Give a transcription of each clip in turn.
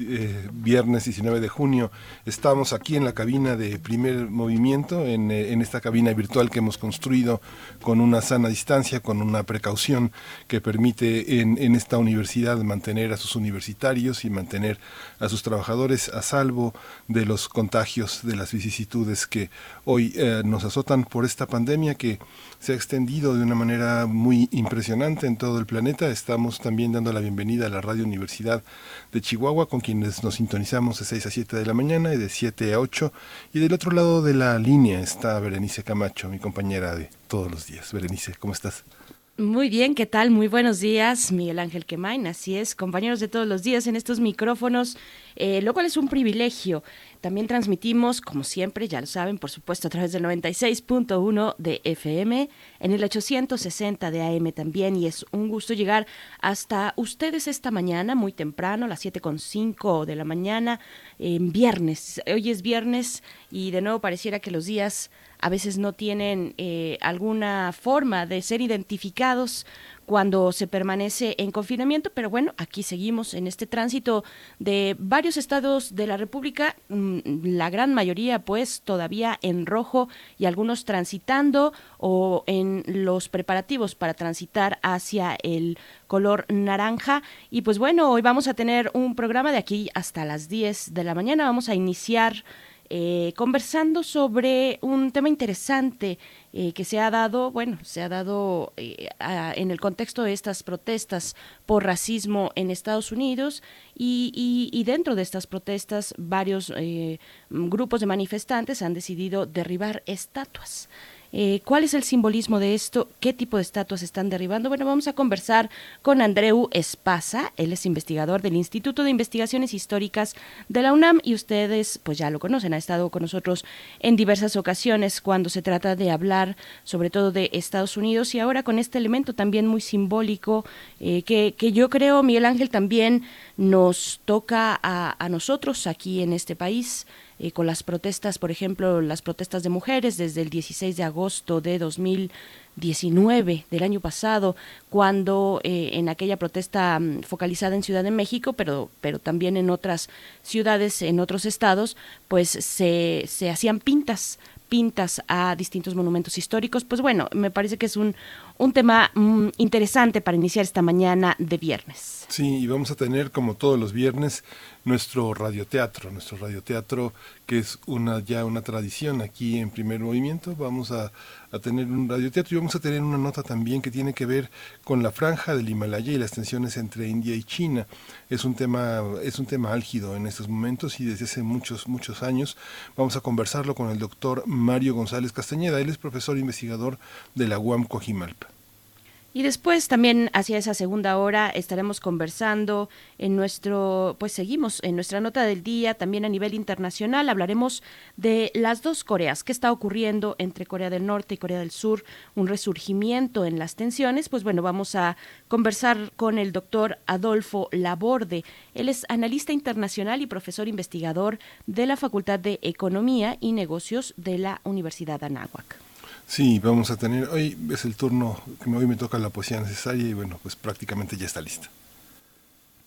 eh, viernes 19 de junio. Estamos aquí en la cabina de primer movimiento, en, eh, en, esta cabina virtual que hemos construido con una sana distancia, con una precaución que permite en, en esta universidad mantener a sus universitarios y mantener a sus trabajadores a salvo de los contagios, de las vicisitudes que hoy eh, nos azotan por esta pandemia que se ha extendido de una manera muy impresionante en todo el planeta. Estamos también dando la bienvenida a la Radio Universidad de Chihuahua, con quienes nos sintonizamos de 6 a 7 de la mañana y de 7 a 8. Y del otro lado de la línea está Berenice Camacho, mi compañera de todos los días. Berenice, ¿cómo estás? Muy bien, ¿qué tal? Muy buenos días, Miguel Ángel Quemain. Así es, compañeros de todos los días en estos micrófonos, eh, lo cual es un privilegio. También transmitimos, como siempre, ya lo saben, por supuesto, a través del 96.1 de FM, en el 860 de AM también, y es un gusto llegar hasta ustedes esta mañana, muy temprano, a las 7.5 de la mañana, en viernes. Hoy es viernes y de nuevo pareciera que los días a veces no tienen eh, alguna forma de ser identificados cuando se permanece en confinamiento, pero bueno, aquí seguimos en este tránsito de varios estados de la República, mm, la gran mayoría pues todavía en rojo y algunos transitando o en los preparativos para transitar hacia el color naranja. Y pues bueno, hoy vamos a tener un programa de aquí hasta las 10 de la mañana, vamos a iniciar eh, conversando sobre un tema interesante eh, que se ha dado, bueno, se ha dado eh, en el contexto de estas protestas por racismo en Estados Unidos y, y dentro de estas protestas varios grupos de manifestantes han decidido derribar estatuas. Eh, ¿Cuál es el simbolismo de esto? ¿Qué tipo de estatuas están derribando? Bueno, vamos a conversar con Andreu Espasa. Él es investigador del Instituto de Investigaciones Históricas de la UNAM y ustedes pues ya lo conocen, ha estado con nosotros en diversas ocasiones cuando se trata de hablar sobre todo de Estados Unidos y ahora con este elemento también muy simbólico eh, que, que, yo creo, Miguel Ángel, también nos toca a, a nosotros aquí en este país. Eh, con las protestas, por ejemplo, las protestas de mujeres desde el 16 de agosto de 2019 del año pasado, cuando eh, en aquella protesta mm, focalizada en Ciudad de México, pero, pero también en otras ciudades, en otros estados, pues se, se hacían pintas pintas a distintos monumentos históricos. Pues bueno, me parece que es un, un tema mm, interesante para iniciar esta mañana de viernes. Sí, y vamos a tener como todos los viernes nuestro radioteatro, nuestro radioteatro que es una ya una tradición aquí en Primer Movimiento. Vamos a, a tener un radioteatro y vamos a tener una nota también que tiene que ver con la franja del Himalaya y las tensiones entre India y China. Es un tema es un tema álgido en estos momentos y desde hace muchos muchos años. Vamos a conversarlo con el doctor Mario González Castañeda. Él es profesor investigador de la UAM Cojimalpa. Y después también hacia esa segunda hora estaremos conversando en nuestro, pues seguimos en nuestra nota del día, también a nivel internacional hablaremos de las dos Coreas, qué está ocurriendo entre Corea del Norte y Corea del Sur, un resurgimiento en las tensiones, pues bueno, vamos a conversar con el doctor Adolfo Laborde. Él es analista internacional y profesor investigador de la Facultad de Economía y Negocios de la Universidad Anáhuac. Sí, vamos a tener, hoy es el turno que hoy me toca la poesía necesaria y bueno, pues prácticamente ya está lista.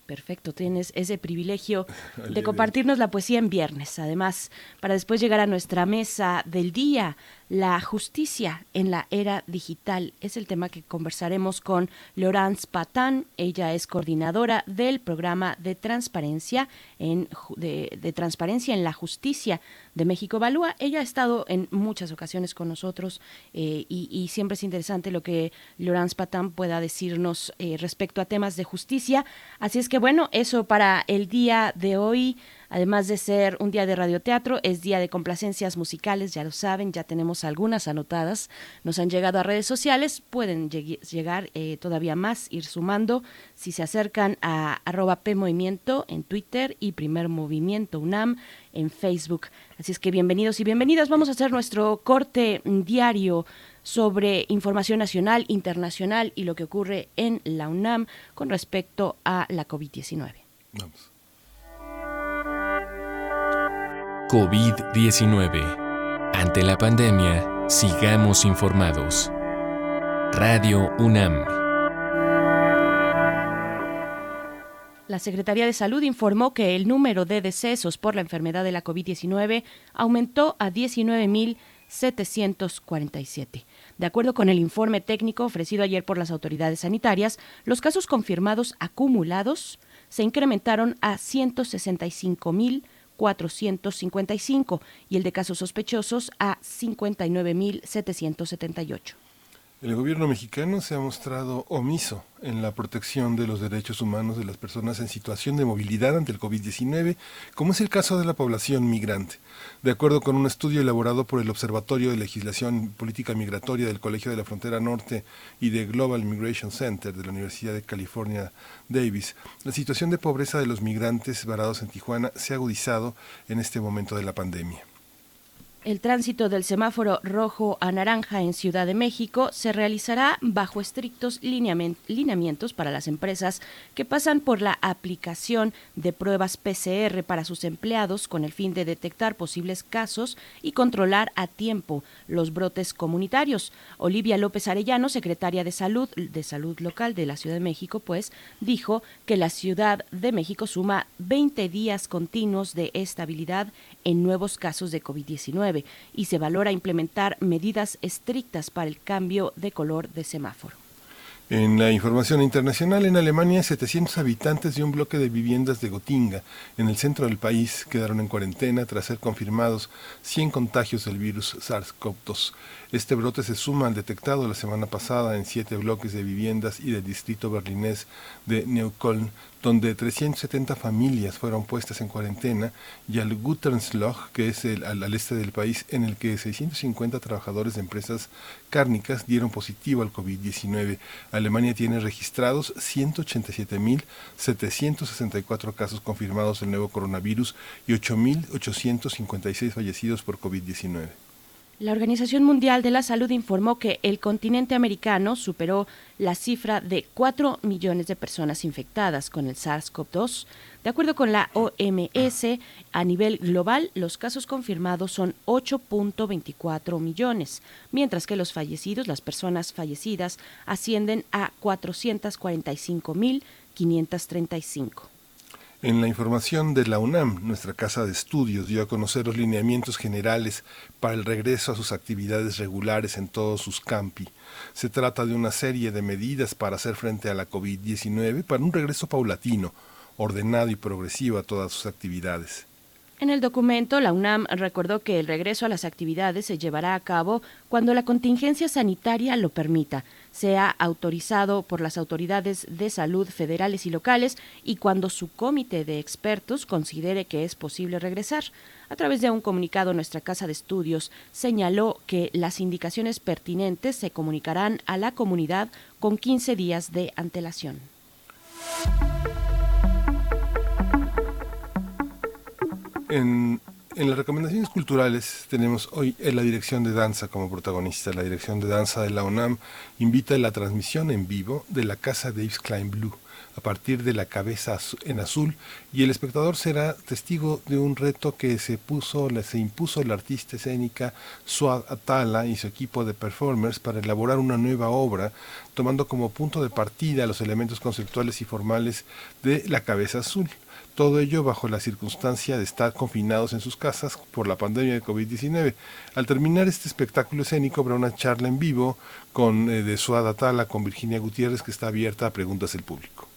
Perfecto, tienes ese privilegio de compartirnos la poesía en viernes, además, para después llegar a nuestra mesa del día la justicia en la era digital es el tema que conversaremos con Laurence Patán. Ella es coordinadora del programa de transparencia en, de, transparencia en la justicia de México Evalúa. Ella ha estado en muchas ocasiones con nosotros eh, y, siempre es interesante lo que Laurence Patán pueda decirnos eh, respecto a temas de justicia. Así es que bueno, eso para el día de hoy. Además de ser un día de radioteatro, es día de complacencias musicales, ya lo saben, ya tenemos algunas anotadas, nos han llegado a redes sociales, pueden llegar eh, todavía más, ir sumando, si se acercan a arroba PMovimiento en Twitter y Primer Movimiento UNAM en Facebook. Así es que bienvenidos y bienvenidas, vamos a hacer nuestro corte diario sobre información nacional, internacional y lo que ocurre en la UNAM con respecto a la COVID-19. Vamos. COVID-19. Ante la pandemia, sigamos informados. Radio UNAM. La Secretaría de Salud informó que el número de decesos por la enfermedad de la COVID-19 aumentó a 19.747. De acuerdo con el informe técnico ofrecido ayer por las autoridades sanitarias, los casos confirmados acumulados se incrementaron a 165.000 455 y el de casos sospechosos a 59.778. El gobierno mexicano se ha mostrado omiso en la protección de los derechos humanos de las personas en situación de movilidad ante el COVID-19, como es el caso de la población migrante. De acuerdo con un estudio elaborado por el Observatorio de Legislación Política Migratoria del Colegio de la Frontera Norte y de Global Migration Center de la Universidad de California Davis, la situación de pobreza de los migrantes varados en Tijuana se ha agudizado en este momento de la pandemia. El tránsito del semáforo rojo a naranja en Ciudad de México se realizará bajo estrictos lineamientos para las empresas que pasan por la aplicación de pruebas PCR para sus empleados con el fin de detectar posibles casos y controlar a tiempo los brotes comunitarios. Olivia López Arellano, secretaria de Salud de Salud Local de la Ciudad de México, pues dijo que la Ciudad de México suma 20 días continuos de estabilidad en nuevos casos de COVID-19 y se valora implementar medidas estrictas para el cambio de color de semáforo. En la información internacional, en Alemania, 700 habitantes de un bloque de viviendas de Gotinga, en el centro del país, quedaron en cuarentena tras ser confirmados 100 contagios del virus SARS-CoV-2. Este brote se suma al detectado la semana pasada en siete bloques de viviendas y del distrito berlinés de Neukölln, donde 370 familias fueron puestas en cuarentena, y al Guttensloch, que es el, al, este del país, en el que 650 trabajadores de empresas cárnicas dieron positivo al COVID-19. Alemania tiene registrados 187.764 casos confirmados del nuevo coronavirus y 8.856 fallecidos por COVID-19. La Organización Mundial de la Salud informó que el continente americano superó la cifra de 4 millones de personas infectadas con el SARS-CoV-2. De acuerdo con la OMS, a nivel global los casos confirmados son 8.24 millones, mientras que los fallecidos, las personas fallecidas, ascienden a 445.535. En la información de la UNAM, nuestra casa de estudios dio a conocer los lineamientos generales para el regreso a sus actividades regulares en todos sus campi. Se trata de una serie de medidas para hacer frente a la COVID-19 para un regreso paulatino, ordenado y progresivo a todas sus actividades. En el documento, la UNAM recordó que el regreso a las actividades se llevará a cabo cuando la contingencia sanitaria lo permita, sea autorizado por las autoridades de salud federales y locales y cuando su comité de expertos considere que es posible regresar. A través de un comunicado, nuestra Casa de Estudios señaló que las indicaciones pertinentes se comunicarán a la comunidad con 15 días de antelación. En en las recomendaciones culturales tenemos hoy en la dirección de danza como protagonista. La dirección de danza de la UNAM invita a la transmisión en vivo de la casa Dave's Klein Blue a partir de la cabeza en azul y el espectador será testigo de un reto que se puso, se impuso la artista escénica Suad Atala y su equipo de performers para elaborar una nueva obra tomando como punto de partida los elementos conceptuales y formales de la cabeza azul. Todo ello bajo la circunstancia de estar confinados en sus casas por la pandemia de COVID-19. Al terminar este espectáculo escénico habrá una charla en vivo con, eh, de Suada Tala con Virginia Gutiérrez que está abierta a preguntas del público.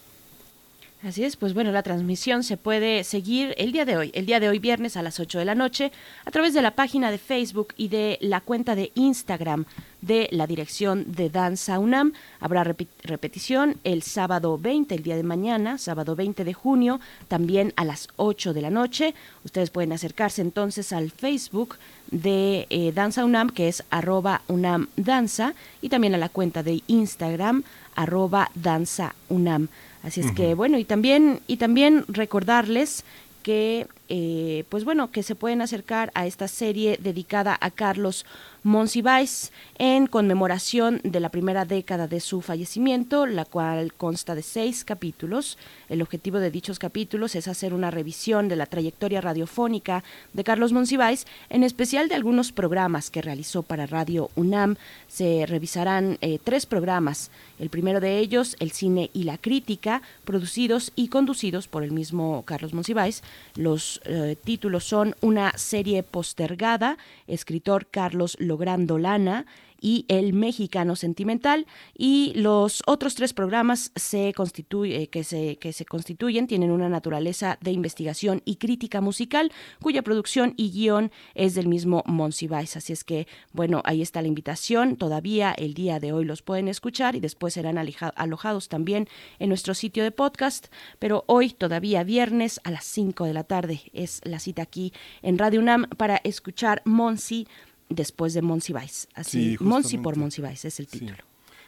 Así es, pues bueno, la transmisión se puede seguir el día de hoy, el día de hoy viernes a las 8 de la noche, a través de la página de Facebook y de la cuenta de Instagram de la Dirección de Danza UNAM. Habrá repetición el sábado 20, el día de mañana, sábado 20 de junio, también a las 8 de la noche. Ustedes pueden acercarse entonces al Facebook de eh, Danza UNAM, que es arroba UNAM Danza, y también a la cuenta de Instagram, arroba Danza UNAM. Así es que bueno, y también, y también recordarles que eh, pues bueno, que se pueden acercar a esta serie dedicada a Carlos Monsiváis en conmemoración de la primera década de su fallecimiento, la cual consta de seis capítulos. El objetivo de dichos capítulos es hacer una revisión de la trayectoria radiofónica de Carlos Monsiváis, en especial de algunos programas que realizó para Radio UNAM. Se revisarán eh, tres programas. El primero de ellos, El cine y la crítica, producidos y conducidos por el mismo Carlos Monsiváis. Los eh, títulos son Una serie postergada, escritor Carlos Lograndolana, y El Mexicano Sentimental. Y los otros tres programas se eh, que, se, que se constituyen tienen una naturaleza de investigación y crítica musical, cuya producción y guion es del mismo Monsiváis. Así es que, bueno, ahí está la invitación. Todavía el día de hoy los pueden escuchar y después serán alojados también en nuestro sitio de podcast. Pero hoy, todavía viernes a las 5 de la tarde, es la cita aquí en Radio UNAM para escuchar Monsi después de Monsiváis. Así, Monsi por Monsiváis es el título.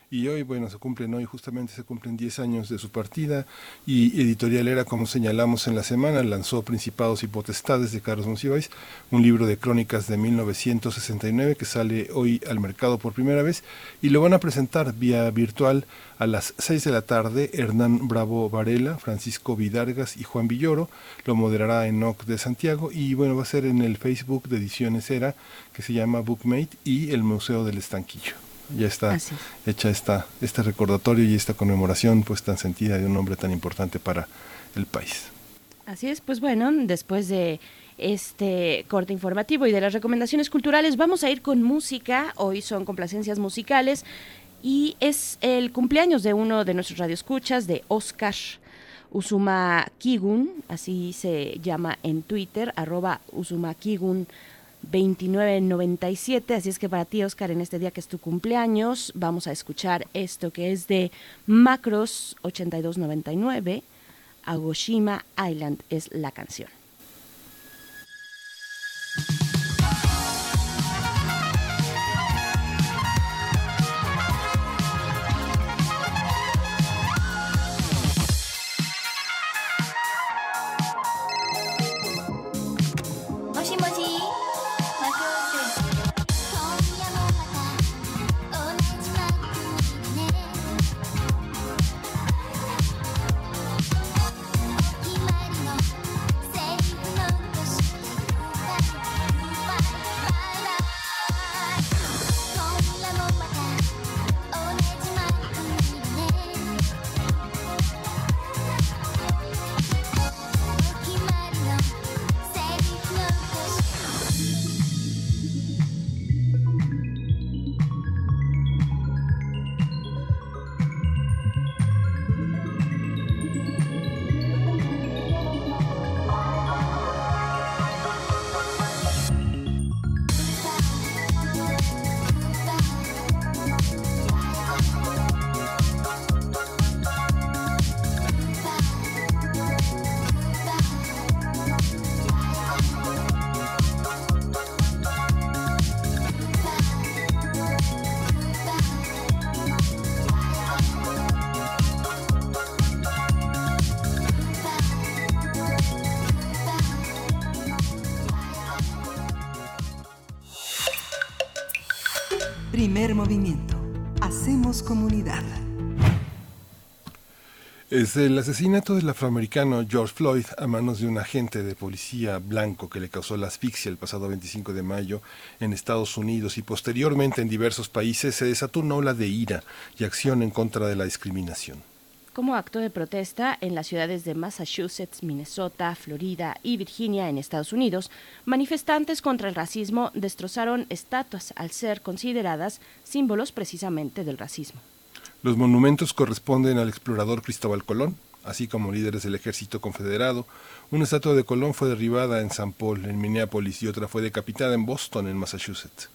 Y hoy, bueno, se cumplen hoy, justamente se cumplen 10 años de su partida y Editorial Era, como señalamos en la semana, lanzó Principados y Potestades de Carlos Monsiváis, un libro de crónicas de 1969 que sale hoy al mercado por primera vez y lo van a presentar vía virtual a las 6 de la tarde. Hernán Bravo Varela, Francisco Vidargas y Juan Villoro lo moderará en OC de Santiago y bueno, va a ser en el Facebook de Ediciones Era que se llama Bookmate y el Museo del Estanquillo ya está hecha esta, este recordatorio y esta conmemoración pues tan sentida de un hombre tan importante para el país. Así es, pues bueno, después de este corte informativo y de las recomendaciones culturales, vamos a ir con música. Hoy son complacencias musicales y es el cumpleaños de uno de nuestros radioescuchas, de Oscar Usuma Kigun, así se llama en Twitter, arroba Usuma Kigun 2997. Así es que para ti, Oscar, en este día que es tu cumpleaños, vamos a escuchar esto que es de Macros 8299. Agoshima Island es la canción. Es el asesinato del afroamericano George Floyd a manos de un agente de policía blanco que le causó la asfixia el pasado 25 de mayo en Estados Unidos y posteriormente en diversos países se desató una ola de ira y acción en contra de la discriminación como acto de protesta en las ciudades de Massachusetts, Minnesota, Florida y Virginia en Estados Unidos, manifestantes contra el racismo destrozaron estatuas al ser consideradas símbolos precisamente del racismo. Los monumentos corresponden al explorador Cristóbal Colón, así como líderes del ejército confederado. Una estatua de Colón fue derribada en St. Paul, en Minneapolis, y otra fue decapitada en Boston, en Massachusetts.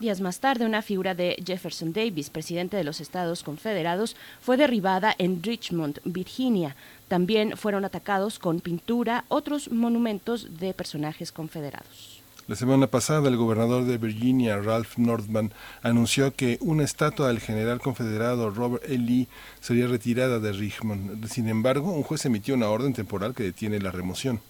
Días más tarde, una figura de Jefferson Davis, presidente de los Estados Confederados, fue derribada en Richmond, Virginia. También fueron atacados con pintura otros monumentos de personajes confederados. La semana pasada, el gobernador de Virginia, Ralph Northman, anunció que una estatua del general confederado Robert E. Lee sería retirada de Richmond. Sin embargo, un juez emitió una orden temporal que detiene la remoción.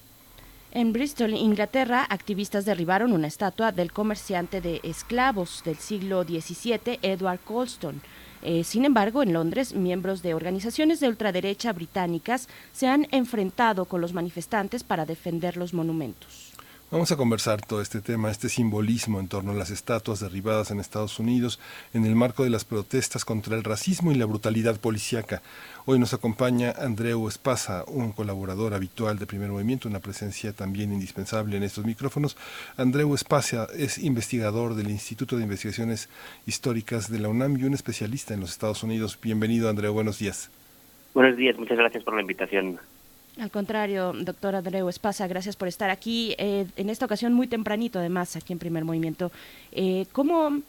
En Bristol, Inglaterra, activistas derribaron una estatua del comerciante de esclavos del siglo XVII, Edward Colston. Eh, sin embargo, en Londres, miembros de organizaciones de ultraderecha británicas se han enfrentado con los manifestantes para defender los monumentos. Vamos a conversar todo este tema, este simbolismo en torno a las estatuas derribadas en Estados Unidos en el marco de las protestas contra el racismo y la brutalidad policíaca. Hoy nos acompaña Andreu Espasa, un colaborador habitual de Primer Movimiento, una presencia también indispensable en estos micrófonos. Andreu Espasa es investigador del Instituto de Investigaciones Históricas de la UNAM y un especialista en los Estados Unidos. Bienvenido, Andreu, buenos días. Buenos días, muchas gracias por la invitación. Al contrario, doctor Andreu Espasa, gracias por estar aquí. Eh, en esta ocasión muy tempranito, además, aquí en Primer Movimiento. Eh, ¿Cómo,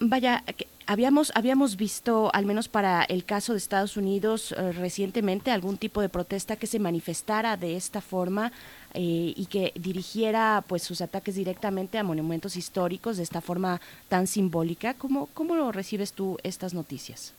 vaya, habíamos, habíamos visto, al menos para el caso de Estados Unidos, eh, recientemente algún tipo de protesta que se manifestara de esta forma eh, y que dirigiera pues sus ataques directamente a monumentos históricos de esta forma tan simbólica? ¿Cómo, cómo lo recibes tú estas noticias?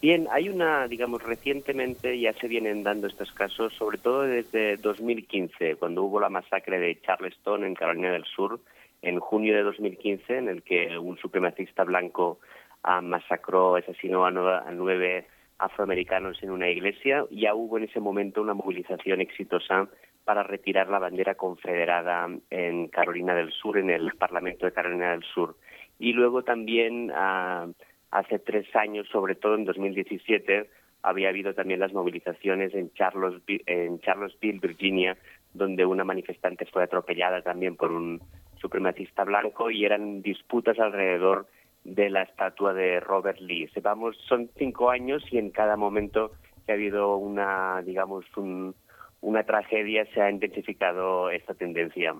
Bien, hay una, digamos, recientemente ya se vienen dando estos casos, sobre todo desde 2015, cuando hubo la masacre de Charleston en Carolina del Sur, en junio de 2015, en el que un supremacista blanco ah, masacró, asesinó a nueve, afroamericanos en una iglesia. Ya hubo en ese momento una movilización exitosa para retirar la bandera confederada en Carolina del Sur, en el Parlamento de Carolina del Sur. Y luego también... Ah, hace tres años, sobre todo en 2017, había habido también las movilizaciones en Charlottesville, en Charlottesville, Virginia, donde una manifestante fue atropellada también por un supremacista blanco y eran disputas alrededor de la estatua de Robert Lee. Sepamos, son cinco años y en cada momento que ha habido una, digamos, una tragedia se ha intensificado esta tendencia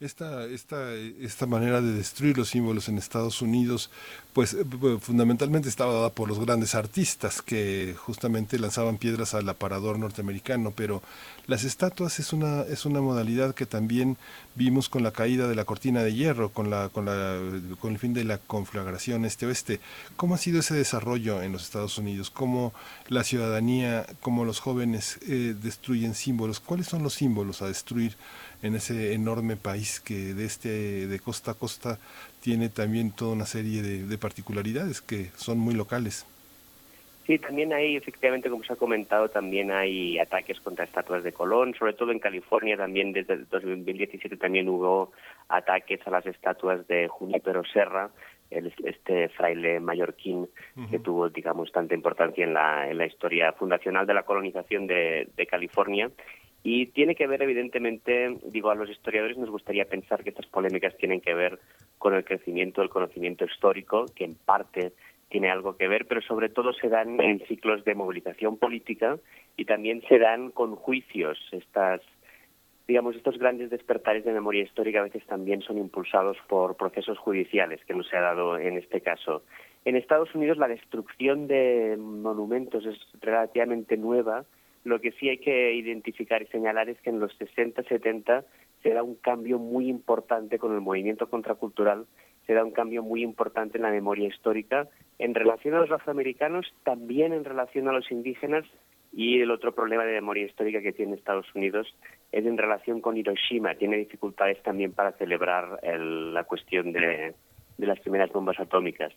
esta, esta, esta manera de destruir los símbolos en Estados Unidos, pues eh, fundamentalmente estaba dada por los grandes artistas que justamente lanzaban piedras al aparador norteamericano, pero las estatuas es una, es una modalidad que también vimos con la caída de la cortina de hierro, con, la, con, la, con el fin de la conflagración este-oeste. ¿Cómo ha sido ese desarrollo en los Estados Unidos? ¿Cómo la ciudadanía, cómo los jóvenes eh, destruyen símbolos? ¿Cuáles son los símbolos a destruir? En ese enorme país que de este de costa a costa tiene también toda una serie de, particularidades que son muy locales. Sí, también hay, efectivamente, como se ha comentado, también hay ataques contra estatuas de Colón, sobre todo en California también desde 2017 también hubo ataques a las estatuas de Junípero Serra, el, este fraile mallorquín que tuvo, digamos, tanta importancia en la, en la historia fundacional de la colonización de, de California y tiene que ver, evidentemente, digo, a los historiadores nos gustaría pensar que estas polémicas tienen que ver con el crecimiento del conocimiento histórico, que en parte tiene algo que ver, pero sobre todo se dan en ciclos de movilización política y también se dan con juicios. Estas, digamos, estos grandes despertares de memoria histórica a veces también son impulsados por procesos judiciales, que no se ha dado en este caso. En Estados Unidos la destrucción de monumentos es relativamente nueva, lo que sí hay que identificar y señalar es que en los 60-70 se da un cambio muy importante con el movimiento contracultural, se da un cambio muy importante en la memoria histórica en relación a los afroamericanos, también en relación a los indígenas y el otro problema de memoria histórica que tiene Estados Unidos es en relación con Hiroshima. Tiene dificultades también para celebrar la cuestión de, las primeras bombas atómicas.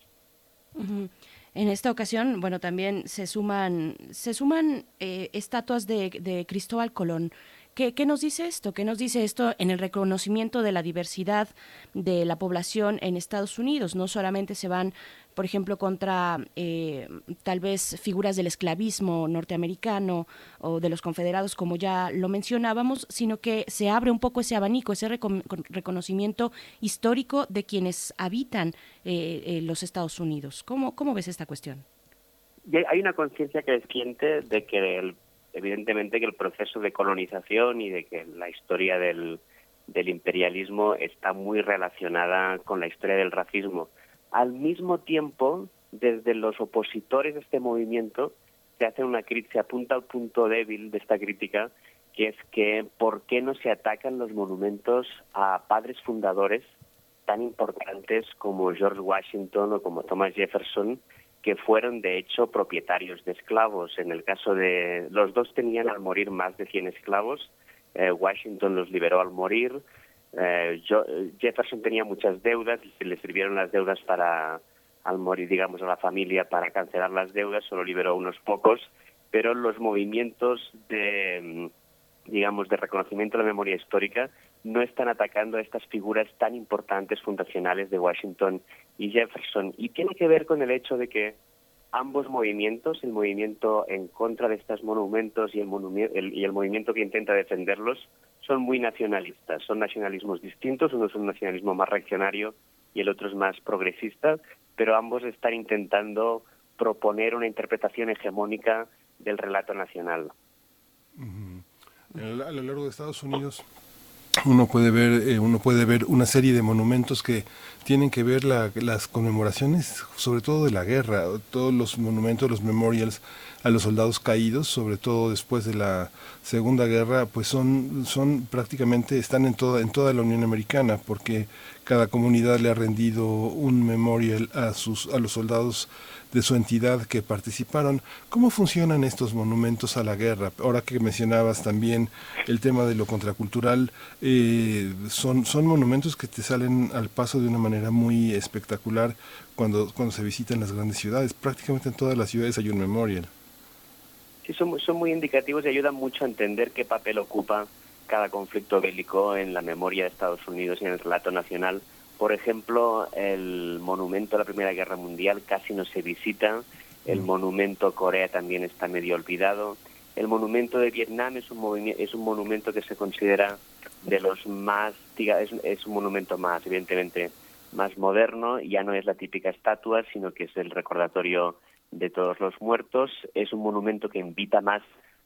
En esta ocasión, bueno, también se suman, se suman eh, estatuas de, de Cristóbal Colón. ¿Qué, ¿Qué, nos dice esto? ¿Qué nos dice esto en el reconocimiento de la diversidad de la población en Estados Unidos? No solamente se van por ejemplo, contra eh, tal vez figuras del esclavismo norteamericano o de los confederados, como ya lo mencionábamos, sino que se abre un poco ese abanico, ese reconocimiento histórico de quienes habitan eh, eh, los Estados Unidos. ¿Cómo, ¿Cómo ves esta cuestión? hay una conciencia creciente de que el, evidentemente que el proceso de colonización y de que la historia del, imperialismo está muy relacionada con la historia del racismo. Al mismo tiempo, desde los opositores de este movimiento se hace una se apunta al punto débil de esta crítica, que es que por qué no se atacan los monumentos a padres fundadores tan importantes como George Washington o como Thomas Jefferson, que fueron de hecho propietarios de esclavos. En el caso de los dos tenían al morir más de 100 esclavos. Eh, Washington los liberó al morir. Eh, Jefferson tenía muchas deudas y le sirvieron las deudas para al morir, digamos, a la familia para cancelar las deudas, solo liberó unos pocos, pero los movimientos de, digamos, de reconocimiento de la memoria histórica no están atacando a estas figuras tan importantes fundacionales de Washington y Jefferson. Y tiene que ver con el hecho de que ambos movimientos, el movimiento en contra de estos monumentos y el, y el movimiento que intenta defenderlos, son muy nacionalistas. Son nacionalismos distintos. Uno es un nacionalismo más reaccionario y el otro es más progresista, pero ambos están intentando proponer una interpretación hegemónica del relato nacional. A lo largo de Estados Unidos uno puede ver eh, uno puede ver una serie de monumentos que tienen que ver las conmemoraciones sobre todo de la guerra todos los monumentos los memorials a los soldados caídos sobre todo después de la segunda guerra pues son son prácticamente están en toda en toda la Unión Americana porque cada comunidad le ha rendido un memorial a sus a los soldados de su entidad que participaron. ¿Cómo funcionan estos monumentos a la guerra? Ahora que mencionabas también el tema de lo contracultural, eh, son, son monumentos que te salen al paso de una manera muy espectacular cuando, cuando se visitan las grandes ciudades. Prácticamente en todas las ciudades hay un memorial. Sí, son, son muy indicativos y ayudan mucho a entender qué papel ocupa cada conflicto bélico en la memoria de Estados Unidos y en el relato nacional. Por ejemplo, el monumento a la Primera Guerra Mundial casi no se visita, el mm. monumento a Corea también está medio olvidado, el monumento de Vietnam es un, es un monumento que se considera de los más, es, es un monumento más, evidentemente, más moderno, ya no es la típica estatua, sino que es el recordatorio de todos los muertos, es un monumento que invita más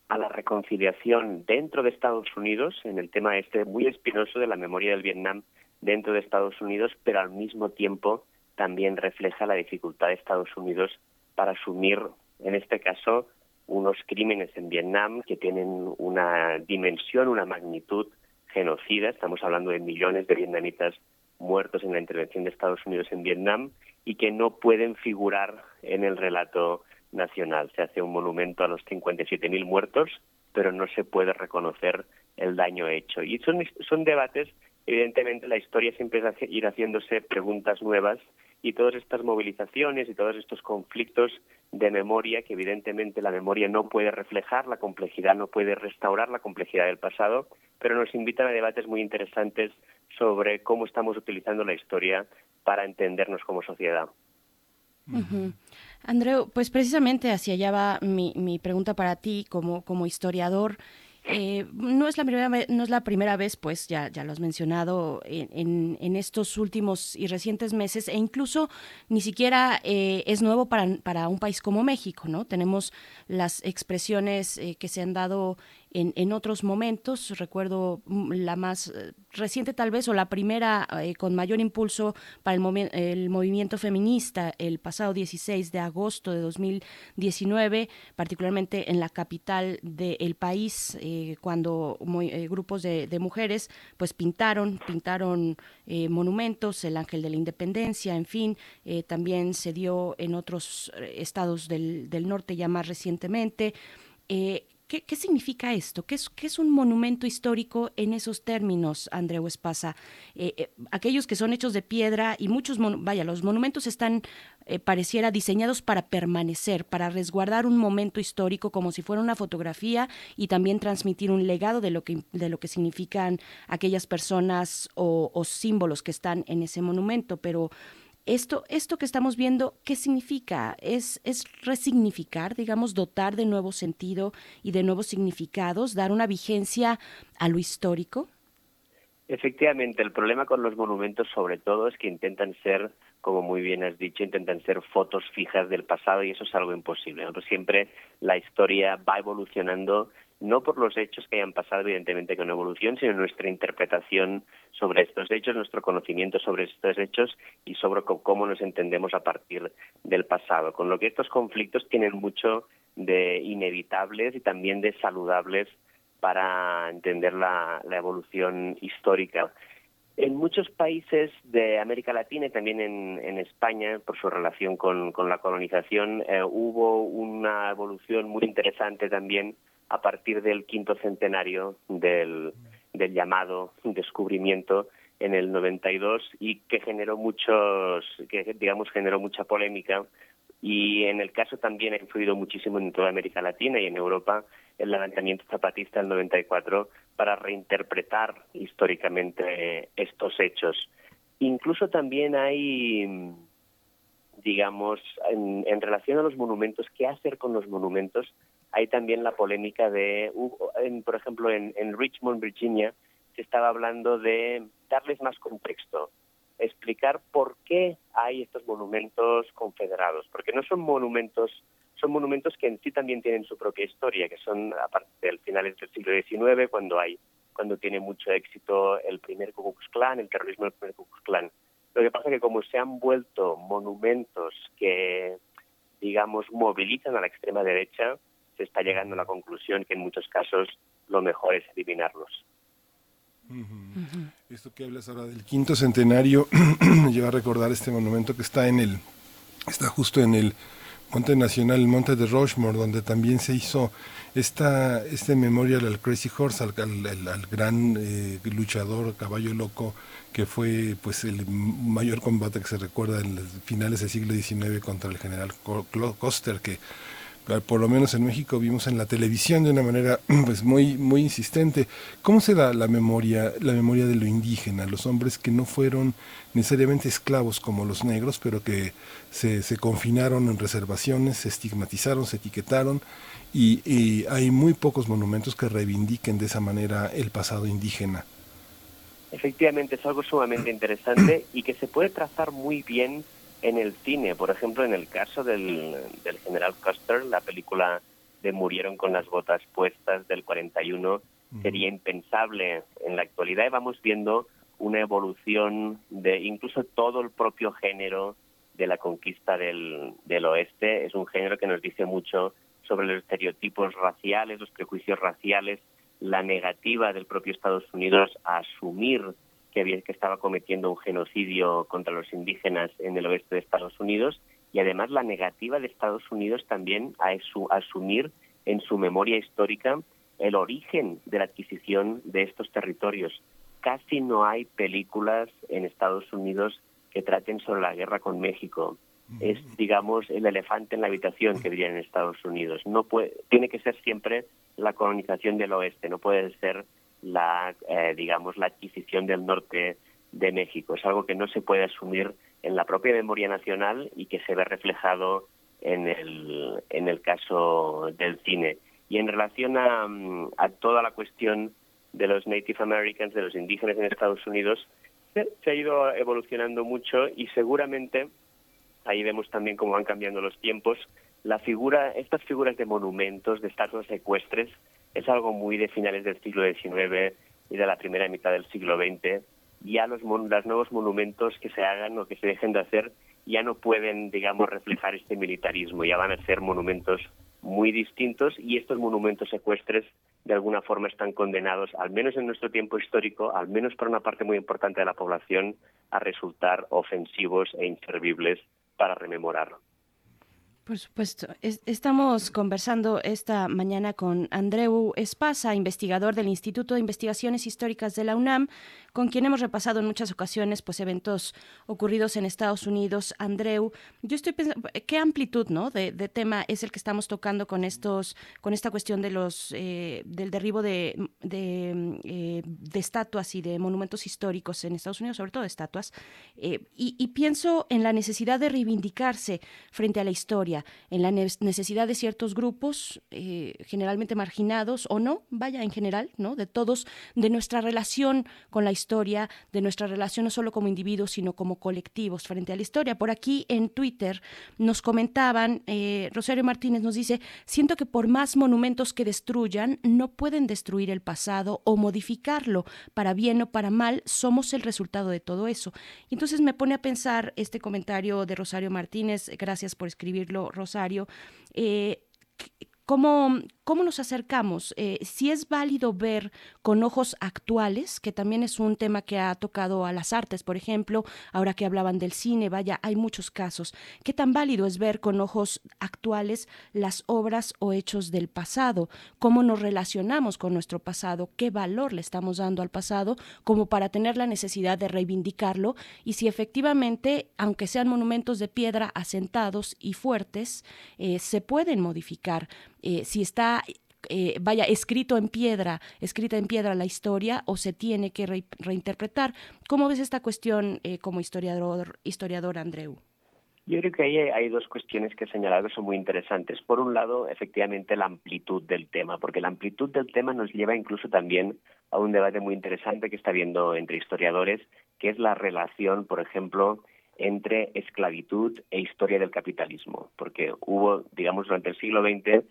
a la reconciliación dentro de Estados Unidos en el tema este muy espinoso de la memoria del Vietnam dentro de Estados Unidos, pero al mismo tiempo también refleja la dificultad de Estados Unidos para asumir, en este caso, unos crímenes en Vietnam que tienen una dimensión, una magnitud genocida. Estamos hablando de millones de vietnamitas muertos en la intervención de Estados Unidos en Vietnam y que no pueden figurar en el relato nacional. Se hace un monumento a los 57.000 muertos, pero no se puede reconocer el daño hecho. Y son, son debates evidentemente la historia siempre es ir haciéndose preguntas nuevas y todas estas movilizaciones y todos estos conflictos de memoria, que evidentemente la memoria no puede reflejar la complejidad, no puede restaurar la complejidad del pasado, pero nos invitan a debates muy interesantes sobre cómo estamos utilizando la historia para entendernos como sociedad. Andreu, pues precisamente hacia allá va mi, mi pregunta para ti como, como historiador. Eh, no es la primera no es la primera vez, pues ya, ya lo has mencionado en, en, estos últimos y recientes meses, e incluso ni siquiera eh, es nuevo para, para un país como México, ¿no? Tenemos las expresiones eh, que se han dado en, otros momentos. Recuerdo mm, la más eh, reciente tal vez o la primera eh, con mayor impulso para el, el, movimiento feminista el pasado 16 de agosto de 2019, particularmente en la capital del país, eh, cuando grupos de, de, mujeres pues pintaron, pintaron monumentos, el Ángel de la Independencia, en fin, también se dio en otros estados del, del norte ya más recientemente. ¿Qué, significa esto? ¿Qué es, ¿Qué es, un monumento histórico en esos términos, Andreu Espasa? Eh, eh, aquellos que son hechos de piedra y muchos, vaya, los monumentos están, eh, pareciera, diseñados para permanecer, para resguardar un momento histórico como si fuera una fotografía y también transmitir un legado de lo que, de lo que significan aquellas personas o, o símbolos que están en ese monumento, pero esto, esto que estamos viendo, ¿qué significa? ¿Es, ¿Es resignificar, digamos, dotar de nuevo sentido y de nuevos significados, dar una vigencia a lo histórico? Efectivamente, el problema con los monumentos sobre todo es que intentan ser como muy bien has dicho, intentan ser fotos fijas del pasado y eso es algo imposible. siempre la historia va evolucionando no por los hechos que hayan pasado, evidentemente, con evolución, sino nuestra interpretación sobre estos hechos, nuestro conocimiento sobre estos hechos y sobre cómo nos entendemos a partir del pasado. Con lo que estos conflictos tienen mucho de inevitables y también de saludables para entender la, evolución histórica. En muchos países de América Latina y también en, España, por su relación con, la colonización, eh, hubo una evolución muy interesante también a partir del quinto centenario del, llamado descubrimiento en el 92 y que generó muchos, que digamos generó mucha polémica y en el caso también ha influido muchísimo en toda América Latina y en Europa el levantamiento zapatista del 94 para reinterpretar históricamente estos hechos. Incluso también hay, digamos, en, en relación a los monumentos, qué hacer con los monumentos, hay también la polémica de, por ejemplo, en, Richmond, Virginia, se estaba hablando de darles más contexto, explicar por qué hay estos monumentos confederados, porque no son monumentos, son monumentos que en sí también tienen su propia historia, que son a partir del finales del siglo XIX, cuando hay, cuando tiene mucho éxito el primer Ku Klux Klan, el terrorismo del primer Ku Klux Klan. Lo que pasa es que como se han vuelto monumentos que, digamos, movilizan a la extrema derecha, se está llegando a la conclusión que en muchos casos lo mejor es eliminarlos. Esto que hablas ahora del quinto centenario lleva a recordar este monumento que está en el, está justo en el Monte Nacional, el Monte de Rushmore, donde también se hizo esta, este memorial al Crazy Horse, al, al, gran eh, luchador, caballo loco, que fue pues el mayor combate que se recuerda en los finales del siglo XIX contra el general Coster, que por lo menos en México vimos en la televisión de una manera pues muy muy insistente. Cómo se da la memoria la memoria de lo indígena los hombres que no fueron necesariamente esclavos como los negros pero que se, se confinaron en reservaciones se estigmatizaron se etiquetaron y, y hay muy pocos monumentos que reivindiquen de esa manera el pasado indígena. Efectivamente es algo sumamente interesante y que se puede trazar muy bien en el cine. Por ejemplo, en el caso del, del general Custer, la película de Murieron con las botas puestas del 41 sería impensable en la actualidad y vamos viendo una evolución de incluso todo el propio género de la conquista del, del oeste. Es un género que nos dice mucho sobre los estereotipos raciales, los prejuicios raciales, la negativa del propio Estados Unidos a asumir que, que estaba cometiendo un genocidio contra los indígenas en el oeste de Estados Unidos y además la negativa de Estados Unidos también a, asumir en su memoria histórica el origen de la adquisición de estos territorios. Casi no hay películas en Estados Unidos que traten sobre la guerra con México. Es, digamos, el elefante en la habitación que dirían en Estados Unidos. No puede, tiene que ser siempre la colonización del oeste, no puede ser la, eh, digamos, la adquisición del norte de México. Es algo que no se puede asumir en la propia memoria nacional y que se ve reflejado en el, en el caso del cine. Y en relación a, toda la cuestión de los Native Americans, de los indígenas en Estados Unidos, se, ha ido evolucionando mucho y seguramente ahí vemos también cómo van cambiando los tiempos. La figura, estas figuras de monumentos, de estatuas ecuestres, es algo muy de finales del siglo XIX y de la primera mitad del siglo XX. Ya los, los nuevos monumentos que se hagan o que se dejen de hacer ya no pueden, digamos, reflejar este militarismo, ya van a ser monumentos muy distintos y estos monumentos ecuestres de alguna forma están condenados, al menos en nuestro tiempo histórico, al menos para una parte muy importante de la población, a resultar ofensivos e inservibles para rememorarlo. Por supuesto. estamos conversando esta mañana con Andreu Espasa, investigador del Instituto de Investigaciones Históricas de la UNAM, con quien hemos repasado en muchas ocasiones pues eventos ocurridos en Estados Unidos. Andreu, yo estoy pensando qué amplitud, ¿no? De, tema es el que estamos tocando con estos, con esta cuestión de los eh, del derribo de, eh, de, estatuas y de monumentos históricos en Estados Unidos, sobre todo de estatuas, eh, y pienso en la necesidad de reivindicarse frente a la historia, en la necesidad de ciertos grupos, eh, generalmente marginados o no, vaya en general, ¿no? De todos, de nuestra relación con la historia, de nuestra relación no solo como individuos, sino como colectivos frente a la historia. Por aquí en Twitter nos comentaban, eh, Rosario Martínez nos dice, siento que por más monumentos que destruyan, no pueden destruir el pasado o modificarlo, para bien o para mal, somos el resultado de todo eso. Entonces me pone a pensar este comentario de Rosario Martínez, gracias por escribirlo, Rosario. Eh, ¿Cómo, ¿Cómo nos acercamos? Eh, si es válido ver con ojos actuales, que también es un tema que ha tocado a las artes, por ejemplo, ahora que hablaban del cine, vaya, hay muchos casos. ¿Qué tan válido es ver con ojos actuales las obras o hechos del pasado? ¿Cómo nos relacionamos con nuestro pasado? ¿Qué valor le estamos dando al pasado como para tener la necesidad de reivindicarlo? Y si efectivamente, aunque sean monumentos de piedra asentados y fuertes, eh, se pueden modificar. Eh, si está eh, vaya escrito en piedra, escrita en piedra la historia o se tiene que reinterpretar. ¿Cómo ves esta cuestión eh, como historiador, historiador Andreu? Yo creo que ahí hay dos cuestiones que he señalado que son muy interesantes. Por un lado, efectivamente, la amplitud del tema, porque la amplitud del tema nos lleva incluso también a un debate muy interesante que está habiendo entre historiadores, que es la relación, por ejemplo, entre esclavitud e historia del capitalismo, porque hubo, digamos, durante el siglo XX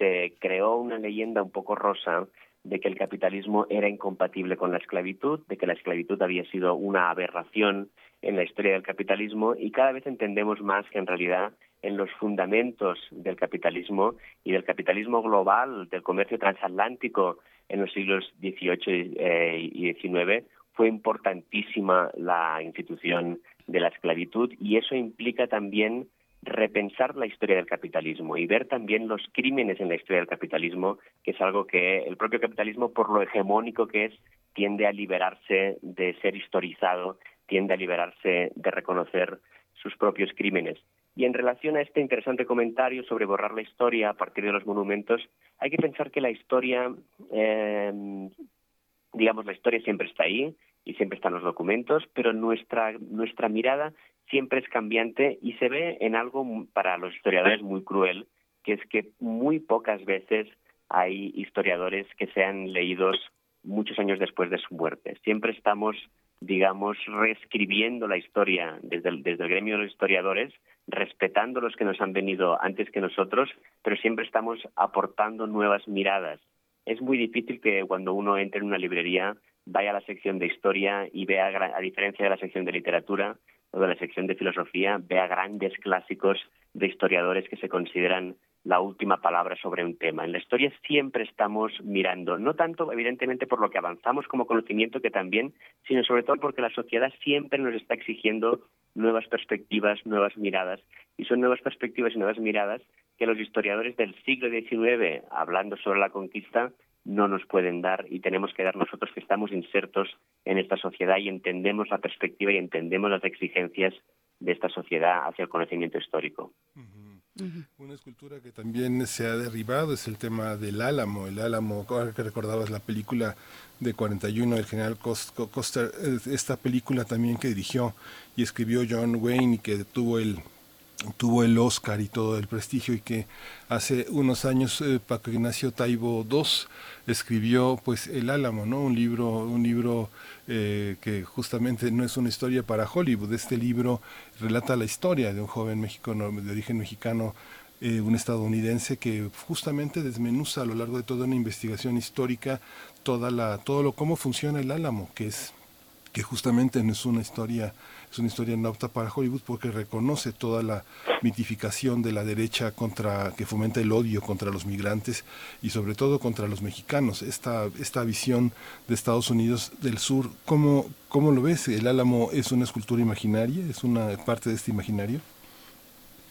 se creó una leyenda un poco rosa de que el capitalismo era incompatible con la esclavitud, de que la esclavitud había sido una aberración en la historia del capitalismo y cada vez entendemos más que en realidad en los fundamentos del capitalismo y del capitalismo global, del comercio transatlántico en los siglos XVIII y XIX, eh, fue importantísima la institución de la esclavitud y eso implica también repensar la historia del capitalismo y ver también los crímenes en la historia del capitalismo, que es algo que el propio capitalismo, por lo hegemónico que es, tiende a liberarse de ser historizado, tiende a liberarse de reconocer sus propios crímenes. Y en relación a este interesante comentario sobre borrar la historia a partir de los monumentos, hay que pensar que la historia, eh, digamos, la historia siempre está ahí y siempre están los documentos, pero nuestra, nuestra mirada siempre es cambiante y se ve en algo para los historiadores muy cruel, que es que muy pocas veces hay historiadores que sean leídos muchos años después de su muerte. Siempre estamos, digamos, reescribiendo la historia desde el, desde el gremio de los historiadores, respetando los que nos han venido antes que nosotros, pero siempre estamos aportando nuevas miradas. Es muy difícil que cuando uno entre en una librería vaya a la sección de historia y vea, a diferencia de la sección de literatura, o de la sección de filosofía vea grandes clásicos de historiadores que se consideran la última palabra sobre un tema. En la historia siempre estamos mirando, no tanto evidentemente por lo que avanzamos como conocimiento que también, sino sobre todo porque la sociedad siempre nos está exigiendo nuevas perspectivas, nuevas miradas, y son nuevas perspectivas y nuevas miradas que los historiadores del siglo XIX, hablando sobre la conquista, no nos pueden dar y tenemos que dar nosotros que estamos insertos en esta sociedad y entendemos la perspectiva y entendemos las exigencias de esta sociedad hacia el conocimiento histórico. Una escultura que también se ha derribado es el tema del álamo. El álamo, ahora que recordabas la película de 41 del general Coster, esta película también que dirigió y escribió John Wayne y que tuvo el tuvo el Oscar y todo el prestigio y que hace unos años eh, Paco Ignacio Taibo II escribió pues El Álamo, ¿no? Un libro, un libro eh, que justamente no es una historia para Hollywood. Este libro relata la historia de un joven mexicano de origen mexicano eh, un estadounidense que justamente desmenuza a lo largo de toda una investigación histórica toda la todo lo cómo funciona el álamo que es que justamente no es una historia es una historia no apta para Hollywood porque reconoce toda la mitificación de la derecha contra que fomenta el odio contra los migrantes y sobre todo contra los mexicanos. Esta, esta visión de Estados Unidos del sur, ¿cómo, ¿cómo lo ves? ¿El Álamo es una escultura imaginaria? ¿Es una parte de este imaginario?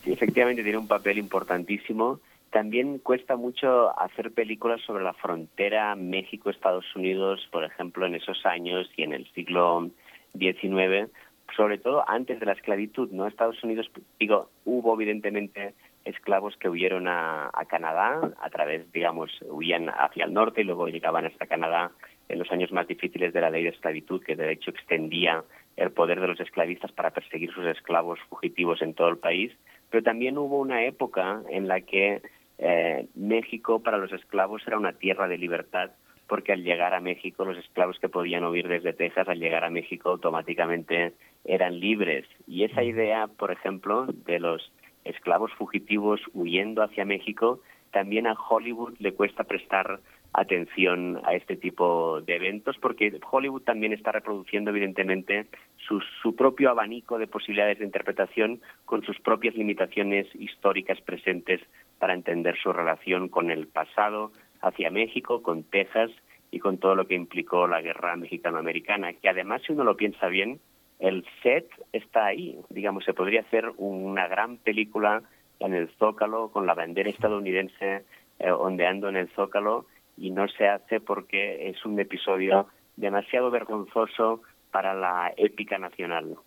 Sí, efectivamente tiene un papel importantísimo. También cuesta mucho hacer películas sobre la frontera México-Estados Unidos, por ejemplo, en esos años y en el siglo XIX, sobre todo antes de la esclavitud, ¿no? Estados Unidos, digo, hubo evidentemente esclavos que huyeron a, Canadá a través, digamos, huían hacia el norte y luego llegaban hasta Canadá en los años más difíciles de la ley de esclavitud, que de hecho extendía el poder de los esclavistas para perseguir sus esclavos fugitivos en todo el país. pero también hubo una época en la que eh, México para los esclavos era una tierra de libertad, porque al llegar a México, los esclavos que podían huir desde Texas, al llegar a México automáticamente eran libres. Y esa idea, por ejemplo, de los esclavos fugitivos huyendo hacia México, también a Hollywood le cuesta prestar atención a este tipo de eventos porque Hollywood también está reproduciendo evidentemente su, su, propio abanico de posibilidades de interpretación con sus propias limitaciones históricas presentes para entender su relación con el pasado hacia México, con Texas y con todo lo que implicó la guerra mexicano-americana, que además si uno lo piensa bien, el set está ahí, digamos, se podría hacer una gran película en el Zócalo con la bandera estadounidense eh, ondeando en el Zócalo y no se hace porque es un episodio demasiado vergonzoso para la épica nacional.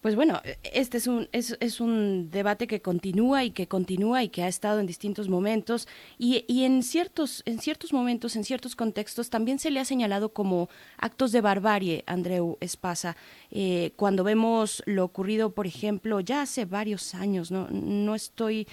Pues bueno, este es un, es, es, un debate que continúa y que continúa y que ha estado en distintos momentos y, y, en, ciertos, en ciertos momentos, en ciertos contextos, también se le ha señalado como actos de barbarie, Andreu Espasa. Eh, cuando vemos lo ocurrido, por ejemplo, ya hace varios años, no, no estoy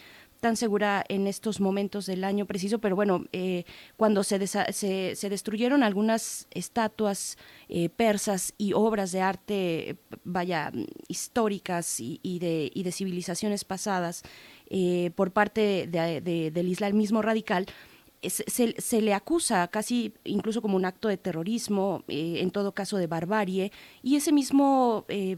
tan segura en estos momentos del año preciso, pero bueno, eh, cuando se, se, se, destruyeron algunas estatuas eh, persas y obras de arte, vaya, históricas y, y, de, y de, civilizaciones pasadas eh, por parte de, de, del islamismo radical, se, se, le acusa casi incluso como un acto de terrorismo, eh, en todo caso de barbarie, y ese mismo eh,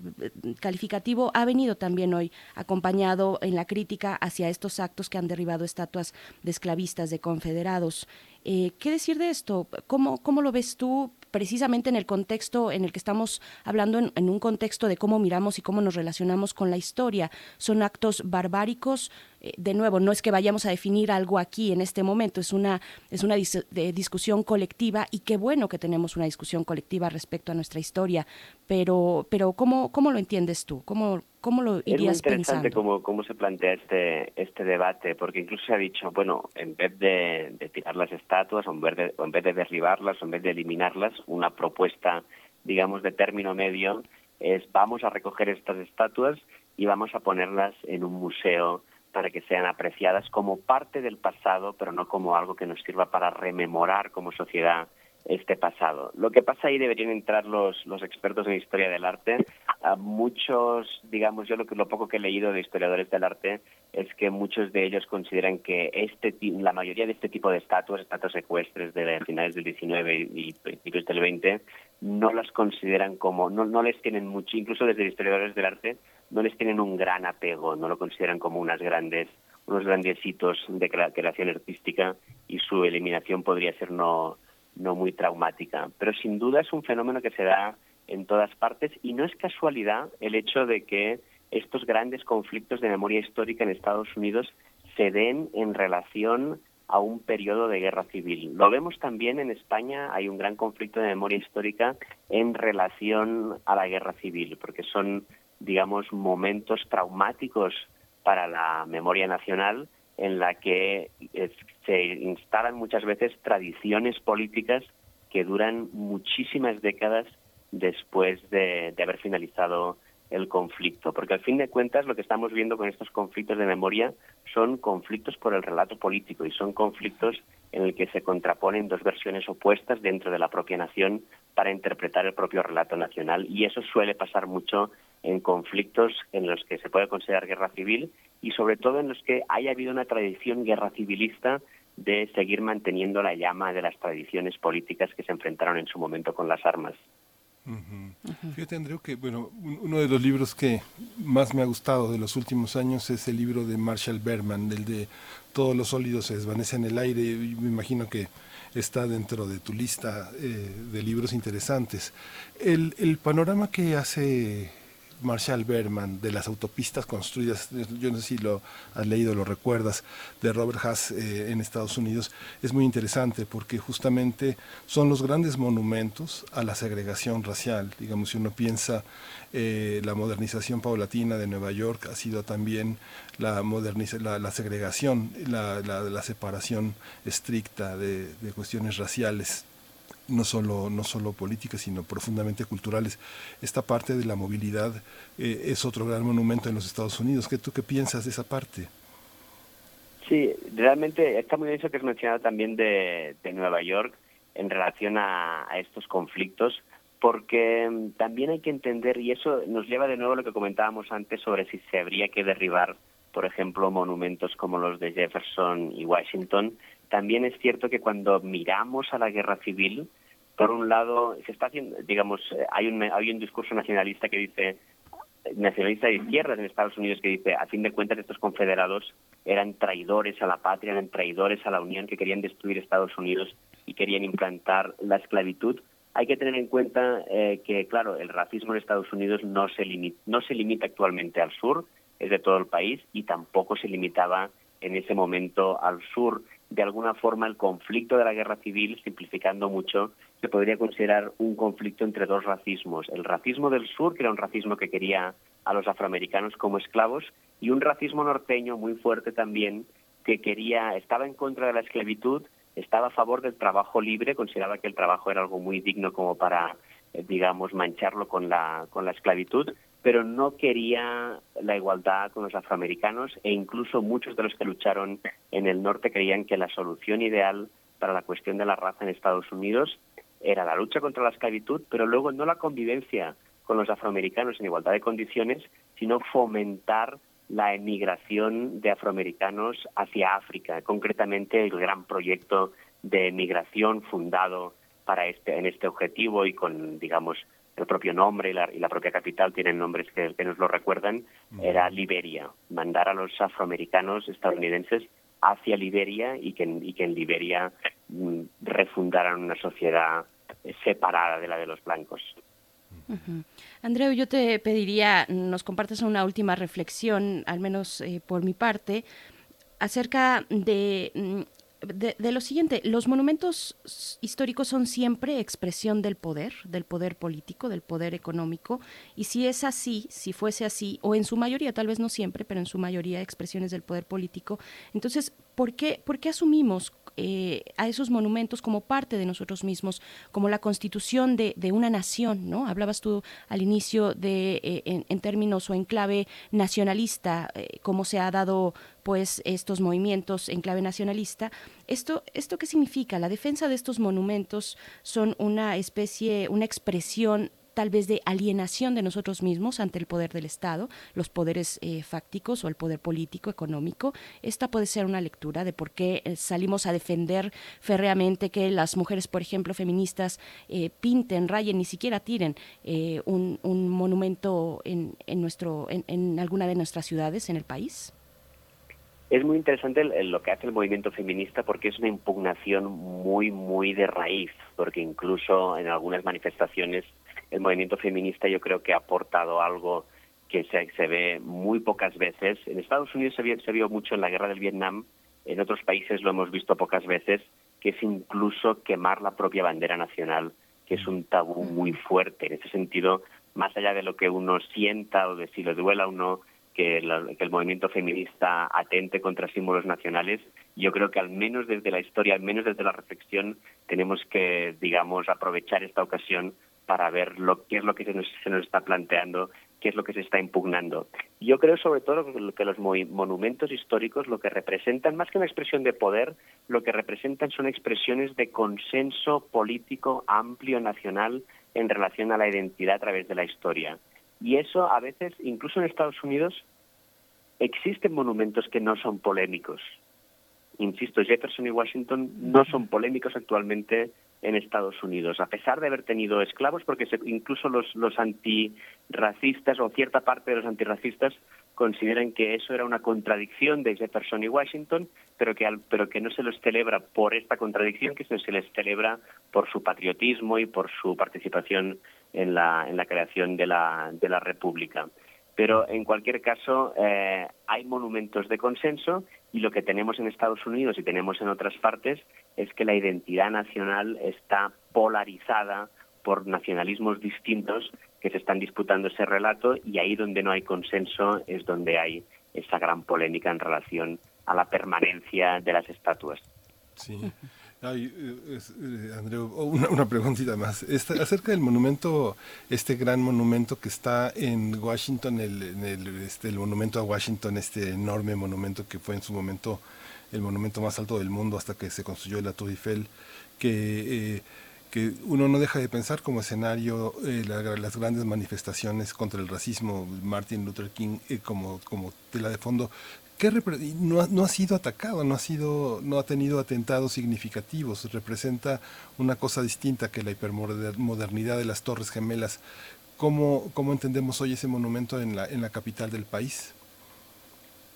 calificativo ha venido también hoy acompañado en la crítica hacia estos actos que han derribado estatuas de esclavistas, de confederados. Eh, ¿Qué decir de esto? ¿Cómo, ¿Cómo lo ves tú? precisamente en el contexto en el que estamos hablando, en, un contexto de cómo miramos y cómo nos relacionamos con la historia. Son actos barbáricos. Eh, de nuevo, no es que vayamos a definir algo aquí en este momento, es una, es una discusión colectiva y qué bueno que tenemos una discusión colectiva respecto a nuestra historia. Pero, pero ¿cómo, cómo lo entiendes tú? ¿Cómo, ¿Cómo lo irías es muy interesante Cómo, cómo se plantea este, este debate, porque incluso se ha dicho, bueno, en vez de, de tirar las estatuas, o en, vez de, o en vez de derribarlas, o en vez de eliminarlas, una propuesta, digamos, de término medio es vamos a recoger estas estatuas y vamos a ponerlas en un museo para que sean apreciadas como parte del pasado, pero no como algo que nos sirva para rememorar como sociedad este pasado. Lo que pasa ahí deberían entrar los, los expertos en historia del arte. A muchos, digamos, yo lo, que, lo poco que he leído de historiadores del arte es que muchos de ellos consideran que este la mayoría de este tipo de estatuas, estatuas secuestres de finales del 19 y principios del 20, no las consideran como, no, no les tienen mucho, incluso desde historiadores del arte, no les tienen un gran apego, no lo consideran como unas grandes unos grandes hitos de creación artística y su eliminación podría ser no no muy traumática. Pero sin duda es un fenómeno que se da en todas partes y no es casualidad el hecho de que estos grandes conflictos de memoria histórica en Estados Unidos se den en relación a un periodo de guerra civil. Lo vemos también en España, hay un gran conflicto de memoria histórica en relación a la guerra civil, porque son, digamos, momentos traumáticos para la memoria nacional en la que se instalan muchas veces tradiciones políticas que duran muchísimas décadas después de, haber finalizado el conflicto, porque al fin de cuentas lo que estamos viendo con estos conflictos de memoria son conflictos por el relato político y son conflictos en el que se contraponen dos versiones opuestas dentro de la propia nación para interpretar el propio relato nacional y eso suele pasar mucho en conflictos en los que se puede considerar guerra civil y sobre todo en los que haya habido una tradición guerra civilista de seguir manteniendo la llama de las tradiciones políticas que se enfrentaron en su momento con las armas. Fíjate, Andreu, que bueno, uno de los libros que más me ha gustado de los últimos años es el libro de Marshall Berman, el de Todos los sólidos se desvanecen en el aire, y me imagino que está dentro de tu lista eh, de libros interesantes. El panorama que hace Marshall Berman, de las autopistas construidas, yo no sé si lo has leído, lo recuerdas, de Robert Haas eh, en Estados Unidos, es muy interesante porque justamente son los grandes monumentos a la segregación racial. Digamos, si uno piensa eh, la modernización paulatina de Nueva York, ha sido también la, la, segregación, la, la, separación estricta de, de cuestiones raciales no solo, no solo políticas, sino profundamente culturales. Esta parte de la movilidad eh, es otro gran monumento en los Estados Unidos. ¿Qué, ¿Tú qué piensas de esa parte? Sí, realmente está muy bien eso que has mencionado también de, Nueva York en relación a, estos conflictos, porque mm, también hay que entender, y eso nos lleva de nuevo a lo que comentábamos antes sobre si se habría que derribar, por ejemplo, monumentos como los de Jefferson y Washington. También es cierto que cuando miramos a la guerra civil, por un lado, se está haciendo, digamos, eh, hay un, hay un discurso nacionalista que dice nacionalista de izquierdas en Estados Unidos que dice, a fin de cuentas, estos confederados eran traidores a la patria, eran traidores a la Unión, que querían destruir Estados Unidos y querían implantar la esclavitud. Hay que tener en cuenta eh, que, claro, el racismo en Estados Unidos no se, limita, no se limita actualmente al sur, es de todo el país, y tampoco se limitaba en ese momento al sur. De alguna forma, el conflicto de la guerra civil, simplificando mucho, se podría considerar un conflicto entre dos racismos. El racismo del sur, que era un racismo que quería a los afroamericanos como esclavos, y un racismo norteño muy fuerte también, que quería, estaba en contra de la esclavitud, estaba a favor del trabajo libre, consideraba que el trabajo era algo muy digno como para, eh, digamos, mancharlo con la, con la esclavitud, pero no quería la igualdad con los afroamericanos e incluso muchos de los que lucharon en el norte creían que la solución ideal para la cuestión de la raza en Estados Unidos era la lucha contra la esclavitud, pero luego no la convivencia con los afroamericanos en igualdad de condiciones, sino fomentar la emigración de afroamericanos hacia África, concretamente el gran proyecto de emigración fundado para este en este objetivo y con digamos el propio nombre y la, propia capital tienen nombres que, que, nos lo recuerdan, era Liberia, mandar a los afroamericanos estadounidenses hacia Liberia y que, y que en Liberia mm, refundaran una sociedad separada de la de los blancos. Andreu, yo te pediría nos compartas una última reflexión, al menos eh, por mi parte, acerca de de, lo siguiente, los monumentos históricos son siempre expresión del poder, del poder político, del poder económico, y si es así, si fuese así, o en su mayoría, tal vez no siempre, pero en su mayoría expresiones del poder político, entonces, ¿por qué, por qué asumimos eh, a esos monumentos como parte de nosotros mismos, como la constitución de, una nación, ¿no? Hablabas tú al inicio de, eh, en, términos o en clave nacionalista, eh, cómo se ha dado pues estos movimientos en clave nacionalista. Esto, ¿Esto qué significa? La defensa de estos monumentos son una especie, una expresión tal vez de alienación de nosotros mismos ante el poder del Estado, los poderes eh, fácticos o el poder político, económico. Esta puede ser una lectura de por qué eh, salimos a defender férreamente que las mujeres, por ejemplo, feministas, eh, pinten, rayen, ni siquiera tiren un, monumento en, en nuestro, en alguna de nuestras ciudades en el país. Es muy interesante lo que hace el movimiento feminista porque es una impugnación muy, muy de raíz, porque incluso en algunas manifestaciones el movimiento feminista yo creo que ha aportado algo que se, se ve muy pocas veces. En Estados Unidos se vio, se vio mucho en la guerra del Vietnam, en otros países lo hemos visto pocas veces, que es incluso quemar la propia bandera nacional, que es un tabú muy fuerte. En ese sentido, más allá de lo que uno sienta o de si le duela o no, que, el movimiento feminista atente contra símbolos nacionales. Yo creo que al menos desde la historia, al menos desde la reflexión, tenemos que, digamos, aprovechar esta ocasión para ver lo, qué es lo que se nos, se nos está planteando, qué es lo que se está impugnando. Yo creo sobre todo que los monumentos históricos lo que representan, más que una expresión de poder, lo que representan son expresiones de consenso político amplio nacional en relación a la identidad a través de la historia. Y eso a veces, incluso en Estados Unidos, existen monumentos que no son polémicos. Insisto, Jefferson y Washington no son polémicos actualmente en Estados Unidos, a pesar de haber tenido esclavos, porque incluso los, los antirracistas o cierta parte de los antirracistas consideran que eso era una contradicción de Jefferson y Washington, pero que, pero que no se los celebra por esta contradicción, que se les celebra por su patriotismo y por su participación en la, en la creación de la, de la República. Pero en cualquier caso, eh, hay monumentos de consenso y lo que tenemos en Estados Unidos y tenemos en otras partes es que la identidad nacional está polarizada por nacionalismos distintos que se están disputando ese relato y ahí donde no hay consenso es donde hay esa gran polémica en relación a la permanencia de las estatuas. Sí. Ay, eh, eh, Andreu, una, una, preguntita más. acerca del monumento, este gran monumento que está en Washington, el, en el, este, el monumento a Washington, este enorme monumento que fue en su momento el monumento más alto del mundo hasta que se construyó la Tour Eiffel, que, eh, que uno no deja de pensar como escenario las grandes manifestaciones contra el racismo, Martin Luther King como, como tela de fondo no, ha, no ha sido atacado, no ha, sido, no ha tenido atentados significativos, representa una cosa distinta que la hipermodernidad de las Torres Gemelas. ¿Cómo, ¿Cómo entendemos hoy ese monumento en la, en la capital del país?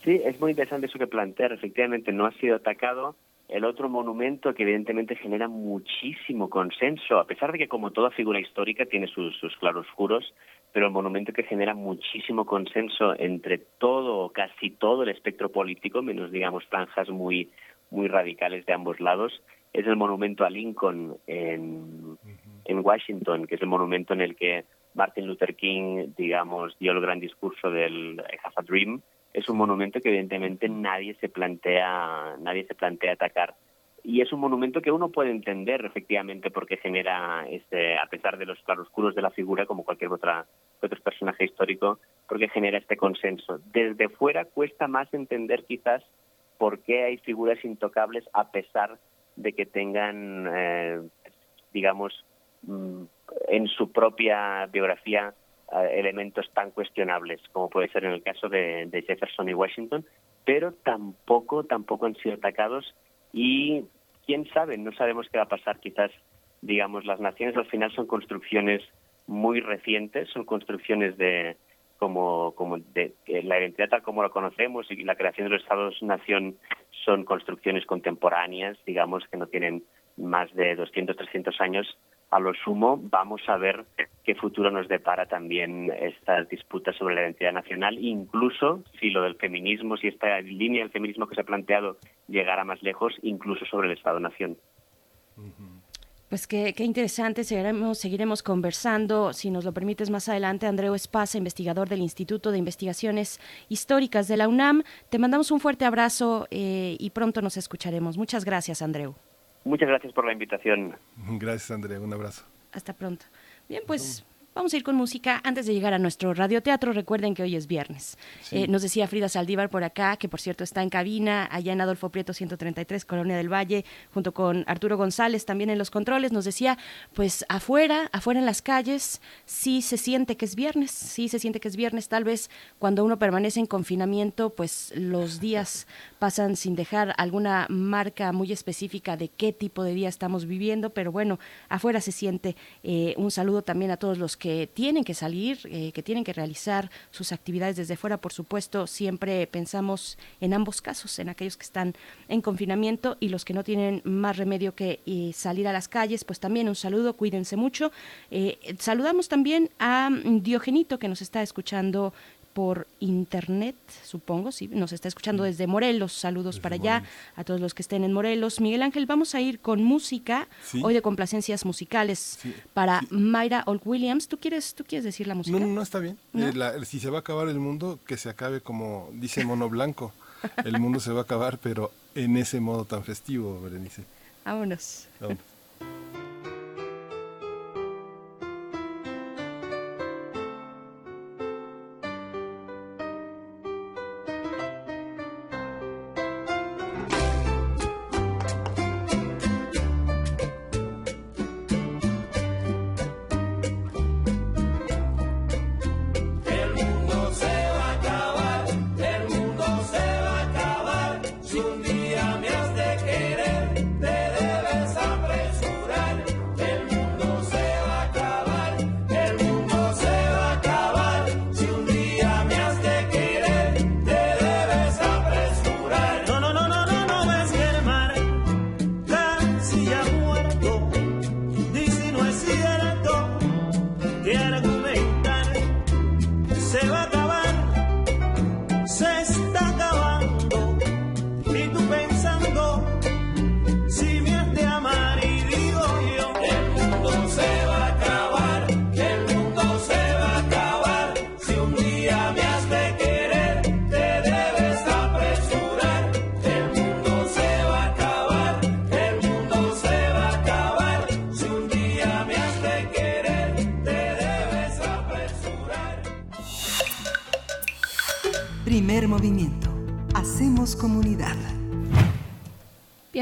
Sí, es muy interesante eso que plantear. Efectivamente, no ha sido atacado. El otro monumento que evidentemente genera muchísimo consenso, a pesar de que como toda figura histórica tiene sus, sus claroscuros, pero el monumento que genera muchísimo consenso entre todo, casi todo el espectro político, menos digamos franjas muy, muy radicales de ambos lados, es el monumento a Lincoln en, en Washington, que es el monumento en el que Martin Luther King, digamos, dio el gran discurso del I Have a Dream. Es un monumento que evidentemente nadie se plantea, nadie se plantea atacar y es un monumento que uno puede entender efectivamente porque genera, este, a pesar de los claroscuros de la figura, como cualquier otra, otro personaje histórico, porque genera este consenso. Desde fuera cuesta más entender quizás por qué hay figuras intocables a pesar de que tengan, eh, digamos, mm, en su propia biografía elementos tan cuestionables como puede ser en el caso de, de Jefferson y Washington, pero tampoco, tampoco han sido atacados y quién sabe, no sabemos qué va a pasar. Quizás, digamos, las naciones al final son construcciones muy recientes, son construcciones de como, como de, la identidad tal como la conocemos y la creación de los Estados-nación son construcciones contemporáneas, digamos, que no tienen más de 200, 300 años a lo sumo vamos a ver qué futuro nos depara también estas disputas sobre la identidad nacional, incluso si lo del feminismo, si esta línea del feminismo que se ha planteado llegara más lejos, incluso sobre el Estado-nación. Pues qué, interesante, seguiremos, seguiremos conversando, si nos lo permites más adelante, Andreu Espasa, investigador del Instituto de Investigaciones Históricas de la UNAM. Te mandamos un fuerte abrazo eh, y pronto nos escucharemos. Muchas gracias, Andreu. Muchas gracias por la invitación. Gracias, Andrea. Un abrazo. Hasta pronto. Bien, pues Vamos a ir con música antes de llegar a nuestro radioteatro. Recuerden que hoy es viernes. Eh, nos decía Frida Saldívar por acá, que por cierto está en cabina, allá en Adolfo Prieto 133, Colonia del Valle, junto con Arturo González también en los controles. Nos decía, pues afuera, afuera en las calles, sí se siente que es viernes, sí se siente que es viernes. Tal vez cuando uno permanece en confinamiento, pues los días pasan sin dejar alguna marca muy específica de qué tipo de día estamos viviendo, pero bueno, afuera se siente. Eh, un saludo también a todos los que tienen que salir, eh, que tienen que realizar sus actividades desde fuera, por supuesto, siempre pensamos en ambos casos, en aquellos que están en confinamiento y los que no tienen más remedio que eh, salir a las calles, pues también un saludo, cuídense mucho. Eh, saludamos también a Diogenito que nos está escuchando por internet, supongo, sí, nos está escuchando desde Morelos. Saludos para allá a todos los que estén en Morelos. Miguel Ángel, vamos a ir con música, hoy de complacencias musicales para Mayra Old Williams. ¿Tú quieres, ¿Tú quieres decir la música? No, no, está bien. Eh, si se va a acabar el mundo, que se acabe como dice Mono Blanco. el mundo se va a acabar, pero en ese modo tan festivo, Berenice. Vámonos. Vámonos.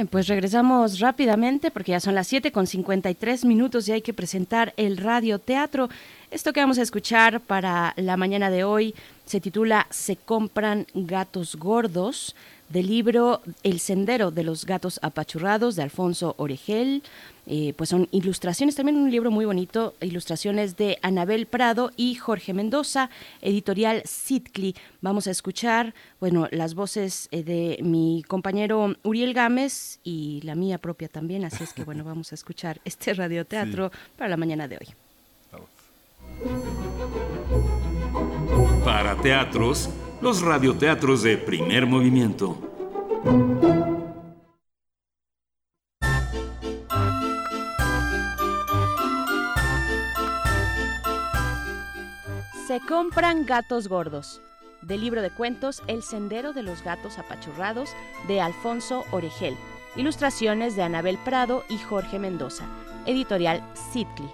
Pues regresamos rápidamente porque ya son las 7 con 53 minutos y hay que presentar el radioteatro. Esto que vamos a escuchar para la mañana de hoy se titula Se compran gatos gordos del libro El sendero de los gatos apachurrados de Alfonso Oregel. Eh, pues son ilustraciones, también un libro muy bonito, ilustraciones de Anabel Prado y Jorge Mendoza, editorial Sitcli. Vamos a escuchar, bueno, las voces eh, de mi compañero Uriel Gámez y la mía propia también, así es que bueno, vamos a escuchar este radioteatro para la mañana de hoy. Para teatros, los radioteatros de primer movimiento. Se compran gatos gordos. Del libro de cuentos El sendero de los gatos apachurrados de Alfonso Oregel. Ilustraciones de Anabel Prado y Jorge Mendoza. Editorial Sitcli.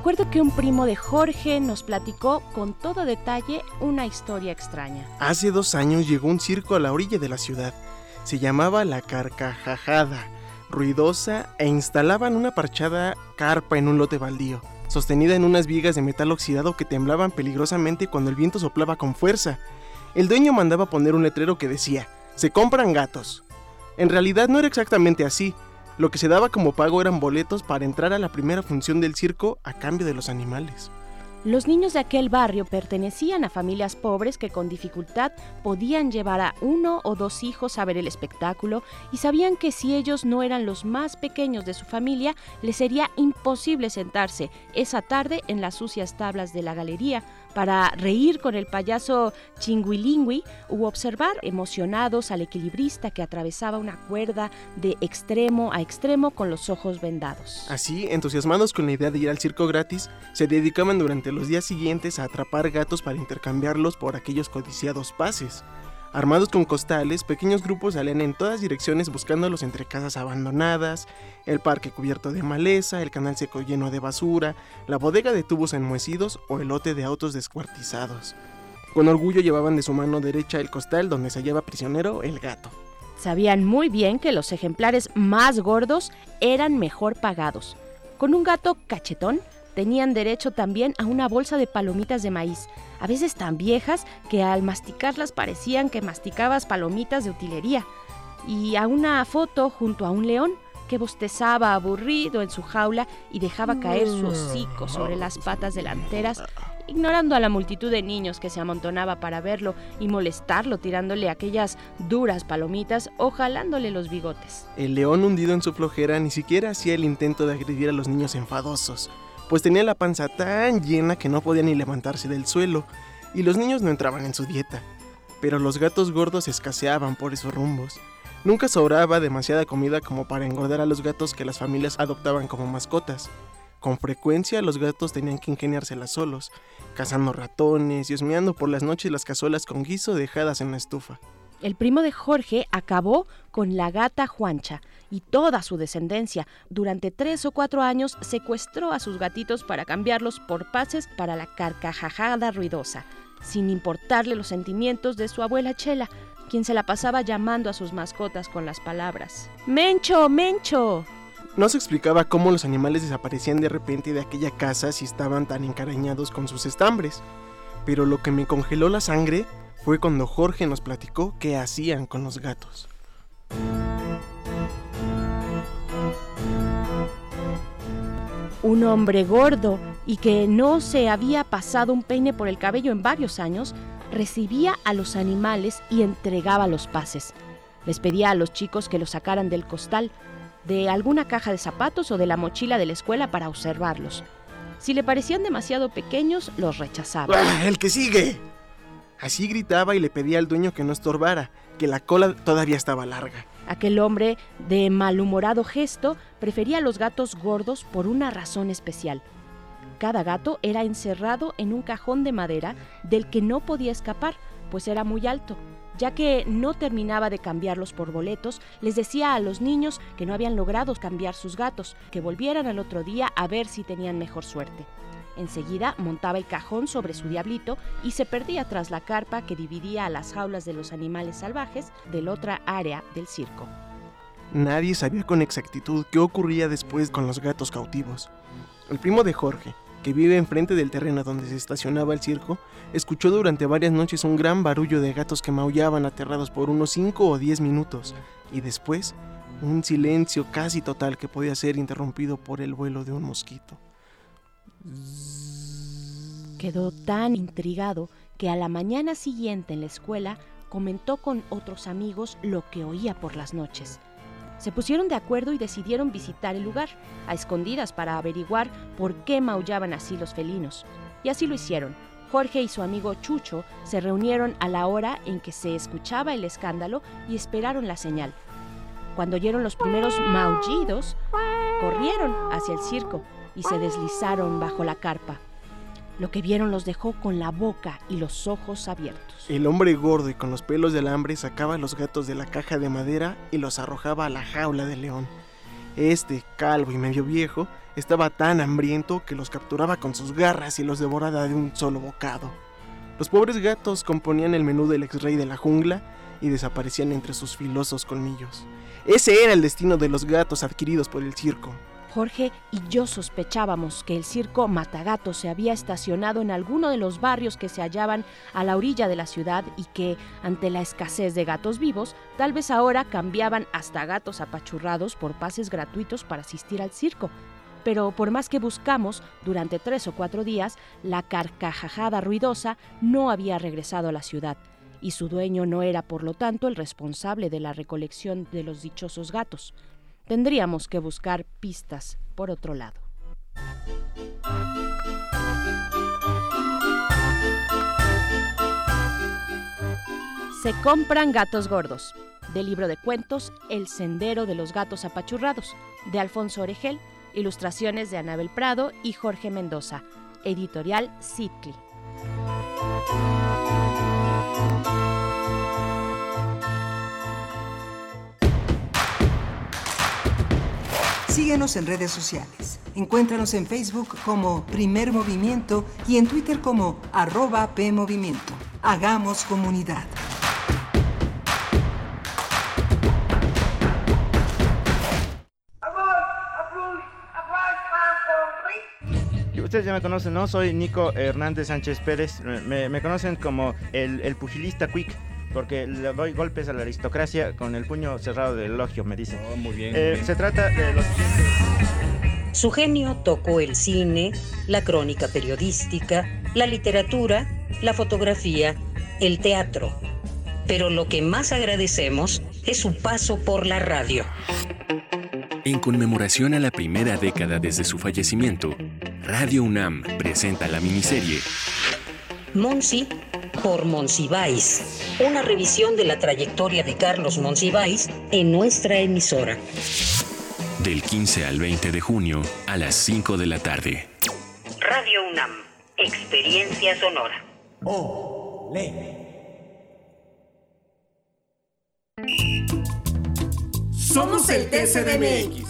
Recuerdo que un primo de Jorge nos platicó con todo detalle una historia extraña. Hace dos años llegó un circo a la orilla de la ciudad. Se llamaba La Carcajada, ruidosa e instalaban una parchada carpa en un lote baldío, sostenida en unas vigas de metal oxidado que temblaban peligrosamente cuando el viento soplaba con fuerza. El dueño mandaba poner un letrero que decía, se compran gatos. En realidad no era exactamente así, lo que se daba como pago eran boletos para entrar a la primera función del circo a cambio de los animales. Los niños de aquel barrio pertenecían a familias pobres que con dificultad podían llevar a uno o dos hijos a ver el espectáculo y sabían que si ellos no eran los más pequeños de su familia, les sería imposible sentarse esa tarde en las sucias tablas de la galería para reír con el payaso Chinguilingui u observar emocionados al equilibrista que atravesaba una cuerda de extremo a extremo con los ojos vendados. Así, entusiasmados con la idea de ir al circo gratis, se dedicaban durante los días siguientes a atrapar gatos para intercambiarlos por aquellos codiciados pases. Armados con costales, pequeños grupos salían en todas direcciones buscándolos entre casas abandonadas, el parque cubierto de maleza, el canal seco lleno de basura, la bodega de tubos enmohecidos o el lote de autos descuartizados. Con orgullo llevaban de su mano derecha el costal donde se hallaba prisionero el gato. Sabían muy bien que los ejemplares más gordos eran mejor pagados. Con un gato cachetón tenían derecho también a una bolsa de palomitas de maíz, a veces tan viejas que al masticarlas parecían que masticabas palomitas de utilería, y a una foto junto a un león que bostezaba aburrido en su jaula y dejaba caer su hocico sobre las patas delanteras, ignorando a la multitud de niños que se amontonaba para verlo y molestarlo tirándole aquellas duras palomitas o jalándole los bigotes. El león hundido en su flojera ni siquiera hacía el intento de agredir a los niños enfadosos pues tenía la panza tan llena que no podía ni levantarse del suelo, y los niños no entraban en su dieta. Pero los gatos gordos escaseaban por esos rumbos. Nunca sobraba demasiada comida como para engordar a los gatos que las familias adoptaban como mascotas. Con frecuencia los gatos tenían que ingeniárselas solos, cazando ratones y osmeando por las noches las cazuelas con guiso dejadas en la estufa. El primo de Jorge acabó con la gata Juancha y toda su descendencia. Durante tres o cuatro años secuestró a sus gatitos para cambiarlos por pases para la carcajada ruidosa, sin importarle los sentimientos de su abuela Chela, quien se la pasaba llamando a sus mascotas con las palabras Mencho, Mencho. No se explicaba cómo los animales desaparecían de repente de aquella casa si estaban tan encarañados con sus estambres. Pero lo que me congeló la sangre fue cuando Jorge nos platicó qué hacían con los gatos. Un hombre gordo y que no se había pasado un peine por el cabello en varios años, recibía a los animales y entregaba los pases. Les pedía a los chicos que los sacaran del costal, de alguna caja de zapatos o de la mochila de la escuela para observarlos. Si le parecían demasiado pequeños, los rechazaba. ¡Ah, ¡El que sigue! Así gritaba y le pedía al dueño que no estorbara, que la cola todavía estaba larga. Aquel hombre, de malhumorado gesto, prefería los gatos gordos por una razón especial. Cada gato era encerrado en un cajón de madera del que no podía escapar, pues era muy alto, Ya que no terminaba de cambiarlos por boletos, les decía a los niños que no habían logrado cambiar sus gatos, que volvieran al otro día a ver si tenían mejor suerte. Enseguida montaba el cajón sobre su diablito y se perdía tras la carpa que dividía a las jaulas de los animales salvajes de la otra área del circo. Nadie sabía con exactitud qué ocurría después con los gatos cautivos. El primo de Jorge, que vive enfrente del terreno donde se estacionaba el circo, escuchó durante varias noches un gran barullo de gatos que maullaban aterrados por unos 5 o 10 minutos y después un silencio casi total que podía ser interrumpido por el vuelo de un mosquito. Quedó tan intrigado que a la mañana siguiente en la escuela comentó con otros amigos lo que oía por las noches. Se pusieron de acuerdo y decidieron visitar el lugar, a escondidas para averiguar por qué maullaban así los felinos. Y así lo hicieron. Jorge y su amigo Chucho se reunieron a la hora en que se escuchaba el escándalo y esperaron la señal. Cuando oyeron los primeros maullidos, corrieron hacia el circo y se deslizaron bajo la carpa. Lo que vieron los dejó con la boca y los ojos abiertos. El hombre gordo y con los pelos de alambre sacaba a los gatos de la caja de madera y los arrojaba a la jaula del león. Este, calvo y medio viejo, estaba tan hambriento que los capturaba con sus garras y los devoraba de un solo bocado. Los pobres gatos componían el menú del ex rey de la jungla y desaparecían entre sus filosos colmillos. Ese era el destino de los gatos adquiridos por el circo. Jorge y yo sospechábamos que el circo Matagato se había estacionado en alguno de los barrios que se hallaban a la orilla de la ciudad y que, ante la escasez de gatos vivos, tal vez ahora cambiaban hasta gatos apachurrados por pases gratuitos para asistir al circo. Pero por más que buscamos, durante tres o cuatro días, la carcajada ruidosa no había regresado a la ciudad, y su dueño no era, por lo tanto, el responsable de la recolección de los dichosos gatos. Tendríamos que buscar pistas por otro lado. Se compran gatos gordos, del libro de cuentos El sendero de los gatos apachurrados, de Alfonso Oregel, ilustraciones de Anabel Prado y Jorge Mendoza, editorial Citli. Síguenos en redes sociales. Encuéntranos en Facebook como Primer Movimiento y en Twitter como arroba PMovimiento. Hagamos comunidad. Ustedes ya me conocen, ¿no? Soy Nico Hernández Sánchez Pérez. Me, conocen como el, el pugilista quick porque le doy golpes a la aristocracia con el puño cerrado del elogio, me dicen. Oh, muy bien. Eh, se trata de los Su genio tocó el cine, la crónica periodística, la literatura, la fotografía, el teatro. Pero lo que más agradecemos es su paso por la radio. En conmemoración a la primera década desde su fallecimiento, Radio UNAM presenta la miniserie Monsi por Monsiváis, una revisión de la trayectoria de Carlos Monsiváis en nuestra emisora. Del 15 al 20 de junio a las 5 de la tarde. Radio UNAM, experiencia sonora. Oh, le. Somos el TCDMX.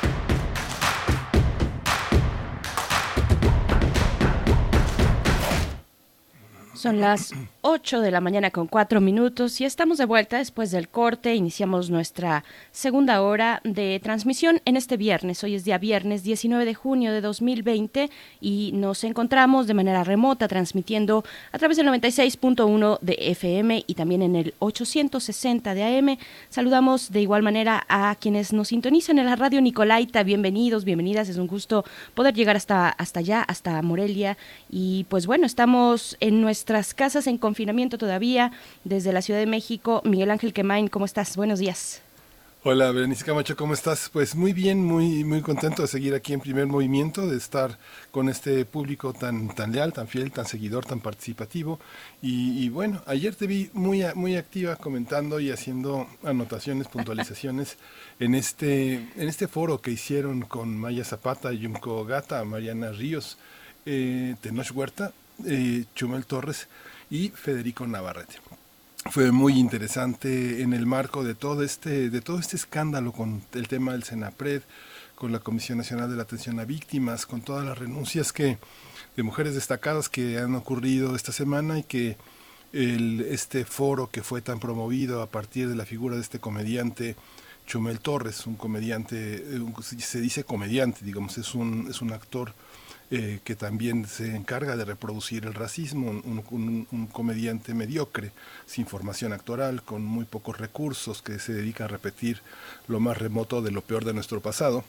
Son las 8 de la mañana con 4 minutos y estamos de vuelta después del corte. Iniciamos nuestra segunda hora de transmisión en este viernes. Hoy es día viernes 19 de junio de 2020 y nos encontramos de manera remota transmitiendo a través del 96.1 de FM y también en el 860 de AM. Saludamos de igual manera a quienes nos sintonizan en la radio Nicolaita. Bienvenidos, bienvenidas. Es un gusto poder llegar hasta, hasta allá, hasta Morelia. Y pues bueno, estamos en nuestras casas en confinamiento todavía desde la Ciudad de México. Miguel Ángel Quemain, ¿cómo estás? Buenos días. Hola, Berenice Camacho, ¿cómo estás? Pues muy bien, muy, muy contento de seguir aquí en primer movimiento, de estar con este público tan, tan leal, tan fiel, tan seguidor, tan participativo. Y, bueno, ayer te vi muy, muy activa comentando y haciendo anotaciones, puntualizaciones en este, en este foro que hicieron con Maya Zapata, Yumko Gata, Mariana Ríos, eh, Tenoch Huerta, eh, Chumel Torres y Federico Navarrete. Fue muy interesante en el marco de todo este, de todo este escándalo con el tema del Senapred, con la Comisión Nacional de la Atención a Víctimas, con todas las renuncias que de mujeres destacadas que han ocurrido esta semana y que este foro que fue tan promovido a partir de la figura de este comediante Chumel Torres, un comediante, se dice comediante, digamos, es un, es un actor eh, que también se encarga de reproducir el racismo, un, comediante mediocre, sin formación actoral, con muy pocos recursos, que se dedica a repetir lo más remoto de lo peor de nuestro pasado.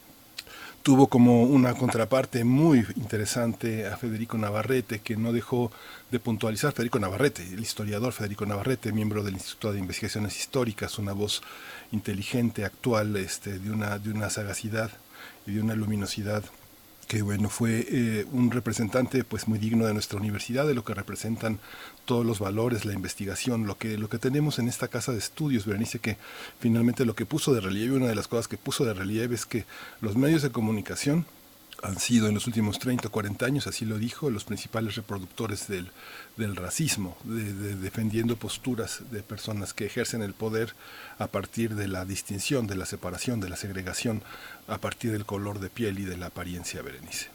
Tuvo como una contraparte muy interesante a Federico Navarrete, que no dejó de puntualizar. Federico Navarrete, el historiador Federico Navarrete, miembro del Instituto de Investigaciones Históricas, una voz inteligente, actual, este, de, una, de una sagacidad y de una luminosidad que bueno, fue eh, un representante pues muy digno de nuestra universidad, de lo que representan todos los valores, la investigación, lo que, lo que tenemos en esta casa de estudios, Berenice, que finalmente lo que puso de relieve, una de las cosas que puso de relieve es que los medios de comunicación han sido en los últimos 30 o 40 años, así lo dijo, los principales reproductores del, del racismo, de, defendiendo posturas de personas que ejercen el poder a partir de la distinción, de la separación, de la segregación, a partir del color de piel y de la apariencia, Berenice.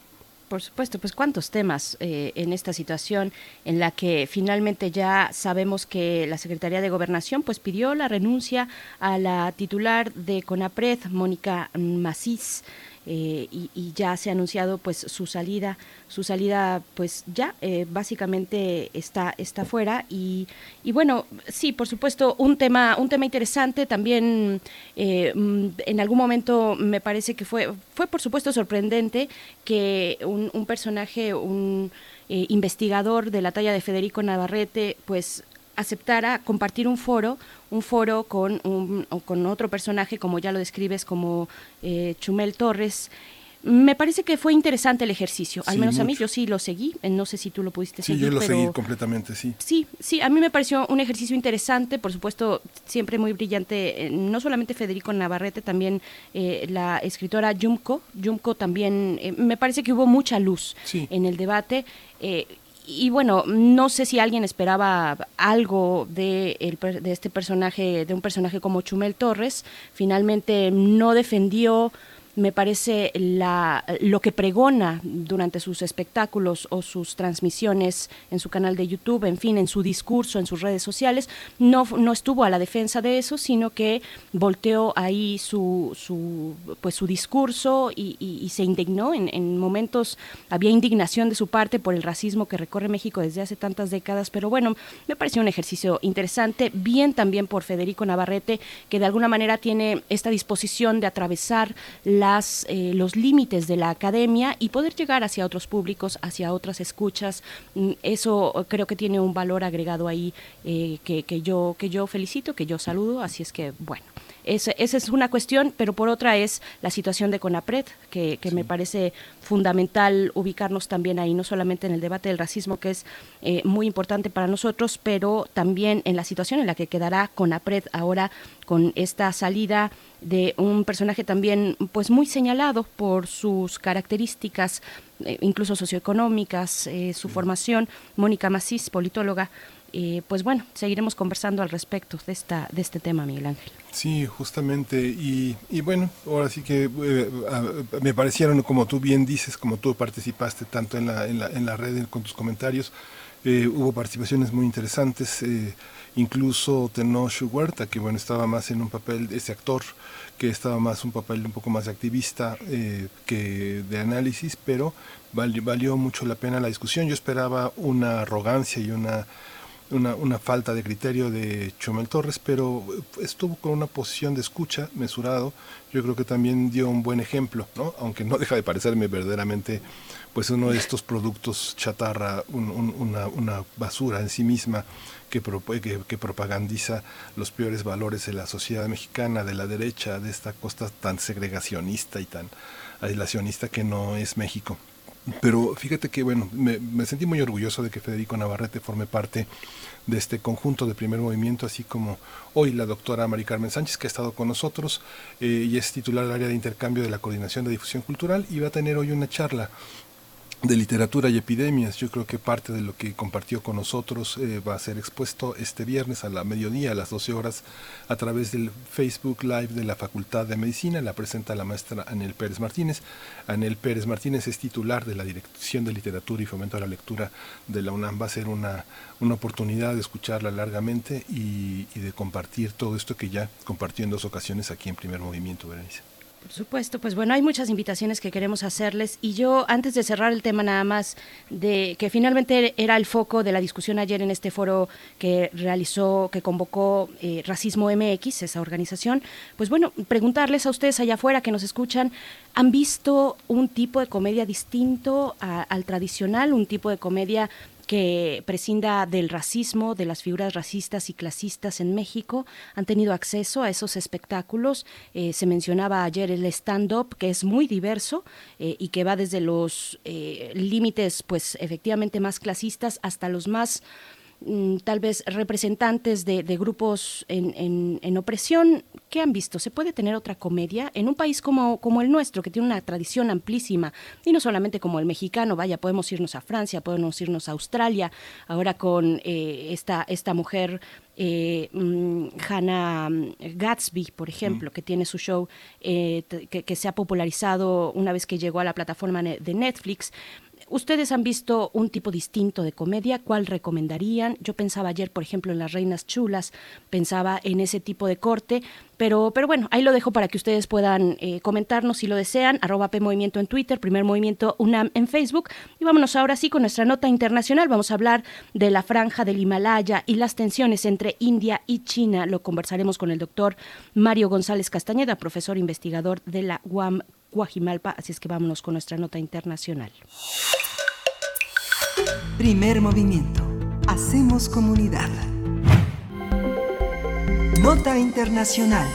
Por supuesto, pues cuántos temas eh, en esta situación en la que finalmente ya sabemos que la Secretaría de Gobernación pues pidió la renuncia a la titular de CONAPRED, Mónica Macís. Eh, y, ya se ha anunciado pues su salida su salida pues ya eh, básicamente está está fuera y, bueno sí por supuesto un tema un tema interesante también eh, mm, en algún momento me parece que fue fue por supuesto sorprendente que un, un personaje un investigador de la talla de Federico Navarrete pues aceptara compartir un foro, un foro con, un, con otro personaje, como ya lo describes, como eh, Chumel Torres. Me parece que fue interesante el ejercicio, al menos a mí, yo sí lo seguí, eh, no sé si tú lo pudiste seguir. Sí, yo lo seguí completamente, sí. Sí, sí, a mí me pareció un ejercicio interesante, por supuesto, siempre muy brillante, eh, no solamente Federico Navarrete, también la escritora Yumko, Yumko también, me parece que hubo mucha luz en el debate y bueno, no sé si alguien esperaba algo de, de este personaje, de un personaje como Chumel Torres. Finalmente no defendió me parece la, lo que pregona durante sus espectáculos o sus transmisiones en su canal de YouTube, en fin, en su discurso, en sus redes sociales, no, no estuvo a la defensa de eso, sino que volteó ahí su, su, pues, su discurso y, se indignó. En, en momentos había indignación de su parte por el racismo que recorre México desde hace tantas décadas, pero bueno, me pareció un ejercicio interesante, bien también por Federico Navarrete, que de alguna manera tiene esta disposición de atravesar las, eh, los límites de la academia y poder llegar hacia otros públicos, hacia otras escuchas. Mm, eso creo que tiene un valor agregado ahí eh, que, que, yo, que yo felicito, que yo saludo, así es que bueno esa es una cuestión, pero por otra es la situación de CONAPRED, que, me parece fundamental ubicarnos también ahí, no solamente en el debate del racismo, que es eh, muy importante para nosotros, pero también en la situación en la que quedará CONAPRED ahora con esta salida de un personaje también pues muy señalado por sus características eh, incluso socioeconómicas, eh, su formación, Mónica Macís, politóloga, pues bueno, seguiremos conversando al respecto de, esta, de este tema, Miguel Ángel. Sí, justamente. Y, y bueno, ahora sí que eh, me parecieron, como tú bien dices, como tú participaste tanto en la, en la, en la red con tus comentarios, eh, hubo participaciones muy interesantes. Eh, incluso Tenoch Huerta, que bueno, estaba más en un papel, ese actor, que estaba más un papel un poco más activista que de análisis, pero valió, valió mucho la pena la discusión. Yo esperaba una arrogancia y una una, una, falta de criterio de Chumel Torres, pero estuvo con una posición de escucha mesurado. Yo creo que también dio un buen ejemplo, ¿no? aunque no deja de parecerme verdaderamente pues uno de estos productos chatarra, una, una, basura en sí misma que, que, que, propagandiza los peores valores de la sociedad mexicana, de la derecha, de esta costa tan segregacionista y tan aislacionista que no es México. Pero fíjate que, bueno, me, sentí muy orgulloso de que Federico Navarrete forme parte de este conjunto de primer movimiento, así como hoy la doctora Mari Carmen Sánchez, que ha estado con nosotros eh, y es titular del área de intercambio de la Coordinación de Difusión Cultural, y va a tener hoy una charla de literatura y epidemias. Yo creo que parte de lo que compartió con nosotros eh, va a ser expuesto este viernes a la mediodía, a las 12 horas, a través del Facebook Live de la Facultad de Medicina. La presenta la maestra Anel Pérez Martínez. Anel Pérez Martínez es titular de la Dirección de Literatura y Fomento a la Lectura de la UNAM. Va a ser una, una oportunidad de escucharla largamente y, y de compartir todo esto que ya compartió en dos ocasiones aquí en Primer Movimiento, Berenice. Por supuesto, pues bueno, hay muchas invitaciones que queremos hacerles y yo antes de cerrar el tema nada más de que finalmente era el foco de la discusión ayer en este foro que realizó, que convocó eh, Racismo MX, esa organización, pues bueno, preguntarles a ustedes allá afuera que nos escuchan, ¿han visto un tipo de comedia distinto al tradicional, un tipo de comedia que prescinda del racismo, de las figuras racistas y clasistas en México, han tenido acceso a esos espectáculos. Eh, se mencionaba ayer el stand-up, que es muy diverso eh, y que va desde los eh, límites, pues efectivamente más clasistas, hasta los más tal vez representantes de, grupos en, opresión, ¿qué han visto? ¿Se puede tener otra comedia en un país como, como el nuestro, que tiene una tradición amplísima, y no solamente como el mexicano, vaya, podemos irnos a Francia, podemos irnos a Australia, ahora con eh, esta, esta mujer eh, mm, Hannah Gatsby, por ejemplo, que tiene su show eh, que, que, se ha popularizado una vez que llegó a la plataforma de Netflix. Ustedes han visto un tipo distinto de comedia, ¿cuál recomendarían? Yo pensaba ayer, por ejemplo, en Las Reinas Chulas, pensaba en ese tipo de corte, pero, pero bueno, ahí lo dejo para que ustedes puedan eh, comentarnos si lo desean, arroba P Movimiento en Twitter, Primer Movimiento UNAM en Facebook. Y vámonos ahora sí con nuestra nota internacional. Vamos a hablar de la franja del Himalaya y las tensiones entre India y China. Lo conversaremos con el doctor Mario González Castañeda, profesor investigador de la UAM Guajimalpa, así es que vámonos con nuestra nota internacional. Primer movimiento. Hacemos comunidad. Nota internacional.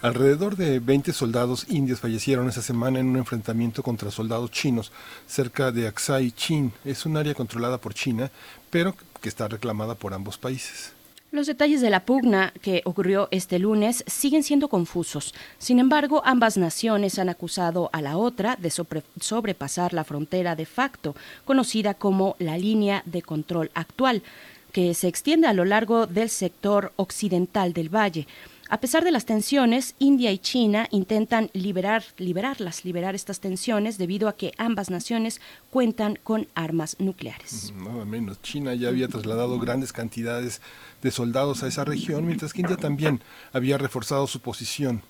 Alrededor de 20 soldados indios fallecieron esa semana en un enfrentamiento contra soldados chinos cerca de Aksai Chin. Es un área controlada por China, pero que está reclamada por ambos países. Los detalles de la pugna que ocurrió este lunes siguen siendo confusos. Sin embargo, ambas naciones han acusado a la otra de sobrepasar la frontera de facto, conocida como la línea de control actual, que se extiende a lo largo del sector occidental del valle. A pesar de las tensiones, India y China intentan liberar, liberarlas, liberar estas tensiones debido a que ambas naciones cuentan con armas nucleares. Nada menos. China ya había trasladado grandes cantidades de soldados a esa región, mientras que India también había reforzado su posición.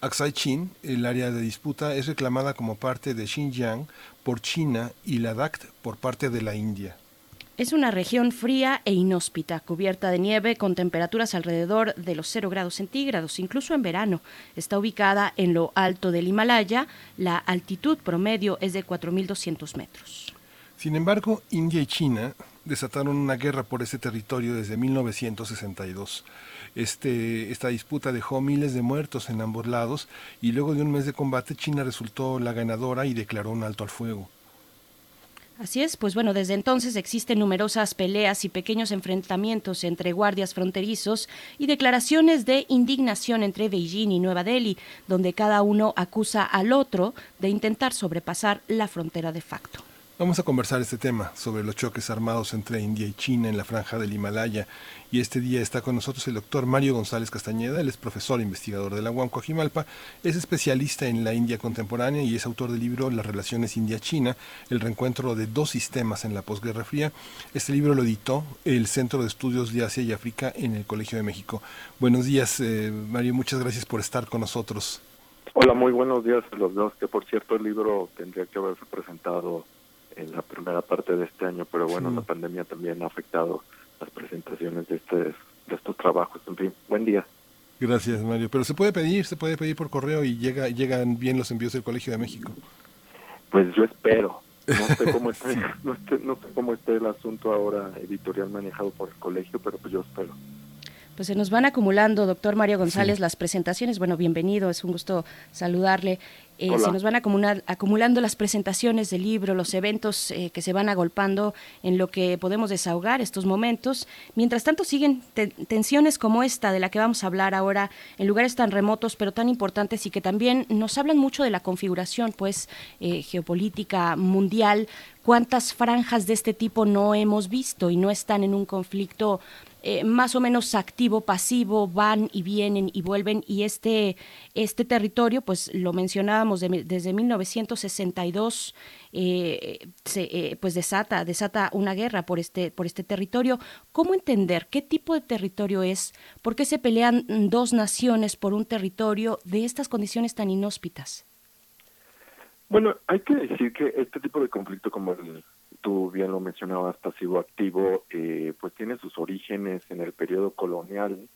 Aksai Chin, el área de disputa, es reclamada como parte de Xinjiang por China y Ladakh por parte de la India. Es una región fría e inhóspita, cubierta de nieve con temperaturas alrededor de los 0 grados centígrados, incluso en verano. Está ubicada en lo alto del Himalaya. La altitud promedio es de 4.200 metros. Sin embargo, India y China desataron una guerra por ese territorio desde 1962. Este, esta disputa dejó miles de muertos en ambos lados y luego de un mes de combate China resultó la ganadora y declaró un alto al fuego. Así es, pues bueno, desde entonces existen numerosas peleas y pequeños enfrentamientos entre guardias fronterizos y declaraciones de indignación entre Beijing y Nueva Delhi, donde cada uno acusa al otro de intentar sobrepasar la frontera de facto. Vamos a conversar este tema sobre los choques armados entre India y China en la franja del Himalaya. Y este día está con nosotros el doctor Mario González Castañeda. Él es profesor e investigador de la UAM es especialista en la India contemporánea y es autor del libro Las relaciones India-China, el reencuentro de dos sistemas en la posguerra fría. Este libro lo editó el Centro de Estudios de Asia y África en el Colegio de México. Buenos días, eh, Mario. Muchas gracias por estar con nosotros. Hola, muy buenos días a los dos. Que por cierto, el libro tendría que haberse presentado en la primera parte de este año, pero bueno, la pandemia también ha afectado las presentaciones de, este, de estos trabajos. En fin, buen día. Gracias, Mario. Pero se puede pedir, se puede pedir por correo y llega, llegan bien los envíos del Colegio de México. Pues yo espero. No sé cómo esté, no, no sé cómo esté el asunto ahora editorial manejado por el colegio, pero pues yo espero. Pues se nos van acumulando, doctor Mario González, las presentaciones. Bueno, bienvenido, es un gusto saludarle. Eh, se nos van acumulando las presentaciones del libro, los eventos eh, que se van agolpando en lo que podemos desahogar estos momentos. Mientras tanto, siguen tensiones como esta de la que vamos a hablar ahora en lugares tan remotos pero tan importantes y que también nos hablan mucho de la configuración pues eh, geopolítica mundial. ¿Cuántas franjas de este tipo no hemos visto y no están en un conflicto eh, más o menos activo, pasivo, van y vienen y vuelven y este, este territorio, pues lo mencionábamos desde 1962, eh, se, eh, pues desata, desata una guerra por este, por este territorio. ¿Cómo entender qué tipo de territorio es? ¿Por qué se pelean dos naciones por un territorio de estas condiciones tan inhóspitas? Bueno, hay que decir que este tipo de conflicto como el tú bien lo mencionabas, pasivo-activo, eh, pues tiene sus orígenes en el periodo colonial.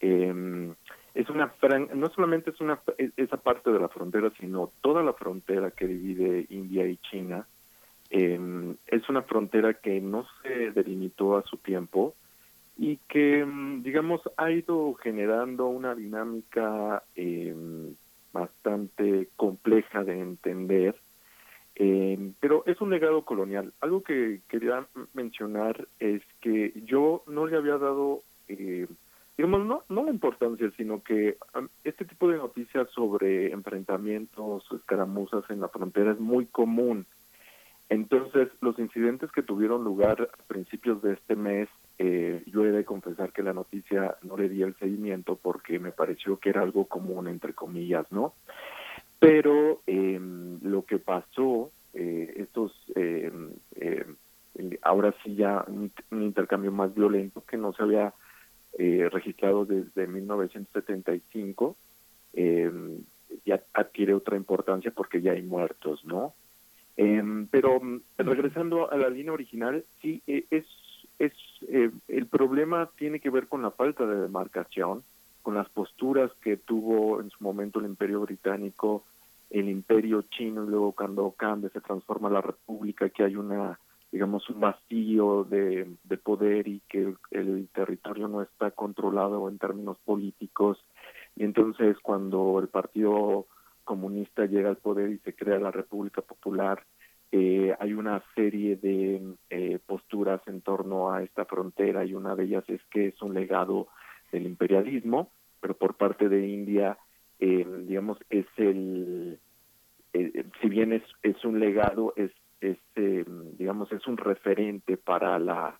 Eh, es una no solamente es una e, esa parte de la frontera, sino toda la frontera que divide India y China. Eh, es una frontera que no se delimitó a su tiempo y que, em, digamos, ha ido generando una dinámica bastante compleja de entender eh, pero es un legado colonial. Algo que quería mencionar es que yo no le había dado, eh, digamos, no, no la importancia, sino que um, este tipo de noticias sobre enfrentamientos, escaramuzas en la frontera es muy común. Entonces, los incidentes que tuvieron lugar a principios de este mes, eh, yo he de confesar que la noticia no le di el seguimiento porque me pareció que era algo común, entre comillas, ¿no? Pero eh, lo que pasó, eh, estos, eh, eh, ahora sí ya un, intercambio más violento que no se había eh, registrado desde 1975, ya adquiere otra importancia porque ya hay muertos, ¿no? pero regresando a la línea original, sí, es, es el problema tiene que ver con la falta de demarcación, con las posturas que tuvo en su momento el Imperio Británico el imperio chino y luego cuando cambia se transforma la república, que hay una digamos un vacío de, poder y que el, territorio no está controlado en términos políticos. Y entonces cuando el partido comunista llega al poder y se crea la República Popular eh, hay una serie de eh, posturas en torno a esta frontera y una de ellas es que es un legado del imperialismo pero por parte de India eh, digamos, es el, eh, si bien es, es un legado, es, es eh, digamos, es un referente para la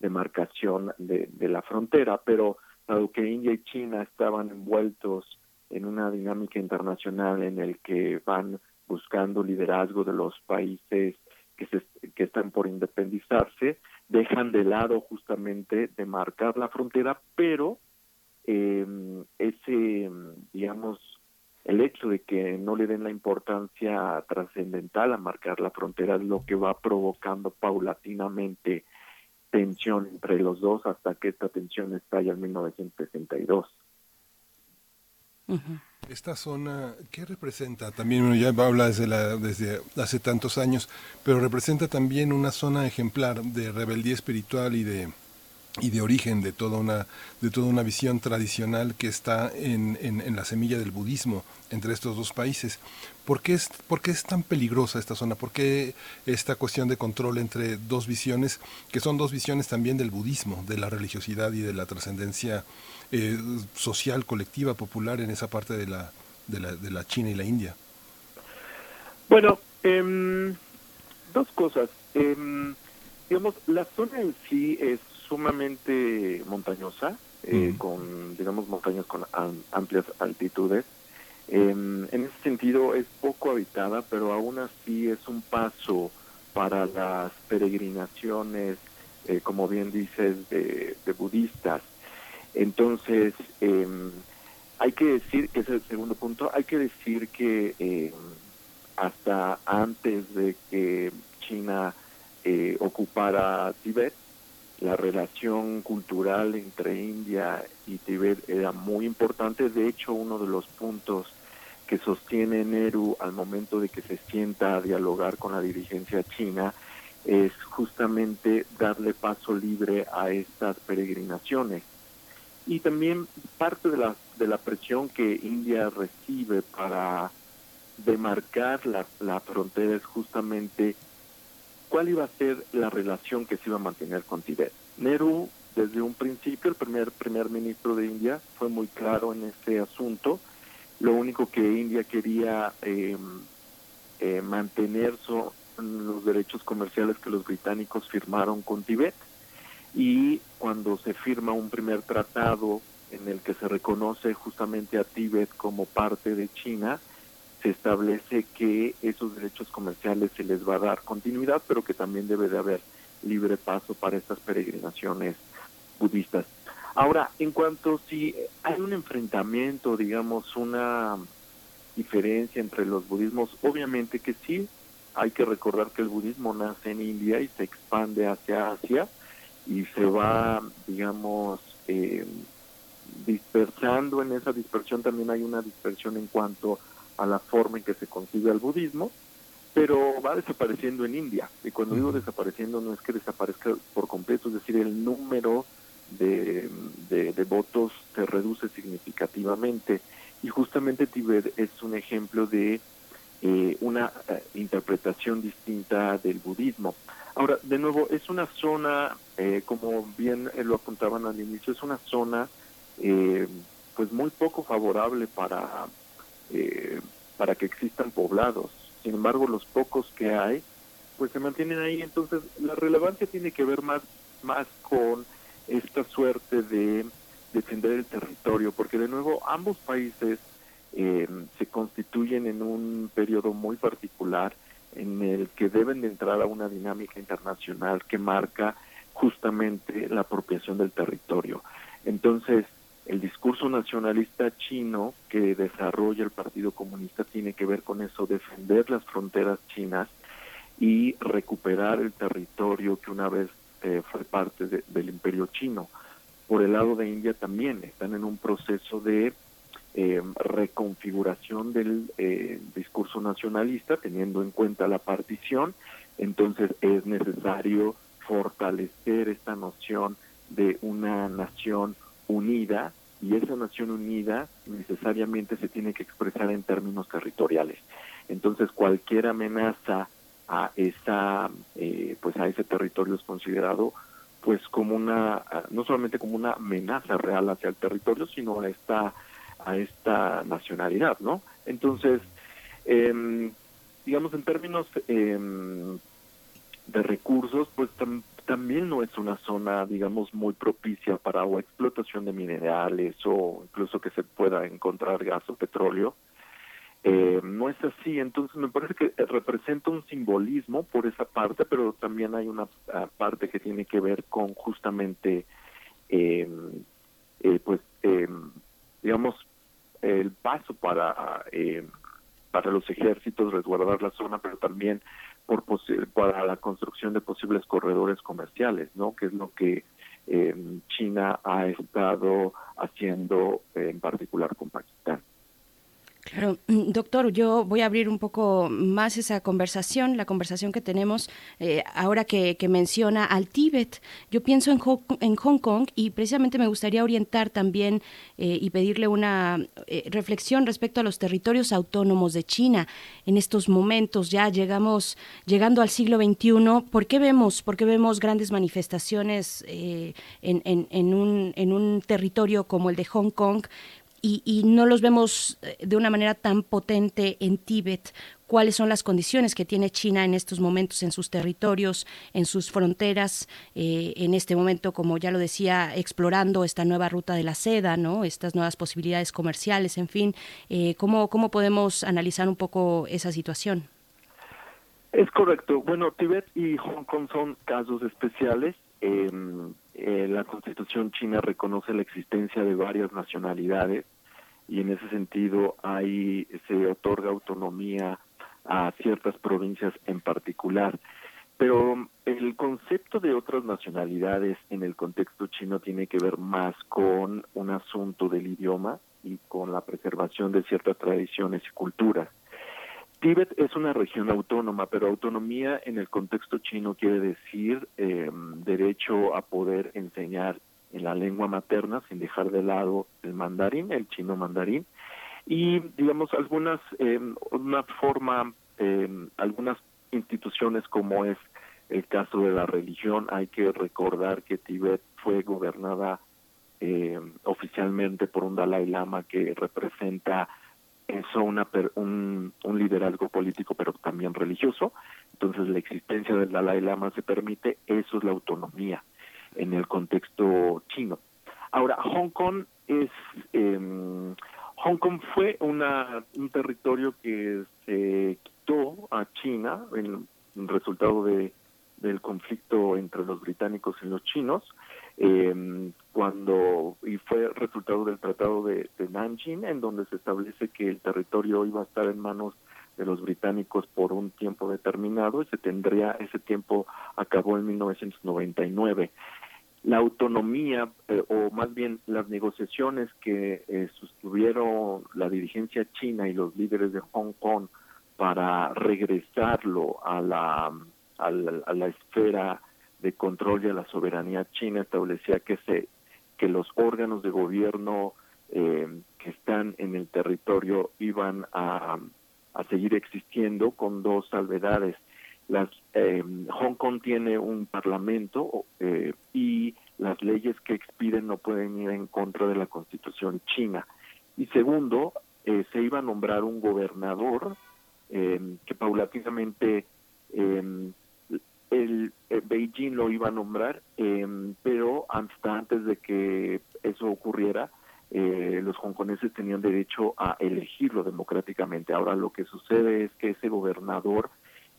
demarcación de, de la frontera, pero dado que India y China estaban envueltos en una dinámica internacional en el que van buscando liderazgo de los países que, se, que están por independizarse, dejan de lado justamente de marcar la frontera, pero eh, ese, digamos, el hecho de que no le den la importancia trascendental a marcar la frontera es lo que va provocando paulatinamente tensión entre los dos hasta que esta tensión estalla en 1962. Esta zona, ¿qué representa? También uno ya habla desde, la, desde hace tantos años, pero representa también una zona ejemplar de rebeldía espiritual y de, y de origen de toda una de toda una visión tradicional que está en, en, la semilla del budismo entre estos dos países. ¿Por qué, es, ¿Por qué es tan peligrosa esta zona? ¿Por qué esta cuestión de control entre dos visiones, que son dos visiones también del budismo, de la religiosidad y de la trascendencia eh, social, colectiva, popular en esa parte de la, de la, de la China y la India? Bueno, eh, dos cosas. Eh, digamos, la zona en sí es sumamente montañosa, eh, con, digamos, montañas con amplias altitudes. en ese sentido es poco habitada, pero aún así es un paso para las peregrinaciones, eh, como bien dices, de, budistas. Entonces, em, hay que decir, que es el segundo punto, hay que decir que em, hasta antes de que China eh, ocupara Tibet, la relación cultural entre India y Tibet era muy importante. De hecho, uno de los puntos que sostiene Nehru al momento de que se sienta a dialogar con la dirigencia china es justamente darle paso libre a estas peregrinaciones. Y también parte de la, de la presión que India recibe para demarcar la, la frontera es justamente cuál iba a ser la relación que se iba a mantener con Tibet. Nehru, desde un principio, el primer primer ministro de India, fue muy claro en este asunto. Lo único que India quería eh, eh, mantener son los derechos comerciales que los británicos firmaron con Tibet. Y cuando se firma un primer tratado en el que se reconoce justamente a Tibet como parte de China, se establece que esos derechos comerciales se les va a dar continuidad, pero que también debe de haber libre paso para estas peregrinaciones budistas. Ahora, en cuanto si hay un enfrentamiento, digamos, una diferencia entre los budismos, obviamente que sí, hay que recordar que el budismo nace en India y se expande hacia Asia y se va, digamos, eh, dispersando. En esa dispersión también hay una dispersión en cuanto a la forma en que se concibe el budismo, pero va desapareciendo en India. Y cuando digo desapareciendo no es que desaparezca por completo, es decir, el número de, de, votos se reduce significativamente. Y justamente Tibet es un ejemplo de eh, una eh, interpretación distinta del budismo. Ahora, de nuevo, es una zona, eh, como bien lo apuntaban al inicio, es una zona pues muy poco favorable para eh, para que existan poblados. Sin embargo, los pocos que hay, pues se mantienen ahí. Entonces, la relevancia tiene que ver más, más con esta suerte de defender el territorio, porque de nuevo ambos países eh, se constituyen en un periodo muy particular en el que deben de entrar a una dinámica internacional que marca justamente la apropiación del territorio. Entonces, el discurso nacionalista chino que desarrolla el Partido Comunista tiene que ver con eso, defender las fronteras chinas y recuperar el territorio que una vez eh, fue parte del imperio chino. Por el lado de India también están en un proceso de eh, reconfiguración del eh, discurso nacionalista, teniendo en cuenta la partición, entonces es necesario fortalecer esta noción de una nación unida y esa nación unida necesariamente se tiene que expresar en términos territoriales. Entonces cualquier amenaza a esa eh, pues a ese territorio es considerado pues como una no solamente como una amenaza real hacia el territorio sino a esta a esta nacionalidad no entonces eh, digamos en términos eh, de recursos pues también no es una zona, digamos, muy propicia para o explotación de minerales o incluso que se pueda encontrar gas o petróleo. Eh, no es así, entonces me parece que representa un simbolismo por esa parte, pero también hay una ah, parte que tiene que ver con justamente, eh, eh, pues, digamos, el paso para para los ejércitos resguardar la zona, pero también por para la construcción de posibles corredores comerciales, ¿no? Que es lo que China ha estado haciendo en particular con Pakistán. Claro, mm, doctor, yo voy a abrir un poco más esa conversación, la conversación que tenemos eh, ahora que, menciona al Tíbet. Yo pienso en, en, Hong Kong y precisamente me gustaría orientar también eh, y pedirle una eh, reflexión respecto a los territorios autónomos de China. En estos momentos ya llegamos, llegando al siglo XXI, ¿por qué vemos, por qué vemos grandes manifestaciones en, un territorio como el de Hong Kong? Y, no los vemos eh, de una manera tan potente en Tíbet. ¿Cuáles son las condiciones que tiene China en estos momentos en sus territorios, en sus fronteras? Eh, en este momento, como ya lo decía, explorando esta nueva ruta de la seda, ¿no? Estas nuevas posibilidades comerciales, en fin. Eh, ¿cómo, ¿Cómo podemos analizar un poco esa situación? Es correcto. Bueno, Tíbet y Hong Kong son casos especiales. Em, la constitución china reconoce la existencia de varias nacionalidades y en ese sentido ahí se otorga autonomía a ciertas provincias en particular. Pero el concepto de otras nacionalidades en el contexto chino tiene que ver más con un asunto del idioma y con la preservación de ciertas tradiciones y culturas. Tíbet es una región autónoma, pero autonomía en el contexto chino quiere decir eh, derecho a poder enseñar en la lengua materna sin dejar de lado el mandarín, el chino mandarín, y digamos algunas, eh, una forma, eh, algunas instituciones como es el caso de la religión, hay que recordar que Tibet fue gobernada eh, oficialmente por un Dalai Lama que representa eso una un, un liderazgo político pero también religioso entonces la existencia del Dalai Lama se permite eso es la autonomía en el contexto chino. Ahora, Hong Kong es eh, Hong Kong fue una, un territorio que se quitó a China en, resultado de del conflicto entre los británicos y los chinos eh, cuando y fue resultado del tratado de, Nanjing en donde se establece que el territorio iba a estar en manos de los británicos por un tiempo determinado y se tendría ese tiempo acabó en 1999 la autonomía eh, o más bien las negociaciones que eh, sostuvieron la dirigencia china y los líderes de Hong Kong para regresarlo a la, a la, esfera de control y a la soberanía china establecía que se que los órganos de gobierno eh, que están en el territorio iban a, a seguir existiendo con dos salvedades las eh, Hong Kong tiene un parlamento eh, y las leyes que expiden no pueden ir en contra de la constitución china. Y segundo, eh, se iba a nombrar un gobernador que paulatinamente el, Beijing lo iba a nombrar, pero hasta antes de que eso ocurriera, los hongkoneses tenían derecho a elegirlo democráticamente. Ahora lo que sucede es que ese gobernador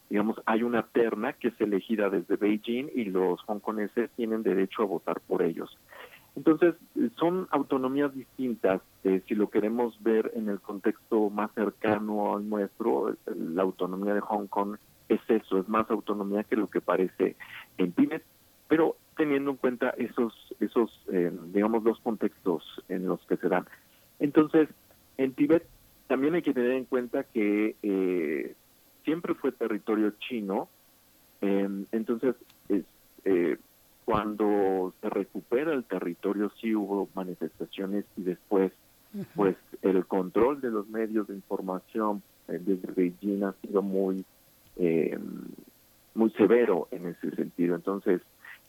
digamos, hay una terna que es elegida desde Beijing y los hongkoneses tienen derecho a votar por ellos. Entonces, son autonomías distintas. Eh, si lo queremos ver en el contexto más cercano al nuestro, la autonomía de Hong Kong es eso, es más autonomía que lo que parece en Tibet, pero teniendo en cuenta esos, esos eh, digamos, dos contextos en los que se dan. Entonces, en Tibet también hay que tener en cuenta que eh, siempre fue territorio chino. Em, entonces, eh, cuando se recupera el territorio, sí hubo manifestaciones y después, pues, el control de los medios de información eh, desde Beijing ha sido muy, em, muy severo en ese sentido. Entonces,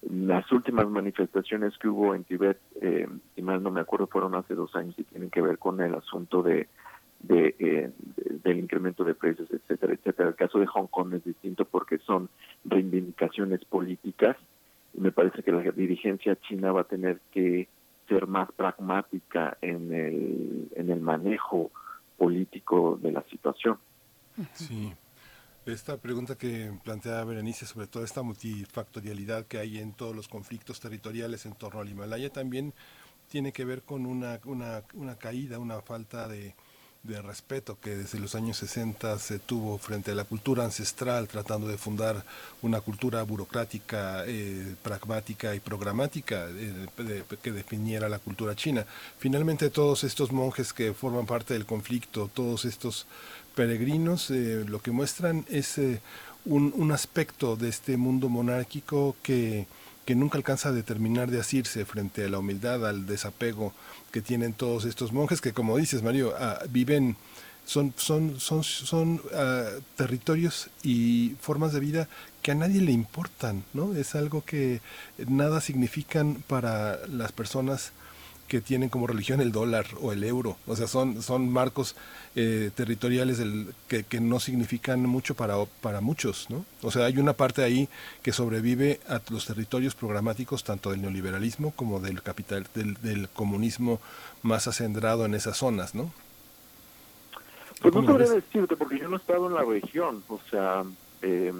las últimas manifestaciones que hubo en Tibet, eh, si mal no me acuerdo, fueron hace dos años y tienen que ver con el asunto de eh, de, del incremento de precios, etcétera, etcétera. El caso de Hong Kong es distinto porque son reivindicaciones políticas me parece que la dirigencia china va a tener que ser más pragmática en el, en el manejo político de la situación. Sí. Esta pregunta que plantea Berenice sobre toda esta multifactorialidad que hay en todos los conflictos territoriales en torno al Himalaya también tiene que ver con una, una, caída, una falta de, de respeto que desde los años 60 se tuvo frente a la cultura ancestral, tratando de fundar una cultura burocrática, eh, pragmática y programática eh, que definiera la cultura china. Finalmente todos estos monjes que forman parte del conflicto, todos estos peregrinos, eh, lo que muestran es un, un aspecto de este mundo monárquico que que nunca alcanza a determinar de asirse frente a la humildad, al desapego que tienen todos estos monjes que, como dices, Mario, ah, viven, son, son, son, son ah, territorios y formas de vida que a nadie le importan, ¿no? Es algo que nada significan para las personas que tienen como religión el dólar o el euro. O sea, son, son marcos eh, territoriales del, que, que, no significan mucho para, para muchos, ¿no? O sea, hay una parte ahí que sobrevive a los territorios programáticos tanto del neoliberalismo como del capital, del, del comunismo más acendrado en esas zonas, ¿no? Pues no sabría decirte, porque yo no he estado en la región, o sea, eh,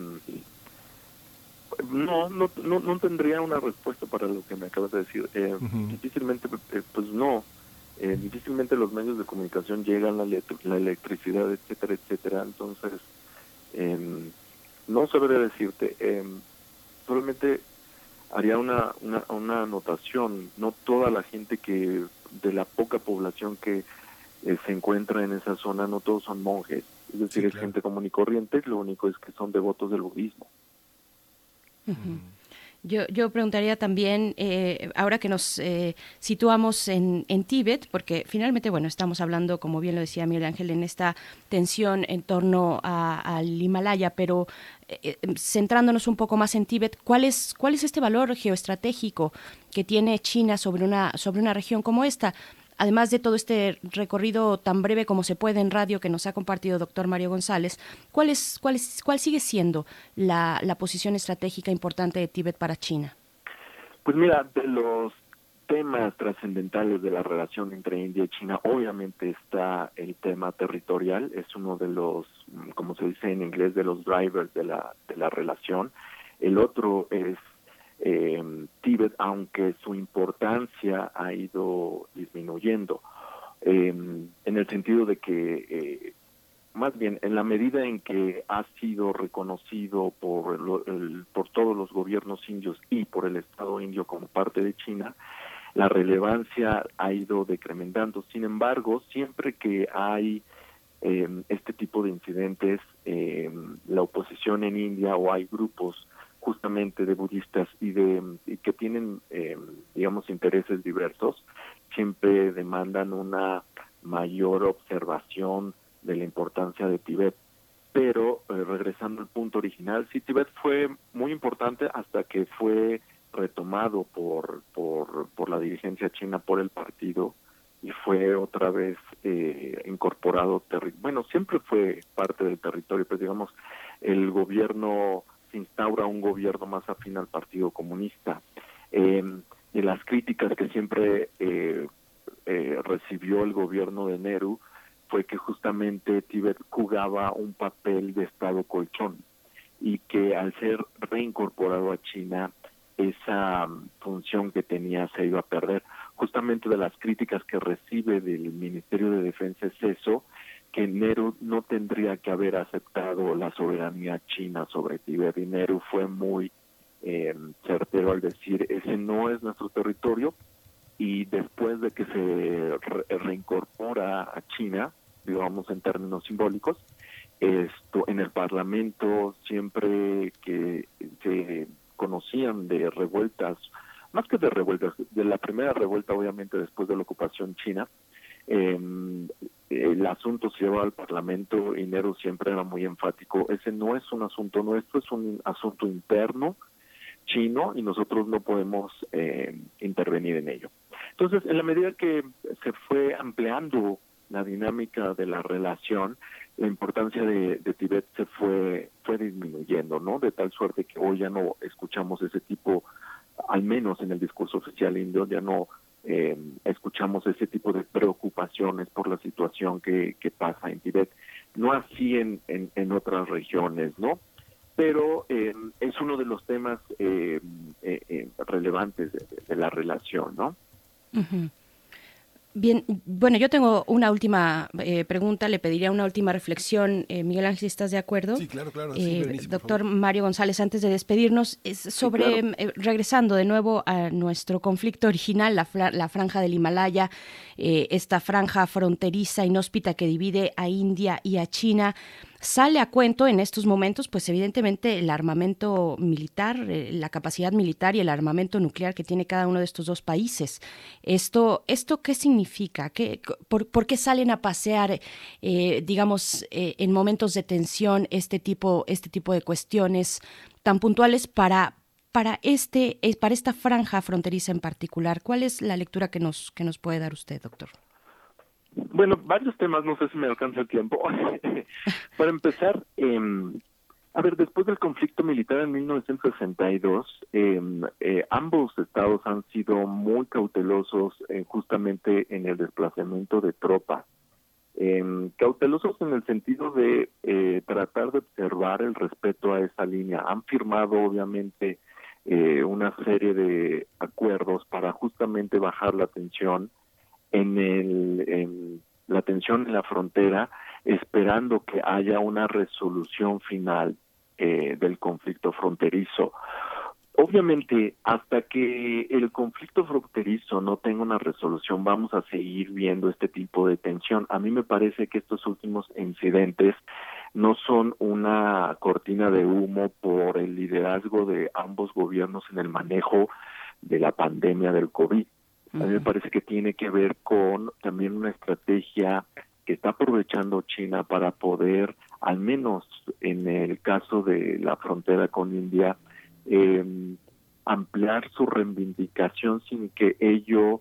no, no, no, no tendría una respuesta para lo que me acabas de decir. Eh, Difícilmente, eh, pues no. Eh, difícilmente los medios de comunicación llegan, la, la electricidad, etcétera, etcétera. Entonces, eh, no sabría decirte. Solamente haría una, una, una anotación. No toda la gente que, de la poca población que eh, se encuentra en esa zona, no todos son monjes. Es decir, es gente común y corriente, lo único es que son devotos del budismo. Yo, yo preguntaría también, eh, ahora que nos eh, situamos en, en, Tíbet, porque finalmente, bueno, estamos hablando, como bien lo decía Miguel Ángel, en esta tensión en torno al Himalaya, pero eh, centrándonos un poco más en Tíbet, ¿cuál es, ¿cuál es este valor geoestratégico que tiene China sobre una, sobre una región como esta? Además de todo este recorrido tan breve como se puede en radio que nos ha compartido doctor Mario González, ¿cuál, es, cuál, es, cuál sigue siendo la, la posición estratégica importante de Tíbet para China? Pues mira, de los temas trascendentales de la relación entre India y China, obviamente está el tema territorial, es uno de los, como se dice en inglés, de los drivers de la, de la relación. El otro es eh, Tíbet, aunque su importancia ha ido disminuyendo, eh, en el sentido de que, eh, más bien, en la medida en que ha sido reconocido por, el, por todos los gobiernos indios y por el Estado indio como parte de China, la relevancia ha ido decrementando. Sin embargo, siempre que hay eh, este tipo de incidentes, eh, la oposición en India o hay grupos justamente de budistas y de y que tienen eh, digamos intereses diversos siempre demandan una mayor observación de la importancia de Tibet. Pero eh, regresando al punto original sí Tibet fue muy importante hasta que fue retomado por por por la dirigencia china por el partido y fue otra vez eh, incorporado bueno siempre fue parte del territorio pues digamos el gobierno instaura un gobierno más afín al Partido Comunista. Eh, de las críticas que siempre eh, eh, recibió el gobierno de Nehru fue que justamente Tíbet jugaba un papel de Estado colchón y que al ser reincorporado a China esa um, función que tenía se iba a perder. Justamente de las críticas que recibe del Ministerio de Defensa es eso, que Nehru no tendría que haber aceptado la soberanía china sobre Tibet. Y Nehru fue muy eh, certero al decir ese no es nuestro territorio y después de que se reincorpora a China, digamos en términos simbólicos, esto en el Parlamento siempre que se conocían de revueltas, más que de revueltas, de la primera revuelta obviamente después de la ocupación china, el asunto se llevó al Parlamento y Nero siempre era muy enfático, ese no es un asunto nuestro, es un asunto interno chino y nosotros no podemos eh, intervenir en ello. Entonces, en la medida que se fue ampliando la dinámica de la relación, la importancia de, de, Tibet se fue fue disminuyendo, ¿no? De tal suerte que hoy ya no escuchamos ese tipo al menos en el discurso oficial indio ya no eh, escuchamos ese tipo de preocupaciones por la situación que, que pasa en Tibet. No así en, en, otras regiones, ¿no? Pero eh, es uno de los temas eh, relevantes de, la relación, ¿no? Bien, bueno, yo tengo una última eh, pregunta, le pediría una última reflexión. Eh, Miguel Ángel, ¿estás de acuerdo? Sí, claro, claro. Eh, doctor Mario González, antes de despedirnos, es sobre, regresando de nuevo a nuestro conflicto original, la, la franja del Himalaya, esta franja fronteriza inhóspita que divide a India y a China sale a cuento en estos momentos, pues evidentemente el armamento militar, eh, la capacidad militar y el armamento nuclear que tiene cada uno de estos dos países. ¿Esto, esto qué significa? ¿Qué, por, qué salen a pasear, eh, digamos, eh, en momentos de tensión este tipo, este tipo de cuestiones tan puntuales para, para, este, para esta franja fronteriza en particular? ¿Cuál es la lectura que nos, que nos puede dar usted, doctor? Bueno, varios temas, no sé si me alcanza el tiempo. Para empezar, eh, a ver, después del conflicto militar en 1962, em, eh, ambos estados han sido muy cautelosos eh, justamente en el desplazamiento de tropas. Eh, cautelosos en el sentido de eh, tratar de observar el respeto a esa línea. Han firmado, obviamente, eh, una serie de acuerdos para justamente bajar la tensión en, el, la tensión en la frontera, esperando que haya una resolución final eh, del conflicto fronterizo. Obviamente, hasta que el conflicto fronterizo no tenga una resolución, vamos a seguir viendo este tipo de tensión. A mí me parece que estos últimos incidentes no son una cortina de humo por el liderazgo de ambos gobiernos en el manejo de la pandemia del COVID. A mí me parece que tiene que ver con también una estrategia que está aprovechando China para poder, al menos en el caso de la frontera con India, eh, ampliar su reivindicación sin que ello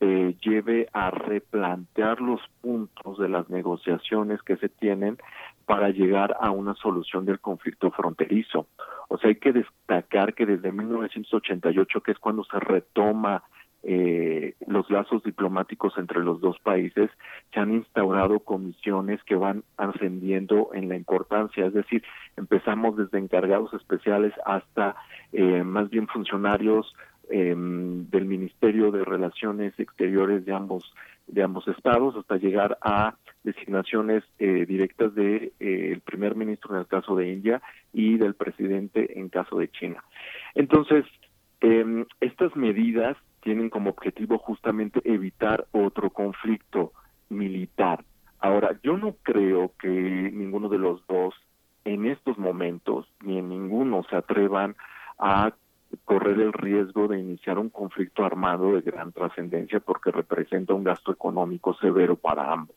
eh, lleve a replantear los puntos de las negociaciones que se tienen para llegar a una solución del conflicto fronterizo. O sea, hay que destacar que desde 1988, que es cuando se retoma eh, los lazos diplomáticos entre los dos países, se han instaurado comisiones que van ascendiendo en la importancia, es decir, empezamos desde encargados especiales hasta eh, más bien funcionarios eh, del Ministerio de Relaciones Exteriores de ambos de ambos estados hasta llegar a designaciones eh, directas de eh, primer ministro en el caso de India y del presidente en caso de China. Entonces, eh, estas medidas tienen como objetivo justamente evitar otro conflicto militar. Ahora, yo no creo que ninguno de los dos en estos momentos, ni en ninguno se atrevan a correr el riesgo de iniciar un conflicto armado de gran trascendencia porque representa un gasto económico severo para ambos.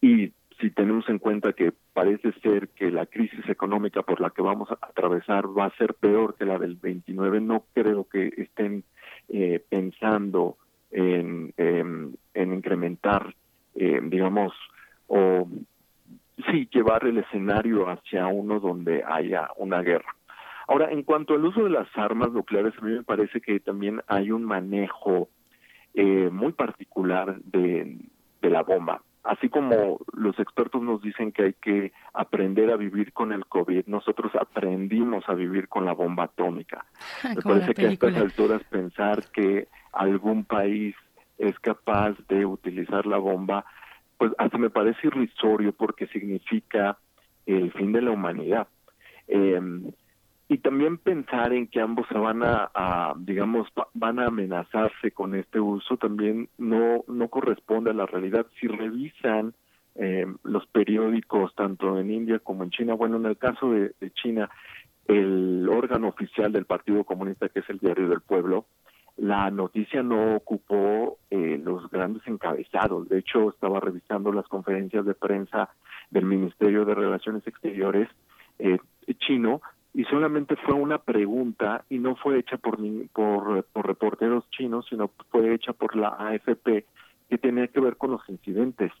Y si tenemos en cuenta que parece ser que la crisis económica por la que vamos a atravesar va a ser peor que la del 29, no creo que estén eh, pensando en, en, incrementar, eh, digamos, o sí, llevar el escenario hacia uno donde haya una guerra. Ahora, en cuanto al uso de las armas nucleares, a mí me parece que también hay un manejo eh, muy particular de, de la bomba así como los expertos nos dicen que hay que aprender a vivir con el COVID, nosotros aprendimos a vivir con la bomba atómica. Me parece que a estas alturas pensar que algún país es capaz de utilizar la bomba, pues hasta me parece irrisorio porque significa el fin de la humanidad. Eh, y también pensar en que ambos se van a, digamos van a amenazarse con este uso también no no corresponde a la realidad. Si revisan eh, los periódicos tanto en India como en China bueno en el caso de, China el órgano oficial del Partido Comunista que es el Diario del Pueblo la noticia no ocupó eh, los grandes encabezados. De hecho estaba revisando las conferencias de prensa del Ministerio de Relaciones Exteriores eh, chino y solamente fue una pregunta y no fue hecha por, por, por reporteros chinos, sino fue hecha por la AFP que tenía que ver con los incidentes.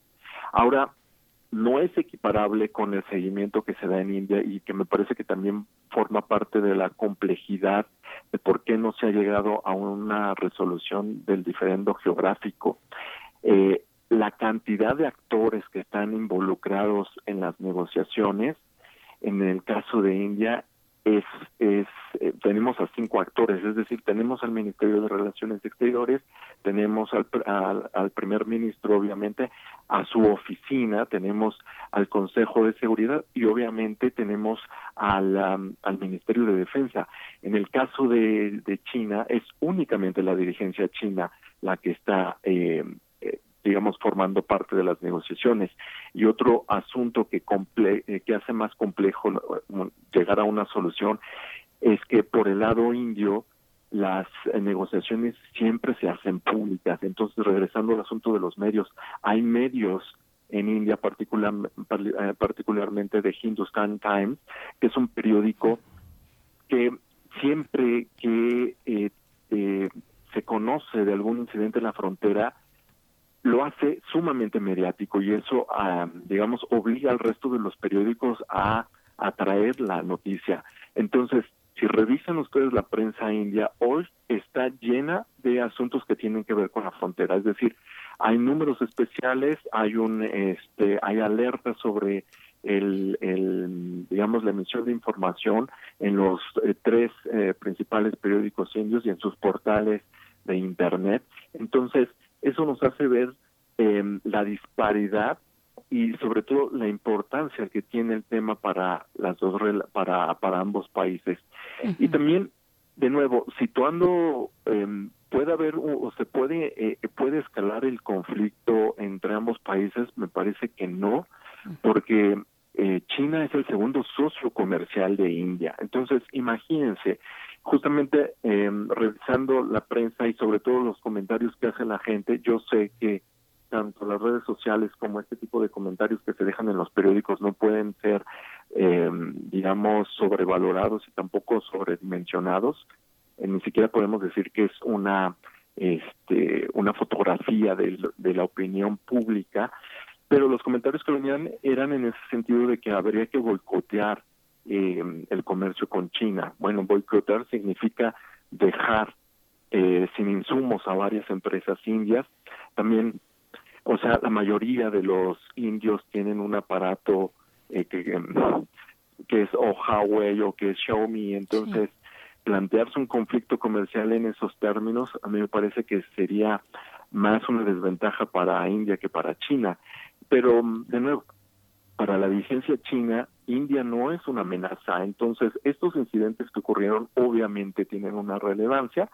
Ahora, no es equiparable con el seguimiento que se da en India y que me parece que también forma parte de la complejidad de por qué no se ha llegado a una resolución del diferendo geográfico. Eh, la cantidad de actores que están involucrados en las negociaciones, en el caso de India, es, es eh, tenemos a cinco actores, es decir, tenemos al Ministerio de Relaciones Exteriores, tenemos al, al, primer ministro, obviamente, a su oficina, tenemos al Consejo de Seguridad y obviamente tenemos al, al Ministerio de Defensa. En el caso de, de China, es únicamente la dirigencia china la que está eh, digamos, formando parte de las negociaciones. Y otro asunto que, comple eh, que hace más complejo llegar a una solución es que por el lado indio las eh, negociaciones siempre se hacen públicas. Entonces, regresando al asunto de los medios, hay medios en India, particular, eh, particularmente de Hindustan Times, que es un periódico que siempre que se conoce de algún incidente en la frontera, lo hace sumamente mediático y eso, ah, digamos, obliga al resto de los periódicos a atraer la noticia. Entonces, si revisan ustedes la prensa india, hoy está llena de asuntos que tienen que ver con la frontera, es decir, hay números especiales, hay un, este, hay alertas sobre el, el, digamos, la emisión de información en los eh, tres eh, principales periódicos indios y en sus portales de internet. Entonces, eso nos hace ver eh, la disparidad y sobre todo la importancia que tiene el tema para las dos para para ambos países. Y también de nuevo situando eh, puede haber o se puede eh, puede escalar el conflicto entre ambos países me parece que no porque eh, China es el segundo socio comercial de India. Entonces imagínense justamente eh, revisando la prensa y sobre todo los comentarios que hace la gente, yo sé que tanto las redes sociales como este tipo de comentarios que se dejan en los periódicos no pueden ser, eh, digamos, sobrevalorados y tampoco sobredimensionados. Eh, ni siquiera podemos decir que es una, este, una fotografía de, la opinión pública, pero los comentarios que venían eran en ese sentido de que habría que boicotear eh, el comercio con China. Bueno, boicotar significa dejar eh, sin insumos a varias empresas indias. También, o sea, la mayoría de los indios tienen un aparato eh, que, que es o Huawei o que es Xiaomi, entonces plantearse un conflicto comercial en esos términos a mí me parece que sería más una desventaja para India que para China. Pero, de nuevo, para la vigencia china, India no es una amenaza. Entonces, estos incidentes que ocurrieron obviamente tienen una relevancia,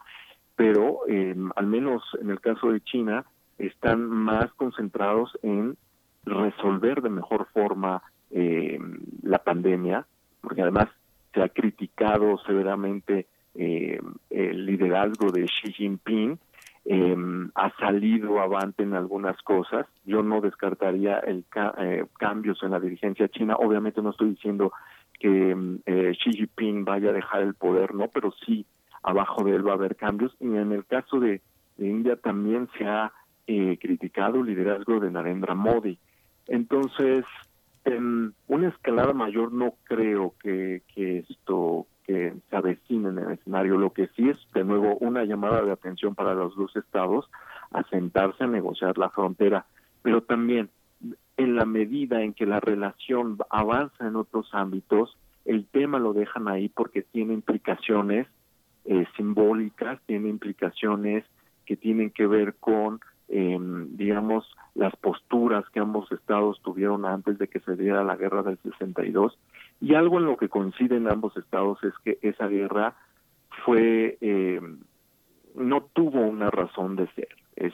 pero eh, al menos en el caso de China, están más concentrados en resolver de mejor forma eh, la pandemia, porque además se ha criticado severamente eh, el liderazgo de Xi Jinping eh, ha salido avante en algunas cosas. Yo no descartaría el eh, cambios en la dirigencia china. Obviamente no estoy diciendo que eh, Xi Jinping vaya a dejar el poder, no, pero sí abajo de él va a haber cambios. Y en el caso de, India también se ha eh, criticado el liderazgo de Narendra Modi. Entonces, en una escalada mayor no creo que, que esto que se avecinen en el escenario. Lo que sí es, de nuevo, una llamada de atención para los dos estados a sentarse a negociar la frontera, pero también en la medida en que la relación avanza en otros ámbitos, el tema lo dejan ahí porque tiene implicaciones eh, simbólicas, tiene implicaciones que tienen que ver con, eh, digamos, las posturas que ambos estados tuvieron antes de que se diera la guerra del 62 y algo en lo que coinciden ambos estados es que esa guerra fue eh, no tuvo una razón de ser. Es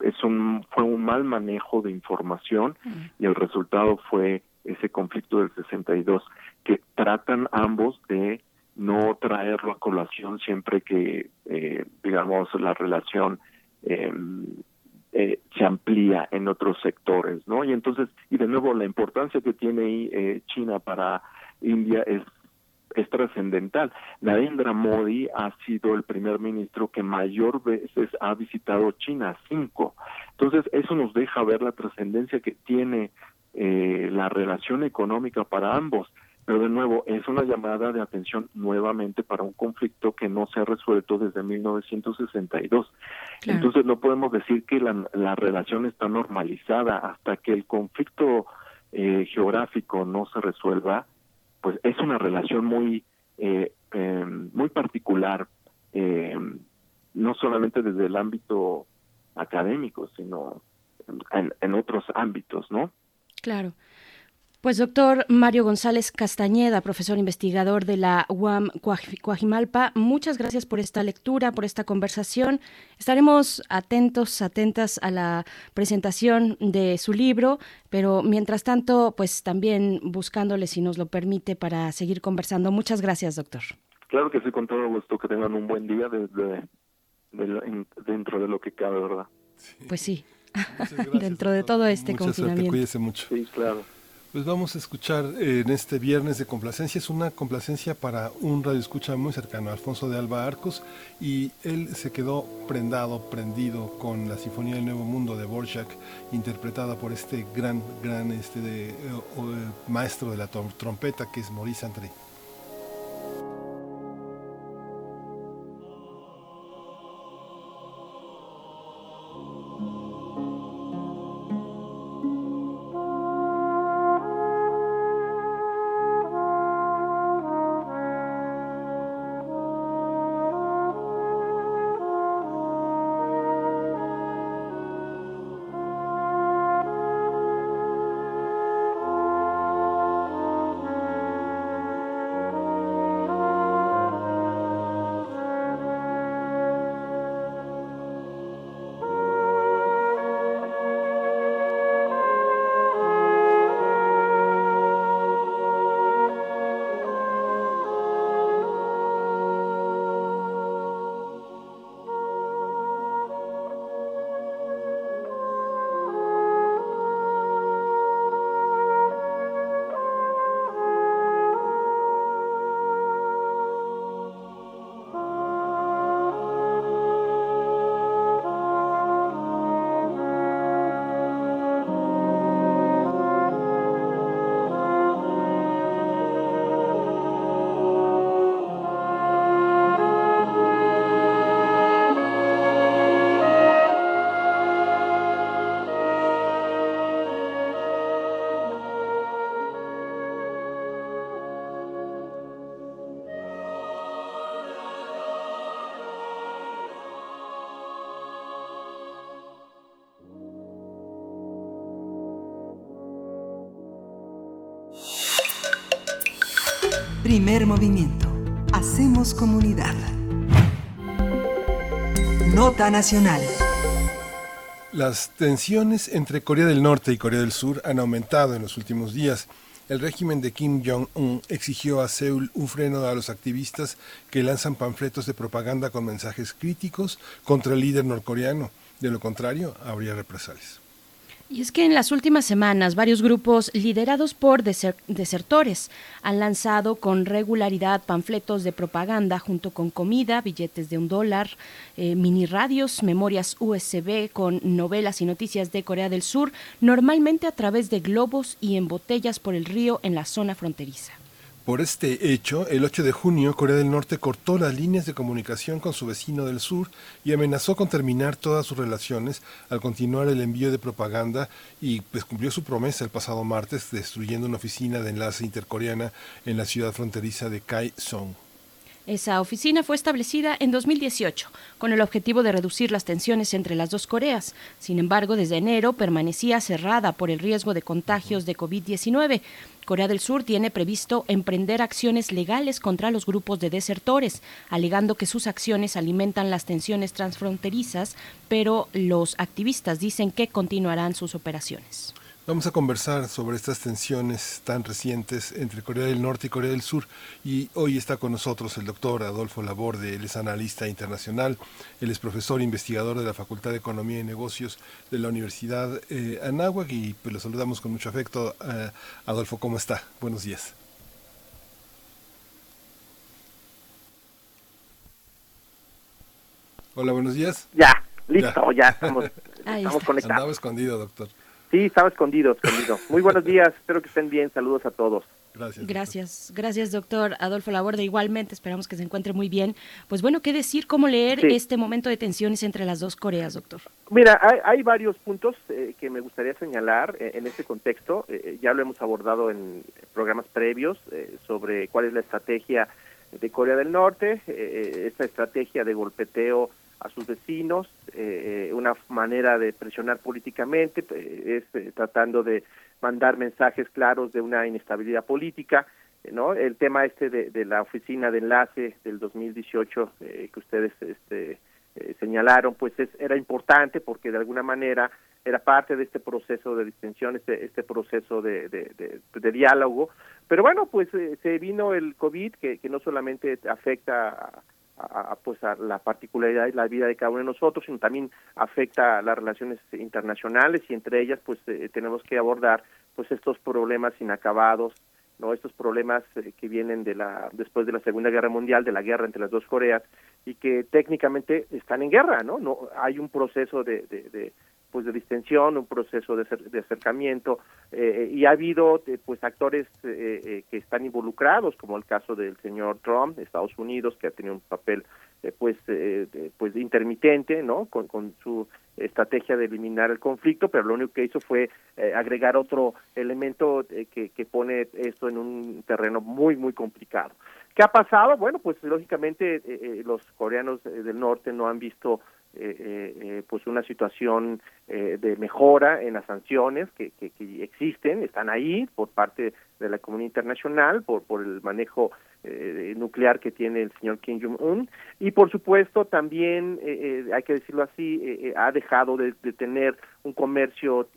es un fue un mal manejo de información y el resultado fue ese conflicto del 62 que tratan ambos de no traerlo a colación siempre que eh, digamos la relación eh, eh, se amplía en otros sectores, ¿no? Y entonces, y de nuevo, la importancia que tiene eh, China para India es, es trascendental. Narendra Modi ha sido el primer ministro que mayor veces ha visitado China, cinco. Entonces, eso nos deja ver la trascendencia que tiene eh, la relación económica para ambos. pero de nuevo, es una llamada de atención nuevamente para un conflicto que no se ha resuelto desde 1962. Entonces no podemos decir que la, la, relación está normalizada hasta que el conflicto eh, geográfico no se resuelva, pues es una relación muy, eh, em, muy particular, em, no solamente desde el ámbito académico, sino en, en otros ámbitos, ¿no? Claro. Pues doctor Mario González Castañeda, profesor investigador de la UAM Coajimalpa, muchas gracias por esta lectura, por esta conversación. Estaremos atentos, atentas a la presentación de su libro, pero mientras tanto, pues también buscándole, si nos lo permite, para seguir conversando. Muchas gracias, doctor. Claro que sí, con todo gusto, que tengan un buen día desde, dentro de lo que cabe, ¿verdad? Pues sí, dentro de todo este Mucha confinamiento. cuídese mucho. Sí, claro. Pues vamos a escuchar eh, en este viernes de complacencia. Es una complacencia para un radio escucha muy cercano, Alfonso de Alba Arcos, y él se quedó prendado, prendido con la Sinfonía del Nuevo Mundo de Borjak, interpretada por este gran, gran este de, eh, eh, maestro de la trompeta que es Maurice André. Movimiento. Hacemos comunidad. Nota Nacional. Las tensiones entre Corea del Norte y Corea del Sur han aumentado en los últimos días. El régimen de Kim Jong-un exigió a Seúl un freno a los activistas que lanzan panfletos de propaganda con mensajes críticos contra el líder norcoreano. De lo contrario, habría represalias. Y es que en las últimas semanas varios grupos liderados por desertores han lanzado con regularidad panfletos de propaganda junto con comida, billetes de un dólar, eh, mini radios, memorias USB con novelas y noticias de Corea del Sur, normalmente a través de globos y en botellas por el río en la zona fronteriza. Por este hecho, el 8 de junio, Corea del Norte cortó las líneas de comunicación con su vecino del sur y amenazó con terminar todas sus relaciones al continuar el envío de propaganda y pues cumplió su promesa el pasado martes destruyendo una oficina de enlace intercoreana en la ciudad fronteriza de Kaesong. Esa oficina fue establecida en 2018 con el objetivo de reducir las tensiones entre las dos Coreas. Sin embargo, desde enero permanecía cerrada por el riesgo de contagios de COVID-19. Corea del Sur tiene previsto emprender acciones legales contra los grupos de desertores, alegando que sus acciones alimentan las tensiones transfronterizas, pero los activistas dicen que continuarán sus operaciones. Vamos a conversar sobre estas tensiones tan recientes entre Corea del Norte y Corea del Sur y hoy está con nosotros el doctor Adolfo Laborde, él es analista internacional, él es profesor investigador de la Facultad de Economía y Negocios de la Universidad eh, Anáhuac y pues lo saludamos con mucho afecto. Eh, Adolfo, ¿cómo está? Buenos días. Hola, buenos días. Ya, listo, ya, estamos, estamos conectados. Andaba escondido, doctor. Sí, estaba escondido, escondido. Muy buenos días, espero que estén bien, saludos a todos. Gracias. Gracias, gracias doctor Adolfo Laborde. Igualmente esperamos que se encuentre muy bien. Pues bueno, ¿qué decir? ¿Cómo leer este momento de tensiones entre las dos Coreas, doctor? Mira, hay, varios puntos eh, que me gustaría señalar eh, en este contexto. Eh, ya lo hemos abordado en programas previos sobre cuál es la estrategia de Corea del Norte, esta estrategia de golpeteo a sus vecinos, una manera de presionar políticamente, es tratando de mandar mensajes claros de una inestabilidad política, ¿no? El tema este de, la oficina de enlace del 2018 eh, que ustedes este, eh, señalaron, pues es, era importante porque de alguna manera era parte de este proceso de distensión, este, este proceso de, de, diálogo. Pero bueno, pues eh, se vino el COVID que, que no solamente afecta a, a, pues a la particularidad y la vida de cada uno de nosotros, sino también afecta a las relaciones internacionales y entre ellas pues eh, tenemos que abordar pues estos problemas inacabados, no estos problemas eh, que vienen de la después de la Segunda Guerra Mundial, de la guerra entre las dos Coreas y que técnicamente están en guerra, ¿no? No hay un proceso de, de pues de distensión, un proceso de, acercamiento eh, y ha habido eh, pues actores eh, que están involucrados como el caso del señor Trump Estados Unidos que ha tenido un papel pues pues intermitente no con, con, su estrategia de eliminar el conflicto pero lo único que hizo fue agregar otro elemento que, que pone esto en un terreno muy muy complicado ¿Qué ha pasado? Bueno, pues lógicamente los coreanos del norte no han visto eh, eh, eh, pues una situación eh, de mejora en las sanciones que, que, que, existen, están ahí por parte de la comunidad internacional, por, por el manejo eh, nuclear que tiene el señor Kim Jong-un y por supuesto también, hay que decirlo así, ha dejado de, de, tener un comercio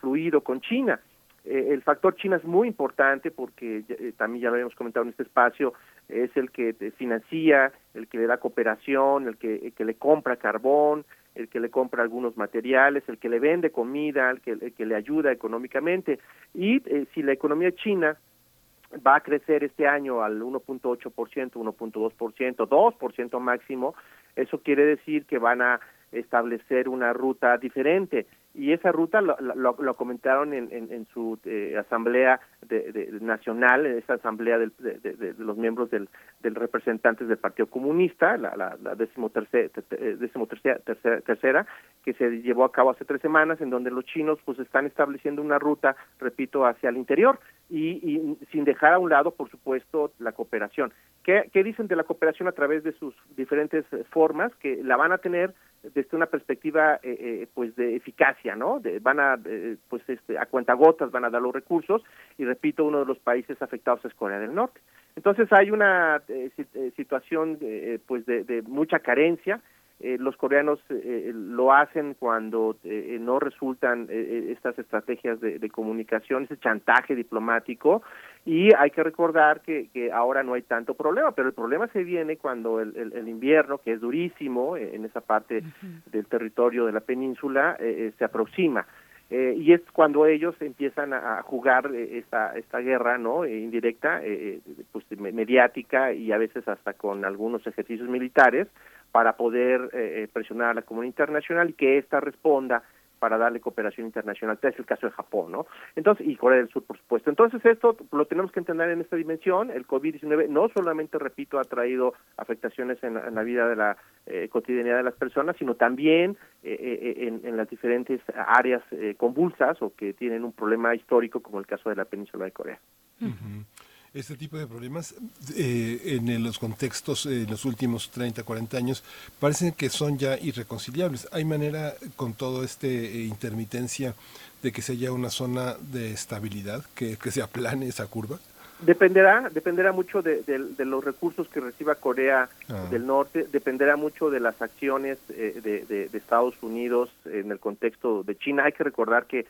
fluido con China. el factor China es muy importante porque también ya lo habíamos comentado en este espacio, es el que financia, el que le da cooperación, el que, que le compra carbón, el que le compra algunos materiales, el que le vende comida, el que, el que le ayuda económicamente. Y eh, si la economía china va a crecer este año al 1.8%, 1.2%, 2% máximo, eso quiere decir que van a establecer una ruta diferente y esa ruta lo, comentaron en, en, su eh, asamblea de, nacional, en esa asamblea de, de, los miembros del, del representantes del Partido Comunista, la, la, la decimotercera, tercera, tercera, que se llevó a cabo hace tres semanas, en donde los chinos pues están estableciendo una ruta, repito, hacia el interior y, y sin dejar a un lado, por supuesto, la cooperación. ¿Qué, ¿Qué dicen de la cooperación a través de sus diferentes formas? Que la van a tener desde una perspectiva eh, eh, pues de eficacia, ¿no? De, van a eh, pues este a cuentagotas van a dar los recursos y repito uno de los países afectados es Corea del Norte. Entonces hay una situación pues de, de mucha carencia eh, los coreanos eh, lo hacen cuando eh, no resultan estas estrategias de, comunicación, ese chantaje diplomático, y hay que recordar que, que, ahora no hay tanto problema, pero el problema se viene cuando el, el, invierno, que es durísimo en esa parte del territorio de la península, se aproxima. y es cuando ellos empiezan a, jugar esta esta guerra no indirecta pues mediática y a veces hasta con algunos ejercicios militares para poder eh, eh, presionar a la comunidad internacional y que ésta responda para darle cooperación internacional. Este es el caso de Japón, ¿no? Entonces, y Corea del Sur, por supuesto. Entonces, esto lo tenemos que entender en esta dimensión. El COVID-19 no solamente, repito, ha traído afectaciones en, la vida de la eh, cotidianidad de las personas, sino también en, las diferentes áreas convulsas o que tienen un problema histórico, como el caso de la península de Corea este tipo de problemas eh, en los contextos en los últimos 30, 40 años parecen que son ya irreconciliables. ¿Hay manera con todo este eh, intermitencia de que se haya una zona de estabilidad, que, que se aplane esa curva? Dependerá, dependerá mucho de, los recursos que reciba Corea ah. del Norte, dependerá mucho de las acciones eh, de, de, Estados Unidos en el contexto de China. Hay que recordar que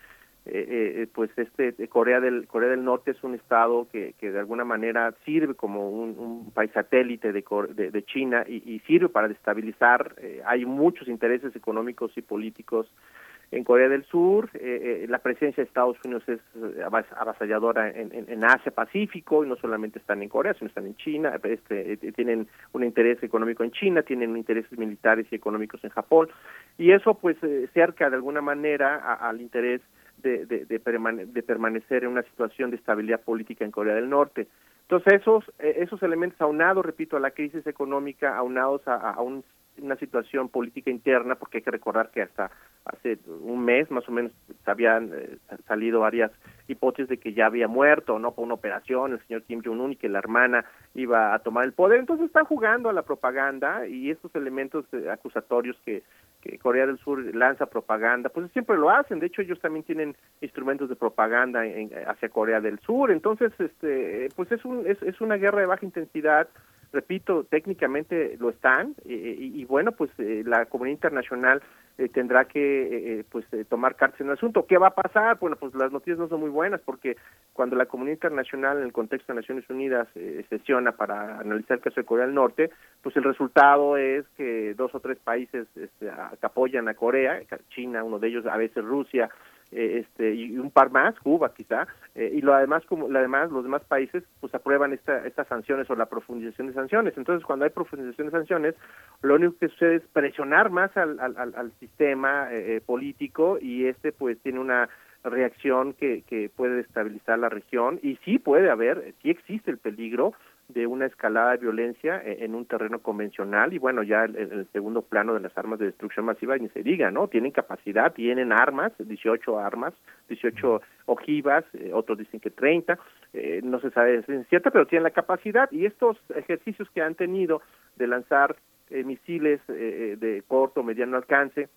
eh, eh, pues este Corea del Corea del Norte es un estado que, que de alguna manera sirve como un, país satélite de, de, China y, sirve para destabilizar eh, hay muchos intereses económicos y políticos en Corea del Sur la presencia de Estados Unidos es avasalladora en, en, Asia Pacífico y no solamente están en Corea sino están en China este, tienen un interés económico en China tienen intereses militares y económicos en Japón y eso pues cerca de alguna manera al interés de, de, permanecer en una situación de estabilidad política en Corea del Norte. Entonces esos, eh, esos elementos aunados, repito, a la crisis económica, aunados a, a una situación política interna, porque hay que recordar que hasta hace un mes más o menos habían eh, salido varias hipótesis de que ya había muerto, ¿no? Por una operación el señor Kim Jong-un y que la hermana iba a tomar el poder. Entonces están jugando a la propaganda y estos elementos eh, acusatorios que, Corea del Sur lanza propaganda, pues siempre lo hacen. De hecho, ellos también tienen instrumentos de propaganda en, hacia Corea del Sur. Entonces, este, pues es, un, es, es una guerra de baja intensidad repito, técnicamente lo están y, bueno, pues eh, la comunidad internacional eh, tendrá que eh, pues tomar cartas en el asunto. ¿Qué va a pasar? Bueno, pues las noticias no son muy buenas porque cuando la comunidad internacional en el contexto de Naciones Unidas sesiona para analizar el caso de Corea del Norte, pues el resultado es que dos o tres países este, que apoyan a Corea, China, uno de ellos, a veces Rusia, eh, este y un par más, Cuba quizá, eh, y lo además como además los demás países pues aprueban esta, estas sanciones o la profundización de sanciones. Entonces cuando hay profundización de sanciones, lo único que sucede es presionar más al, al, sistema eh, político y este pues tiene una reacción que, que puede destabilizar la región y sí puede haber, sí existe el peligro de una escalada de violencia e, en un terreno convencional y bueno, ya en el, segundo plano de las armas de destrucción masiva ni se diga, ¿no? Tienen capacidad, tienen armas, 18 armas, 18 ojivas, eh, otros dicen que 30, eh, no se sabe si es cierto, pero tienen la capacidad y estos ejercicios que han tenido de lanzar eh, misiles de corto o mediano alcance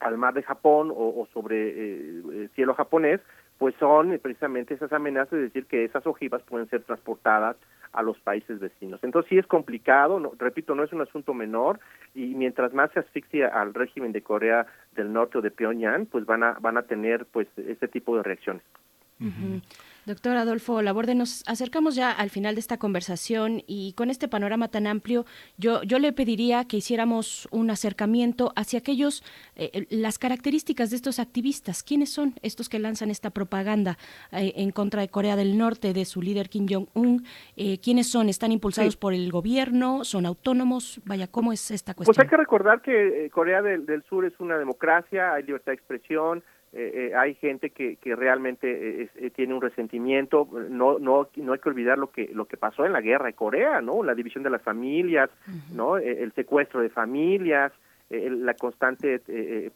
al mar de Japón o, o sobre cielo japonés, pues son precisamente esas amenazas de decir que esas ojivas pueden ser transportadas a los países vecinos. Entonces sí es complicado, no, repito, no es un asunto menor y mientras más se asfixia al régimen de Corea del Norte o de Pyongyang, pues van a van a tener pues ese tipo de reacciones. Doctor Adolfo Laborde, nos acercamos ya al final de esta conversación y con este panorama tan amplio, yo, yo le pediría que hiciéramos un acercamiento hacia aquellos, eh, las características de estos activistas. ¿Quiénes son estos que lanzan esta propaganda eh, en contra de Corea del Norte, de su líder Kim Jong-un? Eh, ¿Quiénes son? ¿Están impulsados por el gobierno? ¿Son autónomos? Vaya, ¿cómo es esta cuestión? Pues hay que recordar que Corea del Sur es una democracia, hay libertad de expresión, eh, eh, hay gente que, que realmente eh, tiene un resentimiento. No no no hay que olvidar lo que lo que pasó en la guerra de Corea no la división de las familias no el secuestro de familias la constante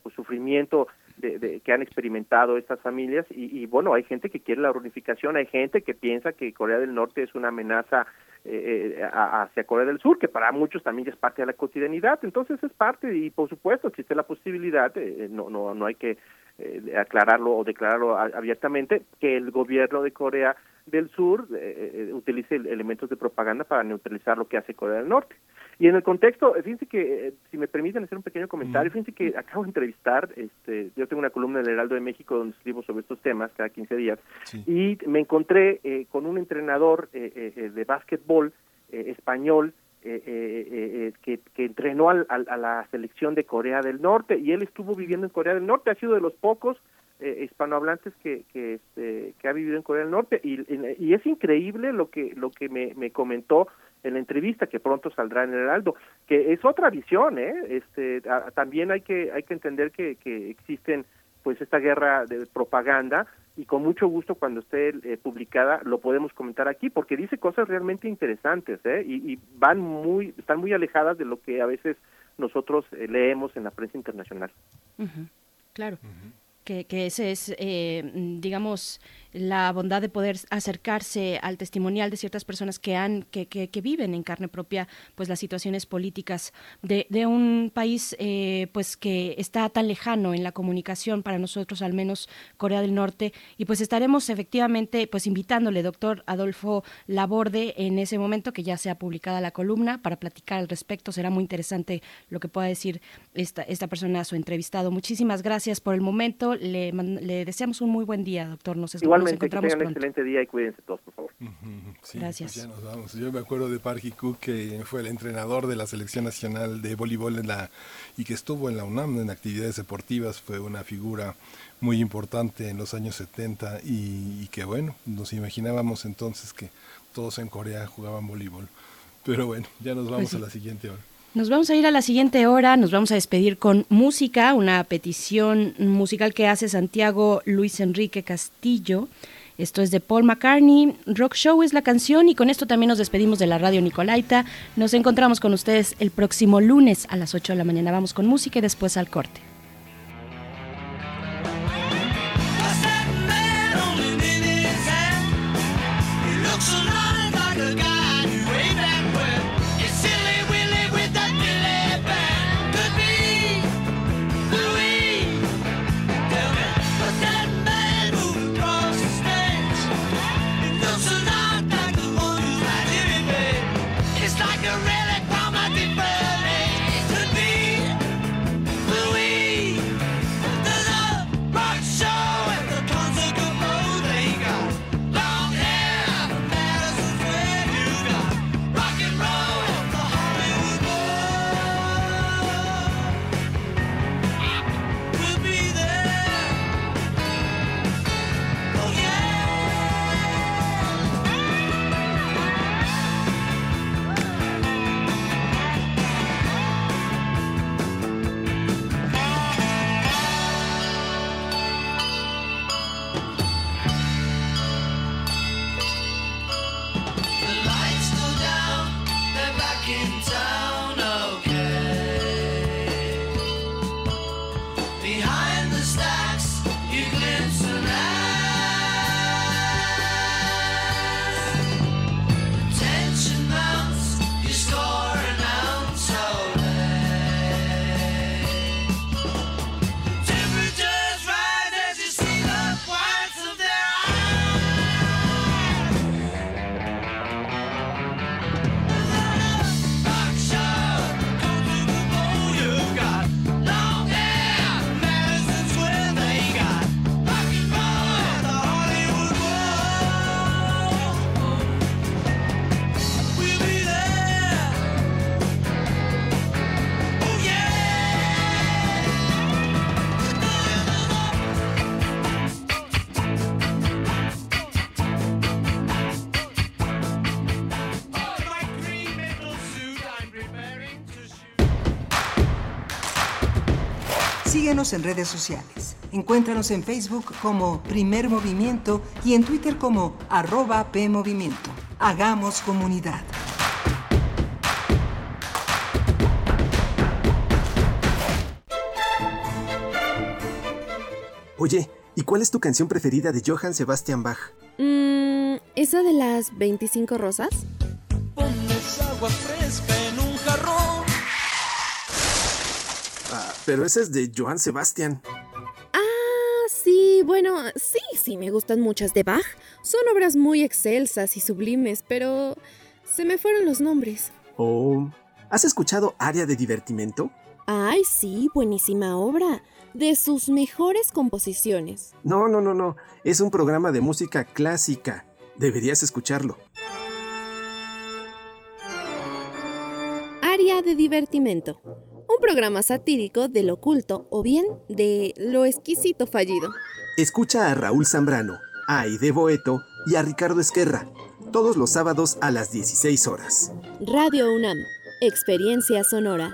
pues, sufrimiento de, que han experimentado estas familias. Y, y, bueno hay gente que quiere la reunificación hay gente que piensa que Corea del Norte es una amenaza hacia Corea del Sur que para muchos también es parte de la cotidianidad. Entonces es parte y por supuesto existe la posibilidad no no no hay que eh, aclararlo o declararlo abiertamente, que el gobierno de Corea del Sur eh, eh, utilice elementos de propaganda para neutralizar lo que hace Corea del Norte. Y en el contexto, fíjense que, si me permiten hacer un pequeño comentario, fíjense que acabo de entrevistar, este, yo tengo una columna del Heraldo de México donde escribo sobre estos temas cada 15 días, y me encontré con un entrenador de básquetbol español eh, eh, eh, que, que, entrenó al, a la selección de Corea del Norte y él estuvo viviendo en Corea del Norte, ha sido de los pocos hispanohablantes que, que, este, que ha vivido en Corea del Norte y, y es increíble lo que, lo que me, me comentó en la entrevista que pronto saldrá en el Heraldo, que es otra visión, ¿eh? Este, también hay que hay que entender que, que existen pues esta guerra de propaganda y con mucho gusto cuando esté eh, publicada lo podemos comentar aquí porque dice cosas realmente interesantes ¿eh? y, van muy están muy alejadas de lo que a veces nosotros eh, leemos en la prensa internacional. Claro. Que, que, ese es eh, digamos la bondad de poder acercarse al testimonial de ciertas personas que han que, que, viven en carne propia pues las situaciones políticas de, de un país eh, pues que está tan lejano en la comunicación para nosotros al menos Corea del Norte. Y pues estaremos efectivamente pues invitándole doctor Adolfo Laborde en ese momento que ya sea publicada la columna para platicar al respecto. Será muy interesante lo que pueda decir esta esta persona a su entrevistado. Muchísimas gracias por el momento. Le, le deseamos un muy buen día doctor. Nos Igualmente, que tengan un excelente día y cuídense todos, por favor. Gracias. Pues ya nos vamos. Yo me acuerdo de Parky Cook, que fue el entrenador de la selección nacional de voleibol en la, y que estuvo en la UNAM en actividades deportivas. Fue una figura muy importante en los años 70 y, que, bueno, nos imaginábamos entonces que todos en Corea jugaban voleibol. Pero bueno, ya nos vamos pues a la siguiente hora. Nos vamos a ir a la siguiente hora, nos vamos a despedir con música, una petición musical que hace Santiago Luis Enrique Castillo. Esto es de Paul McCartney. Rock Show es la canción y con esto también nos despedimos de la radio Nicolaita. Nos encontramos con ustedes el próximo lunes a las 8 de la mañana. Vamos con música y después al corte. Síguenos en redes sociales. Encuéntranos en Facebook como Primer Movimiento y en Twitter como arroba PMovimiento. Hagamos comunidad. Oye, ¿y cuál es tu canción preferida de Johann Sebastian Bach? Mm, ¿Esa de las 25 rosas? Pones agua fresca en pero esa es de Johann Sebastian. Ah, sí, bueno, sí, sí, me gustan muchas de Bach. Son obras muy excelsas y sublimes, pero se me fueron los nombres. Oh, ¿has escuchado Área de Divertimento? Ay, sí, buenísima obra. De sus mejores composiciones. No, no, no, no. Es un programa de música clásica. Deberías escucharlo. Área de divertimento. Un programa satírico del oculto o bien de lo exquisito fallido. Escucha a Raúl Zambrano, a Aide Boeto y a Ricardo Esquerra. Todos los sábados a las 16 horas. Radio UNAM. Experiencia sonora.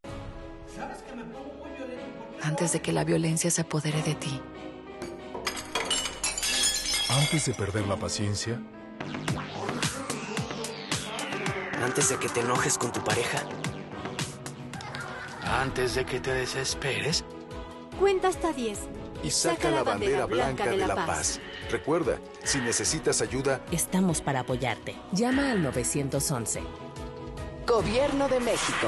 Antes de que la violencia se apodere de ti. Antes de perder la paciencia. Antes de que te enojes con tu pareja. Antes de que te desesperes. Cuenta hasta 10. Y saca, la bandera, blanca, de, la, paz. Recuerda, si necesitas ayuda, estamos para apoyarte. Llama al 911. Gobierno de México.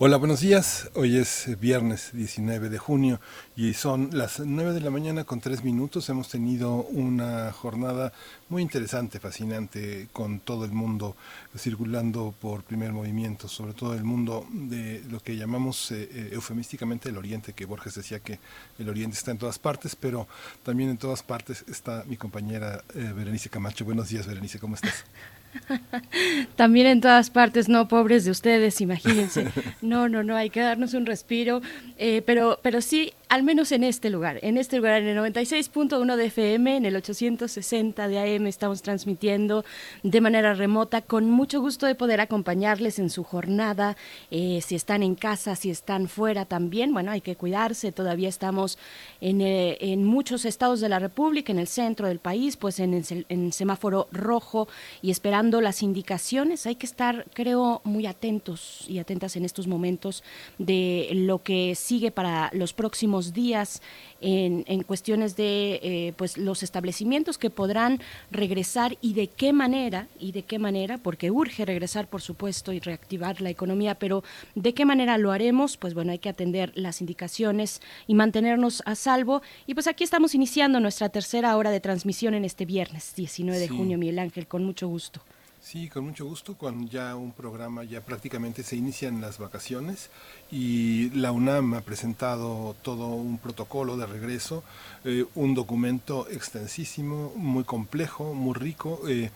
Hola, buenos días. Hoy es viernes 19 de junio y son las 9 de la mañana con 3 minutos. Hemos tenido una jornada muy interesante, fascinante, con todo el mundo circulando por primer movimiento, sobre todo el mundo de lo que llamamos eh, eh, eufemísticamente el Oriente, que Borges decía que el Oriente está en todas partes, pero también en todas partes está mi compañera eh, Berenice Camacho. Buenos días, Berenice, ¿cómo estás? También en todas partes, no, pobres de ustedes, imagínense. No, no, no, hay que darnos un respiro, eh, pero, pero sí al menos en este lugar, en este lugar, en el 96.1 de FM, en el 860 de AM, estamos transmitiendo de manera remota, con mucho gusto de poder acompañarles en su jornada, eh, si están en casa, si están fuera también, bueno, hay que cuidarse, todavía estamos en, eh, en muchos estados de la República, en el centro del país, pues en, en semáforo rojo y esperando las indicaciones, hay que estar, creo, muy atentos y atentas en estos momentos de lo que sigue para los próximos días en, en cuestiones de eh, pues los establecimientos que podrán regresar y de qué manera y de qué manera porque urge regresar por supuesto y reactivar la economía pero de qué manera lo haremos pues bueno hay que atender las indicaciones y mantenernos a salvo. Y pues aquí estamos iniciando nuestra tercera hora de transmisión en este viernes 19 de junio. Miguel Ángel con mucho gusto Sí, con mucho gusto, con ya un programa, ya prácticamente se inician las vacaciones y la UNAM ha presentado todo un protocolo de regreso, eh, un documento extensísimo, muy complejo, muy rico. Eh,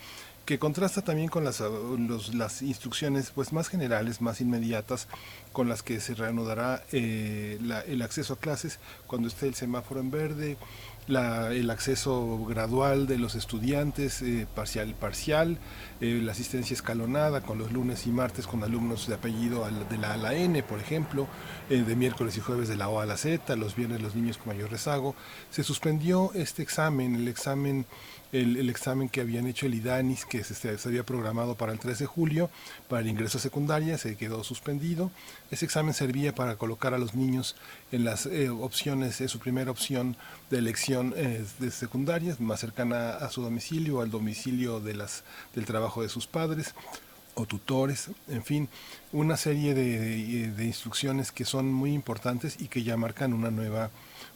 que contrasta también con las, las instrucciones pues más generales, más inmediatas, con las que se reanudará eh, el acceso a clases cuando esté el semáforo en verde, el acceso gradual de los estudiantes, eh, parcial parcial, eh, la asistencia escalonada con los lunes y martes con alumnos de apellido de la A a la N, por ejemplo, eh, de miércoles y jueves de la O a la Z, los viernes los niños con mayor rezago. Se suspendió este examen, el examen el, examen que habían hecho el IDANIS, que se, se, había programado para el 3 de julio, para el ingreso a secundaria, se quedó suspendido. Ese examen servía para colocar a los niños en las eh, opciones, es su primera opción de elección eh, de secundaria, más cercana a su domicilio, al domicilio de las, del trabajo de sus padres o tutores, en fin, una serie de, de, instrucciones que son muy importantes y que ya marcan una nueva,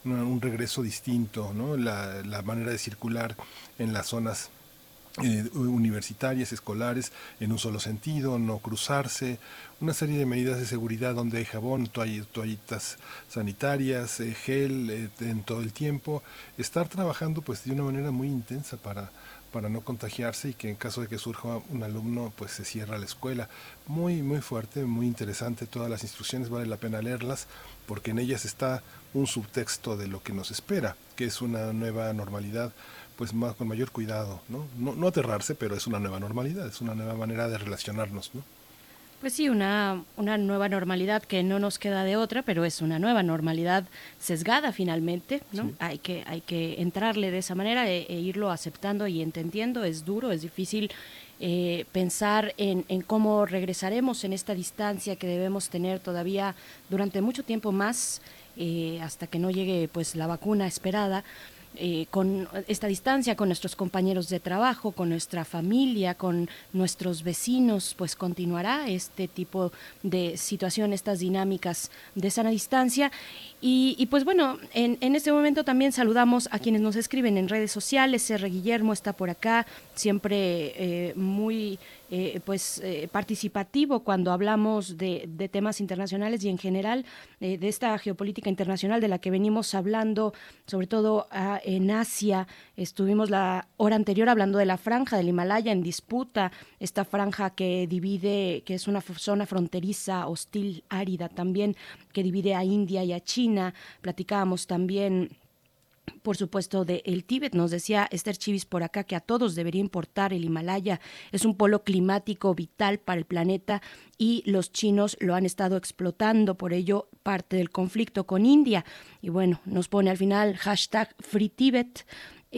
un regreso distinto, ¿no? la, manera de circular en las zonas eh, universitarias, escolares, en un solo sentido, no cruzarse, una serie de medidas de seguridad donde hay jabón, toallitas sanitarias, eh, gel eh, en todo el tiempo, estar trabajando pues de una manera muy intensa para, para no contagiarse y que en caso de que surja un alumno pues se cierra la escuela. Muy, muy fuerte, muy interesante, todas las instrucciones vale la pena leerlas porque en ellas está un subtexto de lo que nos espera, que es una nueva normalidad pues más, con mayor cuidado, ¿no? ¿no? No aterrarse, pero es una nueva normalidad, es una nueva manera de relacionarnos, ¿no? Pues sí, una, una nueva normalidad que no nos queda de otra, pero es una nueva normalidad sesgada finalmente, ¿no? Hay, que, hay que entrarle de esa manera e, e, irlo aceptando y entendiendo. Es duro, es difícil eh, pensar en, en, cómo regresaremos en esta distancia que debemos tener todavía durante mucho tiempo más, eh, hasta que no llegue pues la vacuna esperada. eh, con esta distancia, con nuestros compañeros de trabajo, con nuestra familia, con nuestros vecinos, pues continuará este tipo de situación, estas dinámicas de sana distancia. Y, pues bueno, en, en, este momento también saludamos a quienes nos escriben en redes sociales. R. Guillermo está por acá, siempre eh, muy eh, pues eh, participativo cuando hablamos de, temas internacionales y en general de esta geopolítica internacional de la que venimos hablando, sobre todo ah, en Asia. Estuvimos la hora anterior hablando de la franja del Himalaya en disputa, esta franja que divide, que es una zona fronteriza, hostil, árida también, que divide a India y a China. Platicábamos también por supuesto, de el Tíbet. Nos decía Esther Chivis por acá que a todos debería importar el Himalaya. Es un polo climático vital para el planeta y los chinos lo han estado explotando. Por ello, parte del conflicto con India. Y bueno, nos pone al final hashtag Free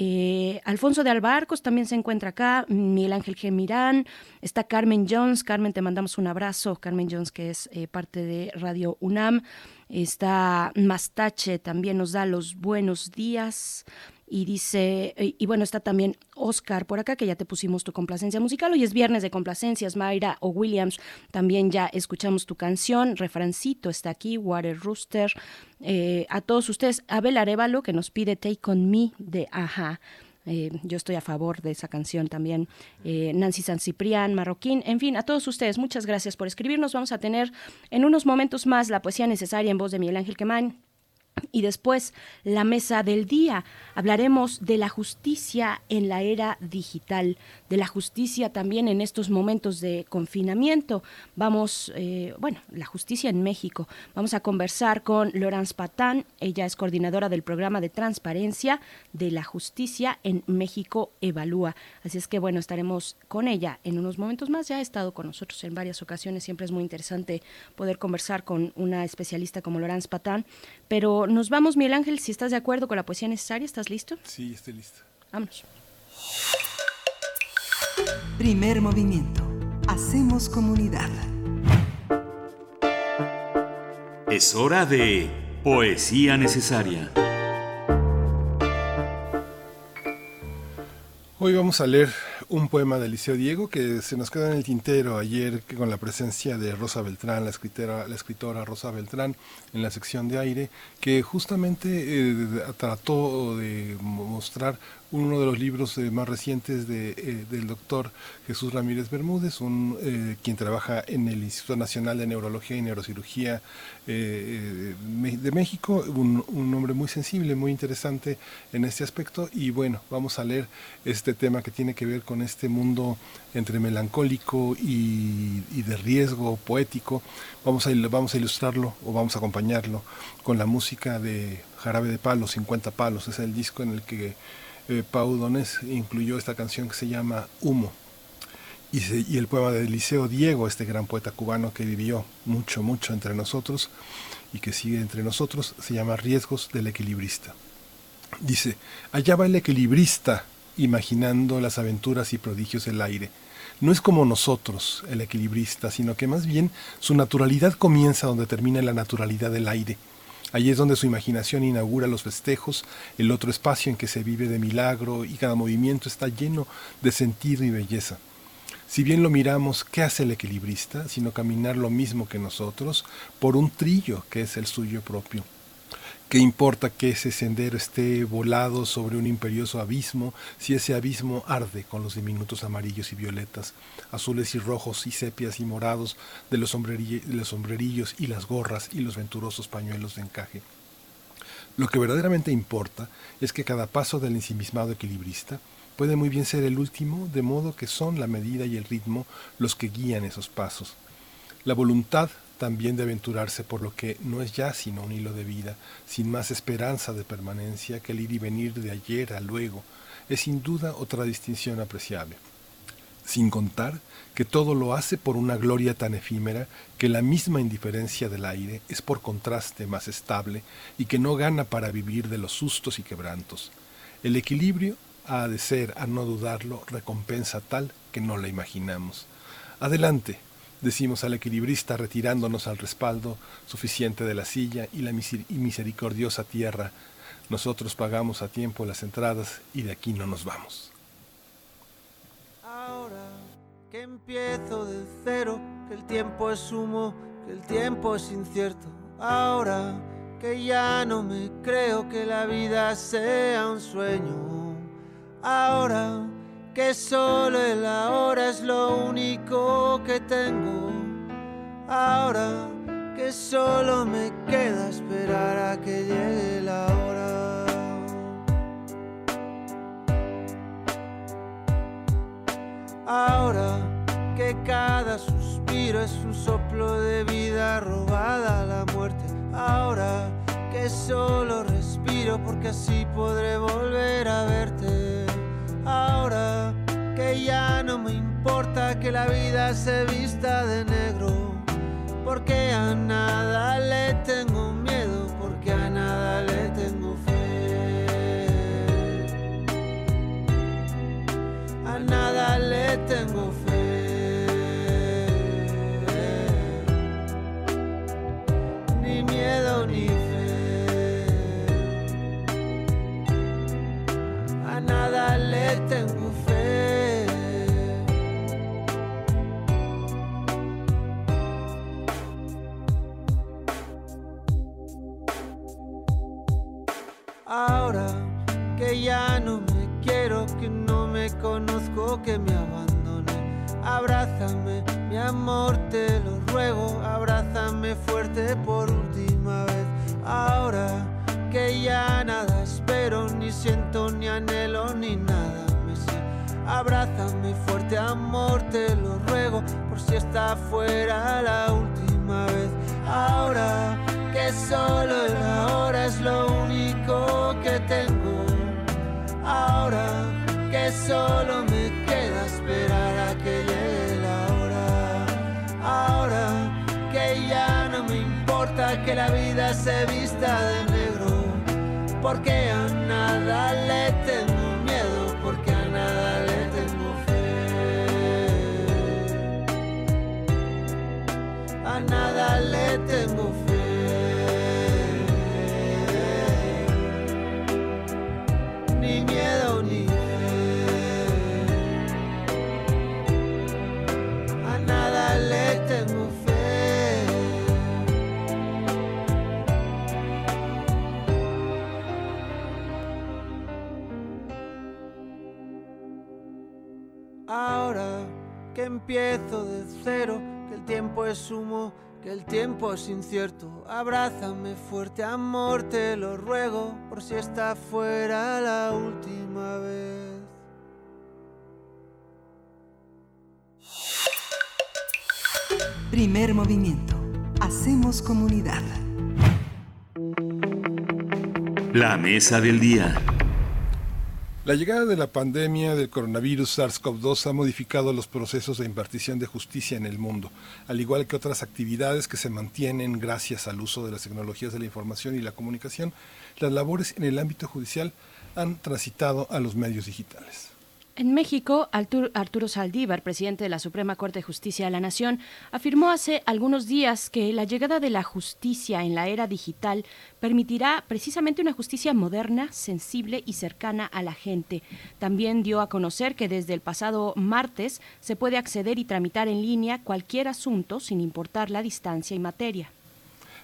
eh, Alfonso de Albarcos también se encuentra acá, Miguel Ángel Gemirán, está Carmen Jones. Carmen, te mandamos un abrazo. Carmen Jones, que es eh, parte de Radio UNAM. Está Mastache, también nos da los buenos días y dice, y, bueno, está también Oscar por acá, que ya te pusimos tu complacencia musical. Hoy es viernes de complacencias, Mayra o Williams, también ya escuchamos tu canción. Refrancito está aquí, Water Rooster. Eh, a todos ustedes, Abel Arevalo, que nos pide Take On Me de Aja. Eh, yo estoy a favor de esa canción también. Eh, Nancy San Ciprián, Marroquín, en fin, a todos ustedes, muchas gracias por escribirnos. Vamos a tener en unos momentos más la poesía necesaria en voz de Miguel Ángel Quemán y después, la mesa del día. Hablaremos de la justicia en la era digital, de la justicia también en estos momentos de confinamiento. Vamos, eh, bueno, la justicia en México. Vamos a conversar con Laurence Patán. Ella es coordinadora del programa de transparencia de la justicia en México Evalúa. Así es que, bueno, estaremos con ella en unos momentos más. Ya ha estado con nosotros en varias ocasiones. Siempre es muy interesante poder conversar con una especialista como Laurence Patán. Pero nos vamos, Miguel Ángel, si estás de acuerdo con la poesía necesaria, ¿estás listo? Sí, estoy listo. Vámonos. Primer movimiento. Hacemos comunidad. Es hora de poesía necesaria. Hoy vamos a leer un poema de Liceo Diego que se nos quedó en el tintero ayer con la presencia de Rosa Beltrán, la escritora, la escritora Rosa Beltrán, en la sección de aire, que justamente eh, trató de mostrar uno de los libros eh, más recientes de, eh, del doctor Jesús Ramírez Bermúdez, un, eh, quien trabaja en el Instituto Nacional de Neurología y Neurocirugía de México, un, un, hombre muy sensible, muy interesante en este aspecto. Y bueno, vamos a leer este tema que tiene que ver con este mundo entre melancólico y, y de riesgo poético. Vamos a, vamos a ilustrarlo o vamos a acompañarlo con la música de Jarabe de Palos, 50 Palos, es el disco en el que eh, Pau Donés incluyó esta canción que se llama Humo. Y, el poema de Eliseo Diego, este gran poeta cubano que vivió mucho, mucho entre nosotros y que sigue entre nosotros, se llama Riesgos del Equilibrista. Dice, allá va el equilibrista imaginando las aventuras y prodigios del aire. No es como nosotros, el equilibrista, sino que más bien su naturalidad comienza donde termina la naturalidad del aire Allí es donde su imaginación inaugura los festejos, el otro espacio en que se vive de milagro y cada movimiento está lleno de sentido y belleza. Si bien lo miramos, ¿qué hace el equilibrista? Sino caminar lo mismo que nosotros por un trillo que es el suyo propio. ¿Qué importa que ese sendero esté volado sobre un imperioso abismo si ese abismo arde con los diminutos amarillos y violetas, azules y rojos y sepias y morados de los, sombrerillos y las gorras y los venturosos pañuelos de encaje? Lo que verdaderamente importa es que cada paso del ensimismado equilibrista puede muy bien ser el último, de modo que son la medida y el ritmo los que guían esos pasos. La voluntad también de aventurarse por lo que no es ya sino un hilo de vida, sin más esperanza de permanencia que el ir y venir de ayer a luego, es sin duda otra distinción apreciable. Sin contar que todo lo hace por una gloria tan efímera que la misma indiferencia del aire es por contraste más estable y que no gana para vivir de los sustos y quebrantos. El equilibrio ha de ser, a no dudarlo, recompensa tal que no la imaginamos. Adelante, decimos al equilibrista retirándonos al respaldo suficiente de la silla y la misericordiosa tierra Nosotros pagamos a tiempo las entradas y de aquí no nos vamos. Ahora que empiezo de cero, que el tiempo es humo, que el tiempo es incierto. Ahora que ya no me creo que la vida sea un sueño. Ahora que solo el ahora es lo único que tengo. Ahora que solo me queda esperar a que llegue la hora. Ahora que cada suspiro es un soplo de vida robada a la muerte. Ahora que solo respiro porque así podré volver a verte. Ahora que ya no me importa que la vida se vista de negro. Porque a nada le tengo miedo, porque a nada le tengo fe. A nada le tengo fe. Tengo fe. Ahora que ya no me quiero, que no me conozco, que me abandone. Abrázame, mi amor, te lo ruego. Abrázame fuerte por última vez. Ahora que ya nada espero, ni siento, ni anhelo, ni nada me sé. Abrázame fuerte, amor, te lo ruego. Por si está fuera la última vez. Ahora que solo el ahora es lo único que tengo. Ahora que solo me queda esperar a que llegue la hora. Ahora que ya no me importa que la vida se vista de negro. Porque a nada le tengo miedo, porque a nada le tengo fe. A nada le tengo fe. Tengo Ahora que empiezo de cero, que el tiempo es humo, que el tiempo es incierto. Abrázame fuerte, amor, te lo ruego, por si está fuera la última vez. Primer movimiento. Hacemos comunidad. La mesa del día. La llegada de la pandemia del coronavirus SARS-CoV-2 ha modificado los procesos de impartición de justicia en el mundo, al igual que otras actividades que se mantienen gracias al uso de las tecnologías de la información y la comunicación. Las labores en el ámbito judicial han transitado a los medios digitales. En México, Artur- Arturo Saldívar, presidente de la Suprema Corte de Justicia de la Nación, afirmó hace algunos días que la llegada de la justicia en la era digital permitirá precisamente una justicia moderna, sensible y cercana a la gente. También dio a conocer que desde el pasado martes se puede acceder y tramitar en línea cualquier asunto sin importar la distancia y materia.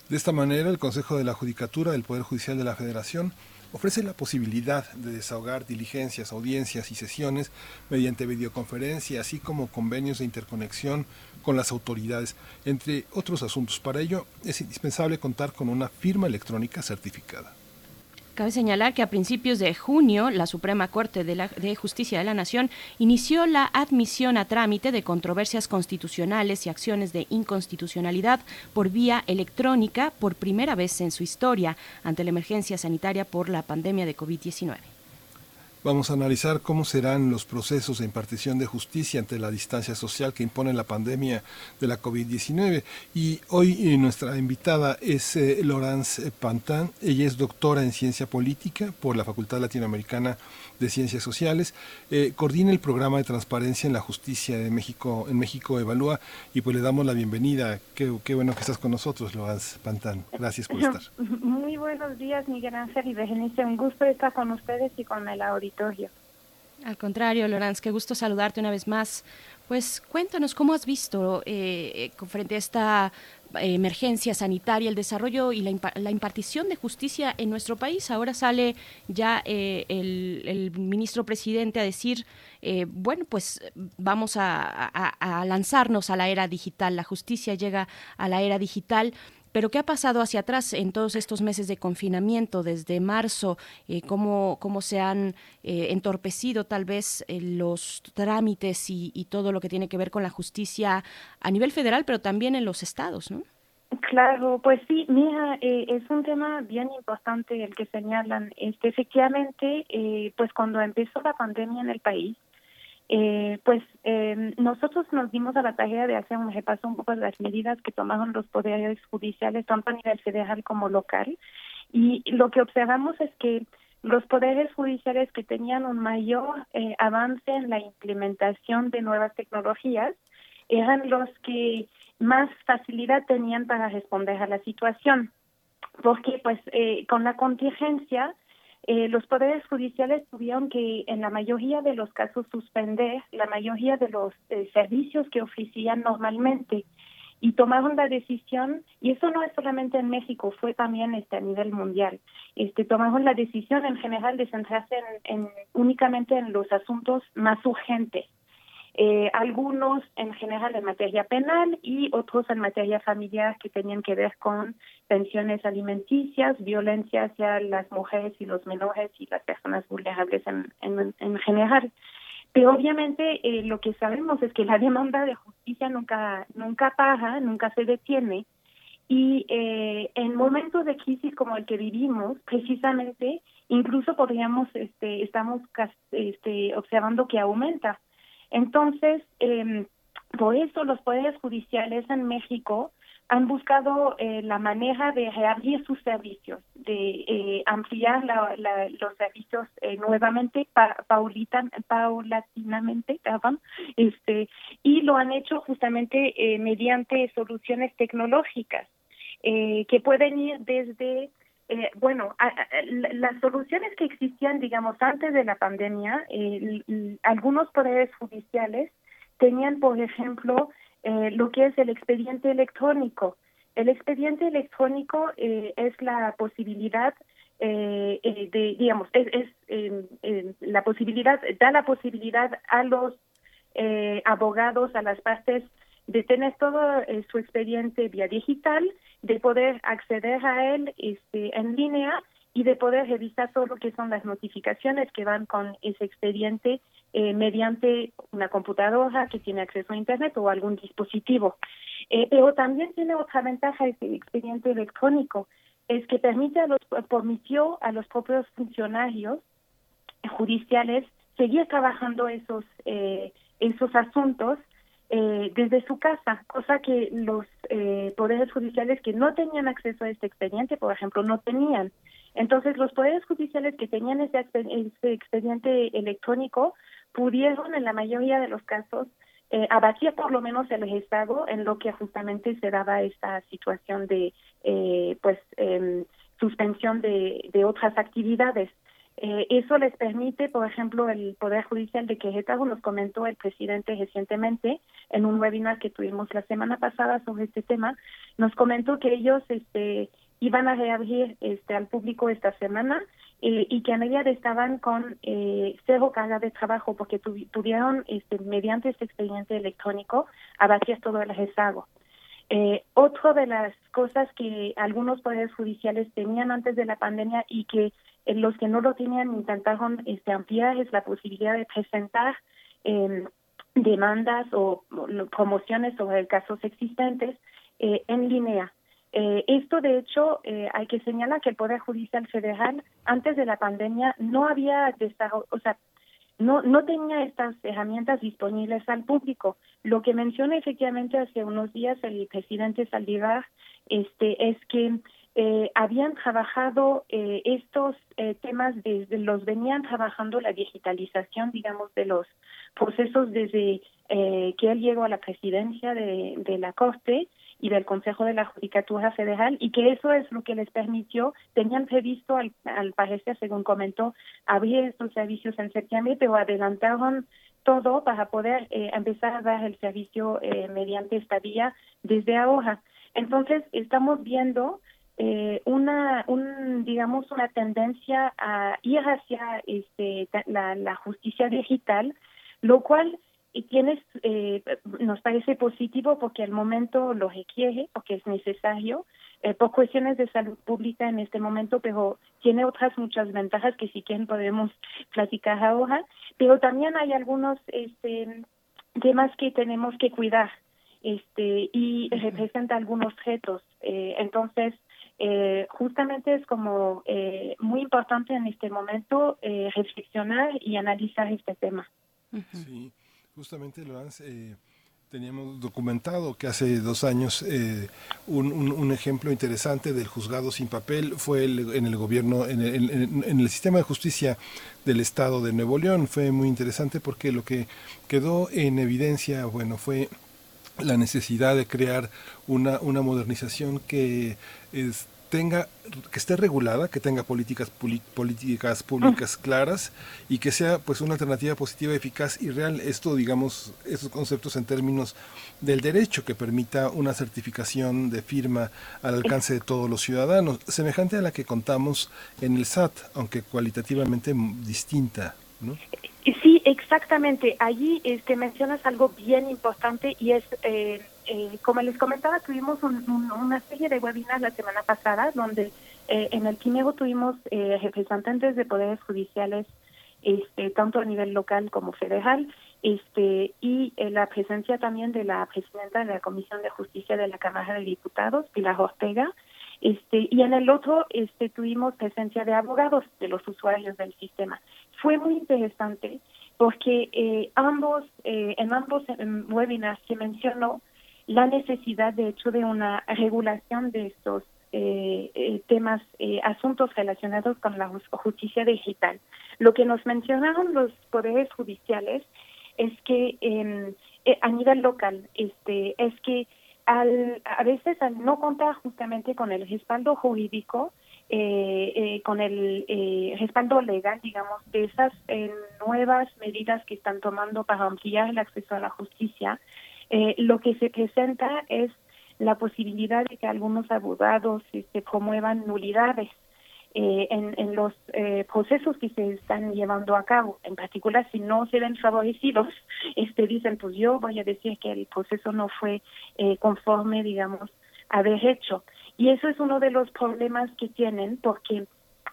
De esta manera, el Consejo de la Judicatura del Poder Judicial de la Federación ofrece la posibilidad de desahogar diligencias, audiencias y sesiones mediante videoconferencia, así como convenios de interconexión con las autoridades, entre otros asuntos. Para ello, es indispensable contar con una firma electrónica certificada. Cabe señalar que a principios de junio la Suprema Corte de, la- de Justicia de la Nación inició la admisión a trámite de controversias constitucionales y acciones de inconstitucionalidad por vía electrónica por primera vez en su historia ante la emergencia sanitaria por la pandemia de COVID-19. Vamos a analizar cómo serán los procesos de impartición de justicia ante la distancia social que impone la pandemia de la COVID-19. Y hoy eh, nuestra invitada es eh, Laurence Pantin. Ella es doctora en ciencia política por la Facultad Latinoamericana de Ciencias Sociales. Eh, coordina el programa de transparencia en la justicia de México, en México Evalúa. Y pues le damos la bienvenida. Qué, qué bueno que estás con nosotros, Laurence Pantin. Gracias por estar. Muy buenos días, Miguel Ángel y Berenice. Un gusto estar con ustedes y con el auditorio. Al contrario, Lorenz, qué gusto saludarte una vez más. Pues cuéntanos cómo has visto eh, eh frente a esta eh, emergencia sanitaria, el desarrollo y la, impartición de justicia en nuestro país. Ahora sale ya eh, el, ministro presidente a decir, bueno, pues vamos a, lanzarnos a la era digital, la justicia llega a la era digital. Pero ¿qué ha pasado hacia atrás en todos estos meses de confinamiento desde marzo? Eh, cómo, ¿Cómo se han eh, entorpecido tal vez eh, los trámites y, todo lo que tiene que ver con la justicia a nivel federal, pero también en los estados, ¿no? Claro, pues sí, mira, es un tema bien importante el que señalan. Este, efectivamente, pues cuando empezó la pandemia en el país, eh, pues eh, nosotros nos dimos a la tarea de hacer un repaso un poco de las medidas que tomaron los poderes judiciales, tanto a nivel federal como local, y lo que observamos es que los poderes judiciales que tenían un mayor eh, avance en la implementación de nuevas tecnologías eran los que más facilidad tenían para responder a la situación, porque pues eh, con la contingencia eh, los poderes judiciales tuvieron que, en la mayoría de los casos, suspender la mayoría de los eh, servicios que ofrecían normalmente y tomaron la decisión, y eso no es solamente en México, fue también este, a nivel mundial, este, tomaron la decisión en general de centrarse en, únicamente en los asuntos más urgentes eh, algunos en general en materia penal y otros en materia familiar que tenían que ver con pensiones alimenticias, violencia hacia las mujeres y los menores y las personas vulnerables en, en, general. Pero obviamente eh, lo que sabemos es que la demanda de justicia nunca, nunca para, nunca se detiene. Y eh, en momentos de crisis como el que vivimos, precisamente, incluso podríamos, este, estamos este, observando que aumenta entonces, eh, por eso los poderes judiciales en México han buscado eh, la manera de reabrir sus servicios, de eh, ampliar los servicios eh, nuevamente, paulatinamente, perdón, este, y lo han hecho justamente eh, mediante soluciones tecnológicas que pueden ir desde eh, bueno, las soluciones que existían, digamos, antes de la pandemia, eh, algunos poderes judiciales tenían, por ejemplo, eh, lo que es el expediente electrónico. El expediente electrónico es la posibilidad de, digamos, es, es em, la posibilidad, da la posibilidad a los abogados, a las partes, de tener todo su expediente vía digital de poder acceder a él este, en línea y de poder revisar todo lo que son las notificaciones que van con ese expediente eh, mediante una computadora que tiene acceso a Internet o algún dispositivo. Eh, pero también tiene otra ventaja ese expediente electrónico, es que permite a los, permitió a los propios funcionarios judiciales seguir trabajando esos, eh, esos asuntos eh, desde su casa, cosa que los eh, poderes judiciales que no tenían acceso a este expediente, por ejemplo, no tenían. Entonces, los poderes judiciales que tenían ese, expediente electrónico pudieron, en la mayoría de los casos, eh, abatir por lo menos el Estado en lo que justamente se daba esta situación de, eh, pues, em, suspensión de otras actividades. Eh, eso les permite, por ejemplo, el Poder Judicial de Querétaro, nos comentó el presidente recientemente en un webinar que tuvimos la semana pasada sobre este tema, nos comentó que ellos este, iban a reabrir este, al público esta semana eh, y que en realidad estaban con eh, cero carga de trabajo porque tuvieron, este, mediante este expediente electrónico, abatir todo el rezago. Eh, otra de las cosas que algunos poderes judiciales tenían antes de la pandemia y que los que no lo tenían intentaron este, ampliar es la posibilidad de presentar em, demandas o, promociones sobre casos existentes eh, en línea. Eh, esto, de hecho, eh, hay que señalar que el Poder Judicial Federal, antes de la pandemia, no había desarrollado, o sea, no, no tenía estas herramientas disponibles al público. Lo que menciona efectivamente hace unos días el presidente Saldívar este, es que eh, habían trabajado eh, estos eh, temas desde los venían trabajando la digitalización digamos de los procesos desde que él llegó a la presidencia de, la corte y del Consejo de la Judicatura Federal y que eso es lo que les permitió, tenían previsto al, al parecer, según comentó, abrir estos servicios en septiembre, pero adelantaron todo para poder empezar a dar el servicio mediante esta vía desde ahora. Entonces, estamos viendo eh, una, un, digamos, una tendencia a ir hacia este, la, la justicia digital, lo cual tiene, eh, nos parece positivo porque al momento lo requiere, porque es necesario, eh, por cuestiones de salud pública en este momento, pero tiene otras muchas ventajas que si quieren podemos platicar ahora, pero también hay algunos este, temas que tenemos que cuidar este y representa algunos retos. Eh, entonces, eh, justamente es como eh, muy importante en este momento eh, reflexionar y analizar este tema. Sí, justamente lo eh, teníamos documentado que hace dos años un, un, ejemplo interesante del juzgado sin papel fue en el gobierno, en el, en el, sistema de justicia del estado de Nuevo León. Fue muy interesante porque lo que quedó en evidencia, bueno, fue la necesidad de crear una, una modernización que es, tenga que esté regulada, que tenga políticas políticas públicas claras y que sea pues una alternativa positiva, eficaz y real. Esto, digamos, esos conceptos en términos del derecho que permita una certificación de firma al alcance de todos los ciudadanos, semejante a la que contamos en el SAT, aunque cualitativamente distinta, ¿no? Sí, exactamente. Allí este, mencionas algo bien importante y es, eh, eh, como les comentaba, tuvimos una serie de webinars la semana pasada donde eh, en el primero tuvimos representantes de poderes judiciales, este, tanto a nivel local como federal, este, y la presencia también de la presidenta de la Comisión de Justicia de la Cámara de Diputados, Pilar Ortega, este, y en el otro este, tuvimos presencia de abogados de los usuarios del sistema. Fue muy interesante porque eh, ambos, eh, en ambos webinars se mencionó la necesidad, de hecho, de una regulación de estos eh, temas, asuntos relacionados con la justicia digital. Lo que nos mencionaron los poderes judiciales es que em, a nivel local, este, es que al, a veces al no contar justamente con el respaldo jurídico, eh, eh, con el eh, respaldo legal, digamos, de esas eh, nuevas medidas que están tomando para ampliar el acceso a la justicia, eh, lo que se presenta es la posibilidad de que algunos abogados se este, promuevan nulidades en, en, los procesos que se están llevando a cabo. En particular, si no se ven favorecidos, este, dicen, pues yo voy a decir que el proceso no fue conforme, digamos, a derecho. Y eso es uno de los problemas que tienen, porque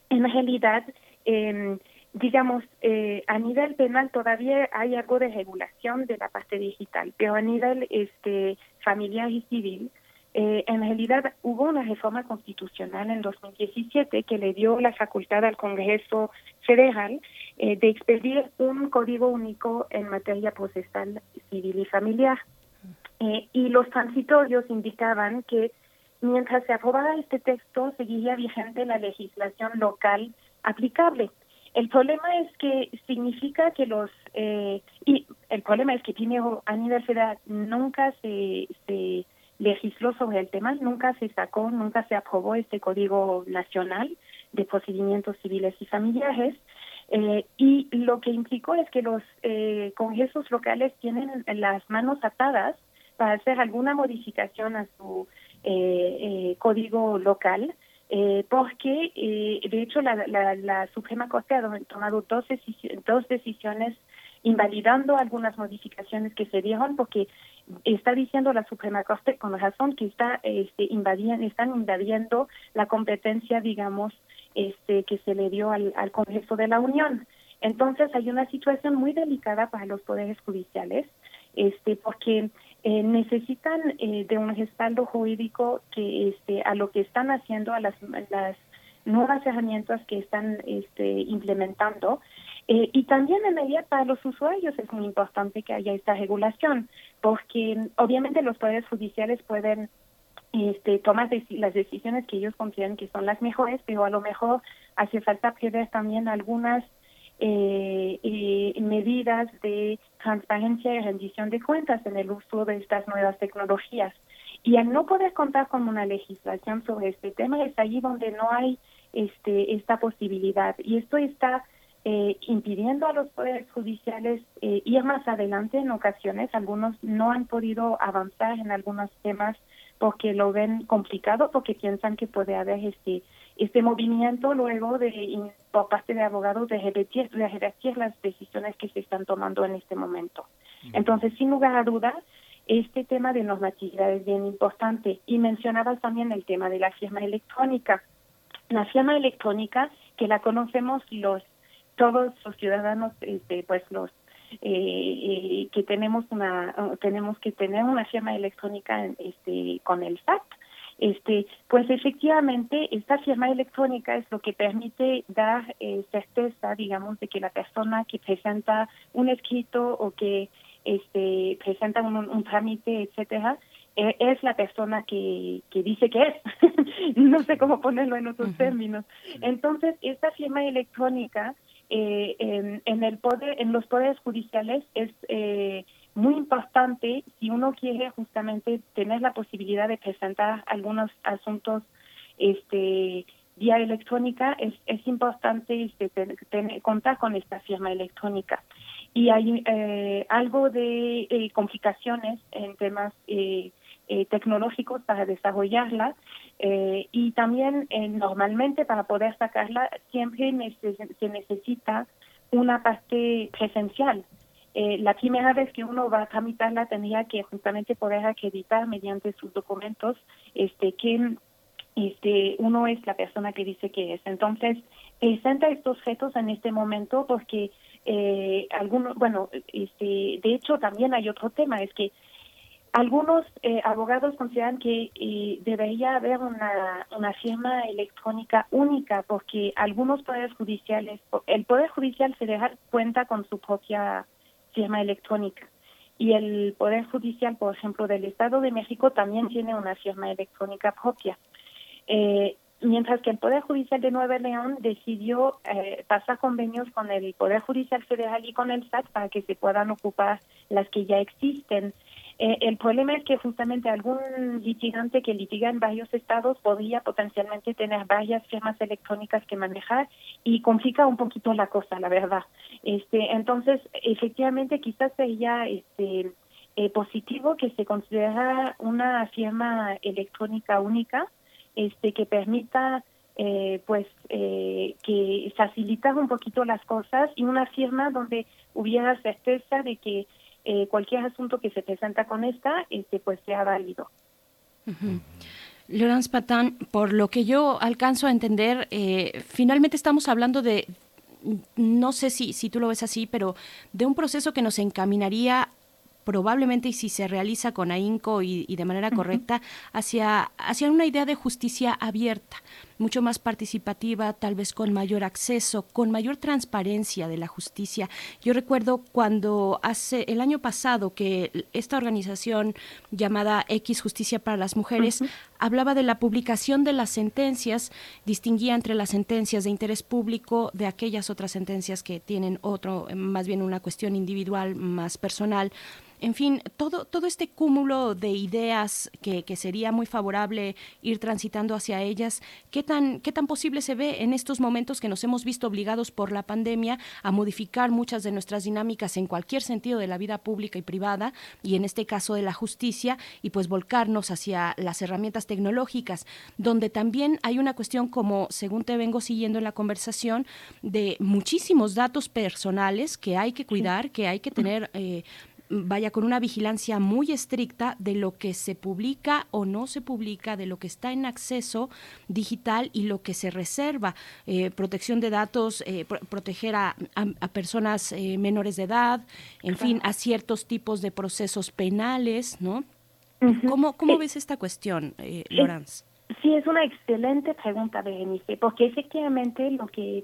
en realidad, eh, digamos, eh, a nivel penal todavía hay algo de regulación de la parte digital, pero a nivel este, familiar y civil, eh, en realidad hubo una reforma constitucional en 2017 que le dio la facultad al Congreso Federal eh, de expedir un código único en materia procesal civil y familiar. Eh, y los transitorios indicaban que mientras se aprobara este texto seguiría vigente la legislación local aplicable. El problema es que significa que los eh, y el problema es que primero a nivel federal nunca se, se legisló sobre el tema, nunca se sacó, nunca se aprobó este Código Nacional de Procedimientos Civiles y Familiares. Eh, y lo que implicó es que los eh, congresos locales tienen las manos atadas para hacer alguna modificación a su código local, eh, porque eh, de hecho la, la, la, Suprema Corte ha tomado dos, dos decisiones invalidando algunas modificaciones que se dieron porque está diciendo la Suprema Corte con razón que está este, invadiendo, están invadiendo la competencia, digamos, este, que se le dio al, al Congreso de la Unión. Entonces hay una situación muy delicada para los poderes judiciales este, porque eh, necesitan eh, de un respaldo jurídico que este, a lo que están haciendo, a las, las nuevas herramientas que están este, implementando. Eh, y también en medida para los usuarios es muy importante que haya esta regulación, porque obviamente los poderes judiciales pueden este, tomar las decisiones que ellos consideran que son las mejores, pero a lo mejor hace falta prever también algunas eh, eh, medidas de transparencia y rendición de cuentas en el uso de estas nuevas tecnologías. Y al no poder contar con una legislación sobre este tema es allí donde no hay este, esta posibilidad. Y esto está eh, impidiendo a los poderes judiciales eh, ir más adelante en ocasiones. Algunos no han podido avanzar en algunos temas porque lo ven complicado, porque piensan que puede haber este este movimiento luego de por parte de abogados de revertir las decisiones que se están tomando en este momento. Entonces, sin lugar a dudas, este tema de normatividad es bien importante. Y mencionabas también el tema de la firma electrónica. La firma electrónica, que la conocemos los todos los ciudadanos, este, pues los eh, eh, que tenemos una tenemos que tener una firma electrónica este con el SAT este, pues efectivamente esta firma electrónica es lo que permite dar eh, certeza, digamos, de que la persona que presenta un escrito o que este, presenta un, trámite, etcétera, eh, es la persona que, que dice que es. no sé cómo ponerlo en otros términos. Entonces, esta firma electrónica eh, en, en, el poder, en los poderes judiciales es eh, muy importante si uno quiere justamente tener la posibilidad de presentar algunos asuntos este vía electrónica es, es importante este, tener, contar con esta firma electrónica. Y hay eh, algo de eh, complicaciones en temas eh, tecnológicos para desarrollarla y también normalmente para poder sacarla siempre se necesita una parte presencial eh, la primera vez que uno va a tramitarla tendría que justamente poder acreditar mediante sus documentos este que este uno es la persona que dice que es. Entonces, presenta estos retos en este momento porque eh, algunos, bueno, este, de hecho también hay otro tema, es que algunos eh, abogados consideran que eh, debería haber una, una firma electrónica única porque algunos poderes judiciales, el Poder Judicial Federal cuenta con su propia firma electrónica. Y el Poder Judicial, por ejemplo, del Estado de México también tiene una firma electrónica propia. Eh, mientras que el Poder Judicial de Nueva León decidió eh, pasar convenios con el Poder Judicial Federal y con el SAT para que se puedan ocupar las que ya existen. Eh, el problema es que justamente algún litigante que litiga en varios estados podría potencialmente tener varias firmas electrónicas que manejar y complica un poquito la cosa, la verdad. Este, entonces, efectivamente, quizás sería este, eh, positivo que se considera una firma electrónica única, este, que permita eh, pues que facilitar un poquito las cosas y una firma donde hubiera certeza de que eh, cualquier asunto que se presenta con esta, este, pues sea válido. Laurence Patán, por lo que yo alcanzo a entender, eh, finalmente estamos hablando de, no sé si, si tú lo ves así, pero de un proceso que nos encaminaría probablemente y si se realiza con ahínco y, de manera correcta, hacia, hacia una idea de justicia abierta, mucho más participativa, tal vez con mayor acceso, con mayor transparencia de la justicia. Yo recuerdo cuando hace el año pasado que esta organización llamada X Justicia para las Mujeres hablaba de la publicación de las sentencias, distinguía entre las sentencias de interés público de aquellas otras sentencias que tienen otro, más bien una cuestión individual, más personal en fin, todo, todo este cúmulo de ideas que, que, sería muy favorable ir transitando hacia ellas, ¿qué tan, ¿qué tan posible se ve en estos momentos que nos hemos visto obligados por la pandemia a modificar muchas de nuestras dinámicas en cualquier sentido de la vida pública y privada, y en este caso de la justicia, y pues volcarnos hacia las herramientas tecnológicas, donde también hay una cuestión como, según te vengo siguiendo en la conversación, de muchísimos datos personales que hay que cuidar, que hay que tener... Eh, vaya con una vigilancia muy estricta de lo que se publica o no se publica, de lo que está en acceso digital y lo que se reserva. Eh, protección de datos, eh, proteger a, personas eh, menores de edad, en fin, a ciertos tipos de procesos penales, ¿no? ¿Cómo, cómo ves esta cuestión, eh, Lorenz? Sí, es una excelente pregunta, Berenice, porque efectivamente lo que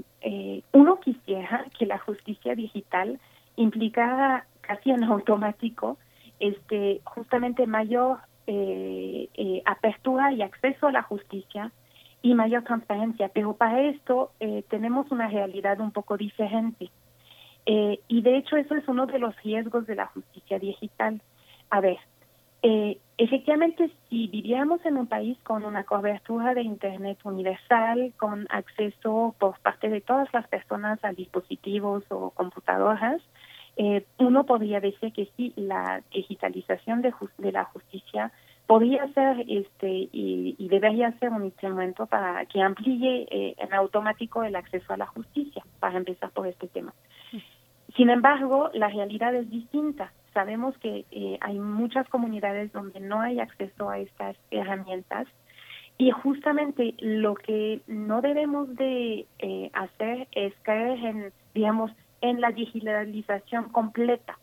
uno quisiera que la justicia digital implicara casi en automático este justamente mayor eh, eh, apertura y acceso a la justicia y mayor transparencia. Pero para esto eh, tenemos una realidad un poco diferente. y de hecho eso es uno de los riesgos de la justicia digital. A ver, efectivamente si viviéramos en un país con una cobertura de Internet universal, con acceso por parte de todas las personas a dispositivos o computadoras, eh, uno podría decir que sí, la digitalización de, de la justicia podría ser este y, debería ser un instrumento para que amplíe eh, en automático el acceso a la justicia, para empezar por este tema. Sin embargo, la realidad es distinta. Sabemos que eh, hay muchas comunidades donde no hay acceso a estas herramientas y justamente lo que no debemos de hacer es caer en, digamos, en la digitalización completa.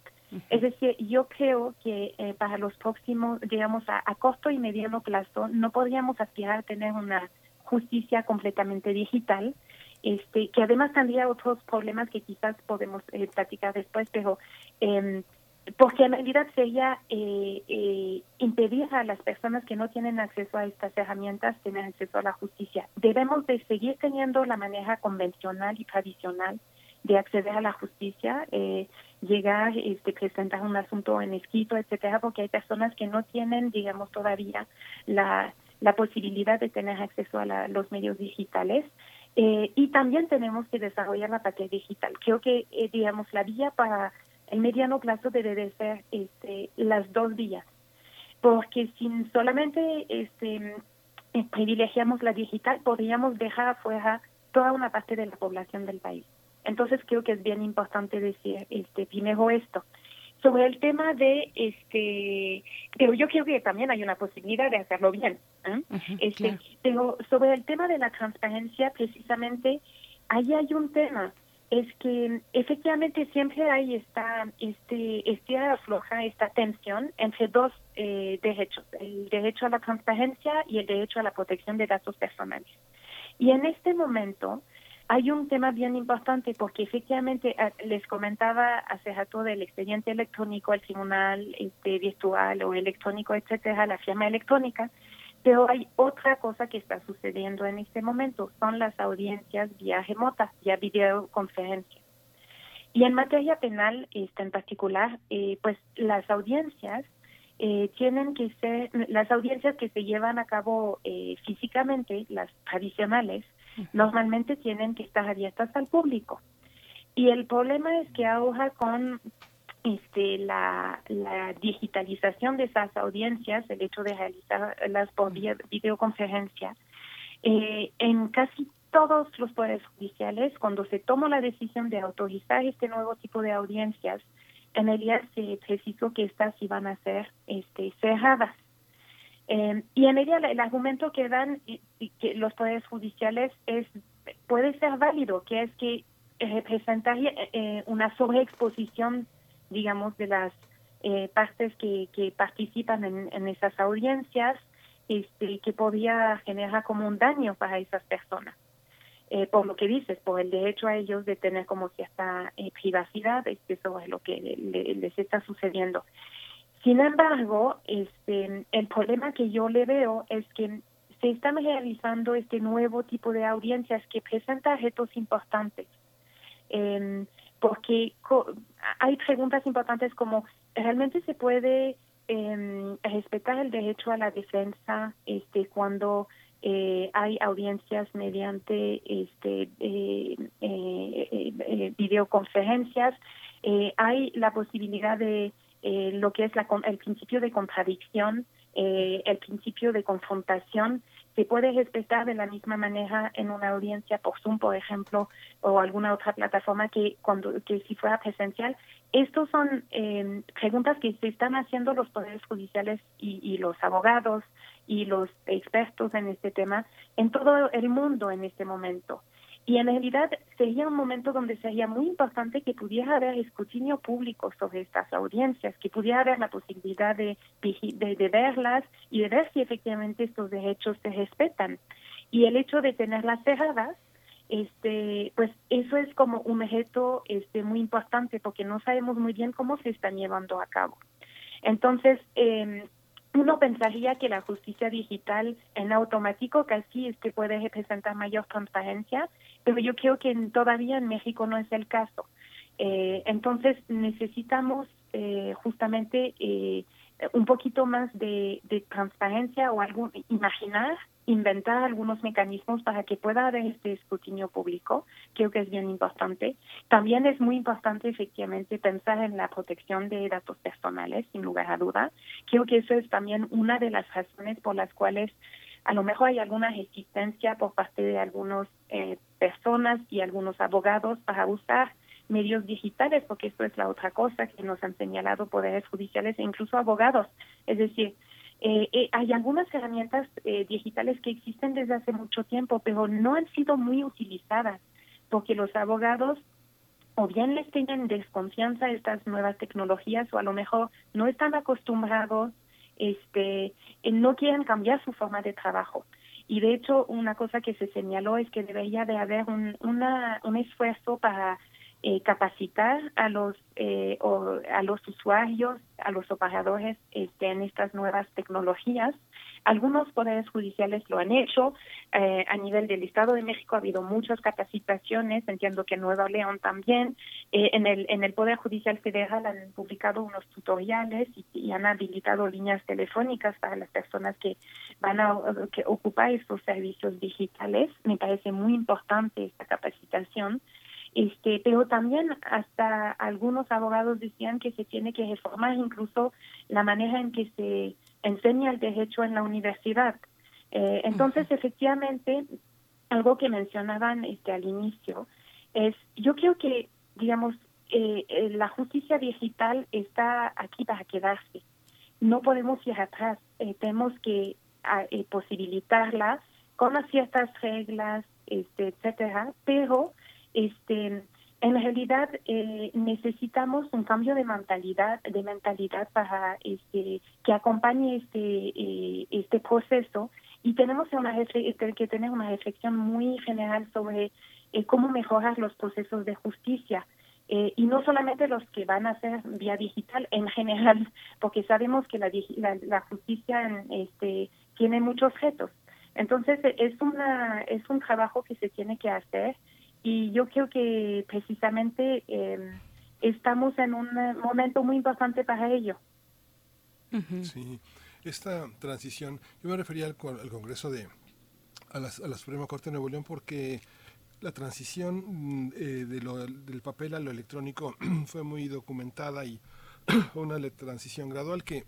Es decir, yo creo que eh, para los próximos, digamos, a, corto y mediano plazo, no podríamos aspirar a tener una justicia completamente digital, este, que además tendría otros problemas que quizás podemos eh, platicar después, pero eh, porque en realidad sería eh, eh, impedir a las personas que no tienen acceso a estas herramientas tener acceso a la justicia. Debemos de seguir teniendo la manera convencional y tradicional de acceder a la justicia, eh, llegar, este, presentar un asunto en escrito, etcétera, porque hay personas que no tienen, digamos, todavía la, la posibilidad de tener acceso a los medios digitales. Eh, y también tenemos que desarrollar la patria digital. Creo que, eh, digamos, la vía para el mediano plazo debe de ser este, las dos vías, porque si solamente este, privilegiamos la digital, podríamos dejar afuera toda una parte de la población del país. Entonces creo que es bien importante decir este primero esto. Sobre el tema de este, pero yo creo que también hay una posibilidad de hacerlo bien. ¿eh? este, Pero sobre el tema de la transparencia, precisamente, ahí hay un tema es que efectivamente siempre hay esta este este afloja esta tensión entre dos eh, derechos el derecho a la transparencia y el derecho a la protección de datos personales y en este momento hay un tema bien importante porque efectivamente eh, les comentaba hace rato del expediente electrónico al tribunal este, virtual o electrónico, etcétera, la firma electrónica, pero hay otra cosa que está sucediendo en este momento, son las audiencias vía remota, vía videoconferencia. Y en materia penal, este, en particular, eh, pues las audiencias eh, tienen que ser, las audiencias que se llevan a cabo físicamente, las tradicionales, normalmente tienen que estar abiertas al público. Y el problema es que ahora con este, la, digitalización de esas audiencias, el hecho de realizarlas por videoconferencia, eh, en casi todos los poderes judiciales, cuando se tomó la decisión de autorizar este nuevo tipo de audiencias, en realidad se precisó que estas iban a ser este, cerradas. Eh, y en ella el argumento que dan los poderes judiciales es puede ser válido, que es que representa eh, una sobreexposición, digamos, de las eh, partes que, participan en, esas audiencias, este, que podría generar como un daño para esas personas. Eh, por lo que dices, por el derecho a ellos de tener como cierta privacidad, este, sobre lo que les está sucediendo. Sin embargo, este, el problema que yo le veo es que se están realizando este nuevo tipo de audiencias que presenta retos importantes. Em, porque hay preguntas importantes como, ¿realmente se puede em, respetar el derecho a la defensa este, cuando eh, hay audiencias mediante este, eh, eh, videoconferencias? hay la posibilidad de eh, lo que es la, el principio de contradicción, eh, el principio de confrontación, se puede respetar de la misma manera en una audiencia por Zoom, por ejemplo, o alguna otra plataforma que cuando que si fuera presencial, estos son eh, preguntas que se están haciendo los poderes judiciales y, y, los abogados y los expertos en este tema en todo el mundo en este momento. Y en realidad sería un momento donde sería muy importante que pudiera haber escrutinio público sobre estas audiencias, que pudiera haber la posibilidad de, verlas y de ver si efectivamente estos derechos se respetan. Y el hecho de tenerlas cerradas este pues eso es como un objeto este muy importante porque no sabemos muy bien cómo se están llevando a cabo entonces eh, uno pensaría que la justicia digital en automático casi es que puede representar mayor transparencia pero yo creo que todavía en México no es el caso. Eh, entonces necesitamos eh, justamente eh, un poquito más de, de transparencia o algún imaginar inventar algunos mecanismos para que pueda haber este escrutinio público, creo que es bien importante. También es muy importante efectivamente pensar en la protección de datos personales, sin lugar a duda. Creo que eso es también una de las razones por las cuales a lo mejor hay alguna resistencia por parte de algunas eh, personas y algunos abogados para usar medios digitales, porque esto es la otra cosa que nos han señalado poderes judiciales e incluso abogados. Es decir, eh, eh, hay algunas herramientas eh, digitales que existen desde hace mucho tiempo, pero no han sido muy utilizadas porque los abogados o bien les tienen desconfianza a estas nuevas tecnologías o a lo mejor no están acostumbrados, este, no quieren cambiar su forma de trabajo. Y de hecho, una cosa que se señaló es que debería de haber un, una, un esfuerzo para eh, capacitar a los eh, o a los usuarios, a los operadores este, en estas nuevas tecnologías. Algunos poderes judiciales lo han hecho. Eh, a nivel del Estado de México ha habido muchas capacitaciones. Entiendo que en Nueva León también. en el en el Poder Judicial Federal han publicado unos tutoriales y, han habilitado líneas telefónicas para las personas que van a que ocupar estos servicios digitales. Me parece muy importante esta capacitación. Este, pero también hasta algunos abogados decían que se tiene que reformar incluso la manera en que se enseña el derecho en la universidad. Eh, entonces, efectivamente, algo que mencionaban este, al inicio es, yo creo que, digamos, eh, eh, la justicia digital está aquí para quedarse. No podemos ir atrás, tenemos que posibilitarla con ciertas reglas, este, etcétera, pero este en realidad eh, necesitamos un cambio de mentalidad de mentalidad para este que acompañe este eh, este proceso. Y tenemos una que tener una reflexión muy general sobre eh, cómo mejorar los procesos de justicia. Y no solamente los que van a ser vía digital en general porque sabemos que la, la, la justicia este tiene muchos retos. Entonces es una es un trabajo que se tiene que hacer y yo creo que precisamente eh, estamos en un momento muy importante para ello. Sí, esta transición, yo me refería al, Congreso de, a, la Suprema Corte de Nuevo León porque la transición eh, de lo, del papel a lo electrónico fue muy documentada y una transición gradual que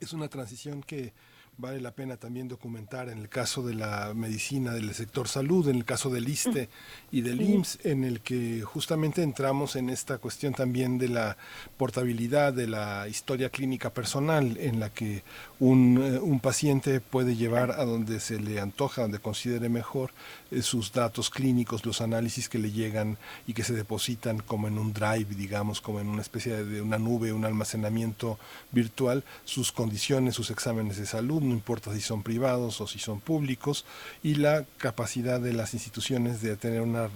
es una transición que vale la pena también documentar en el caso de la medicina del sector salud, en el caso del ISTE y del IMSS, en el que justamente entramos en esta cuestión también de la portabilidad de la historia clínica personal, en la que un, eh, un paciente puede llevar a donde se le antoja, donde considere mejor, eh, sus datos clínicos, los análisis que le llegan y que se depositan como en un drive, digamos, como en una especie de una nube, un almacenamiento virtual, sus condiciones, sus exámenes de salud, no importa si son privados o si son públicos, y la capacidad de las instituciones de tener una,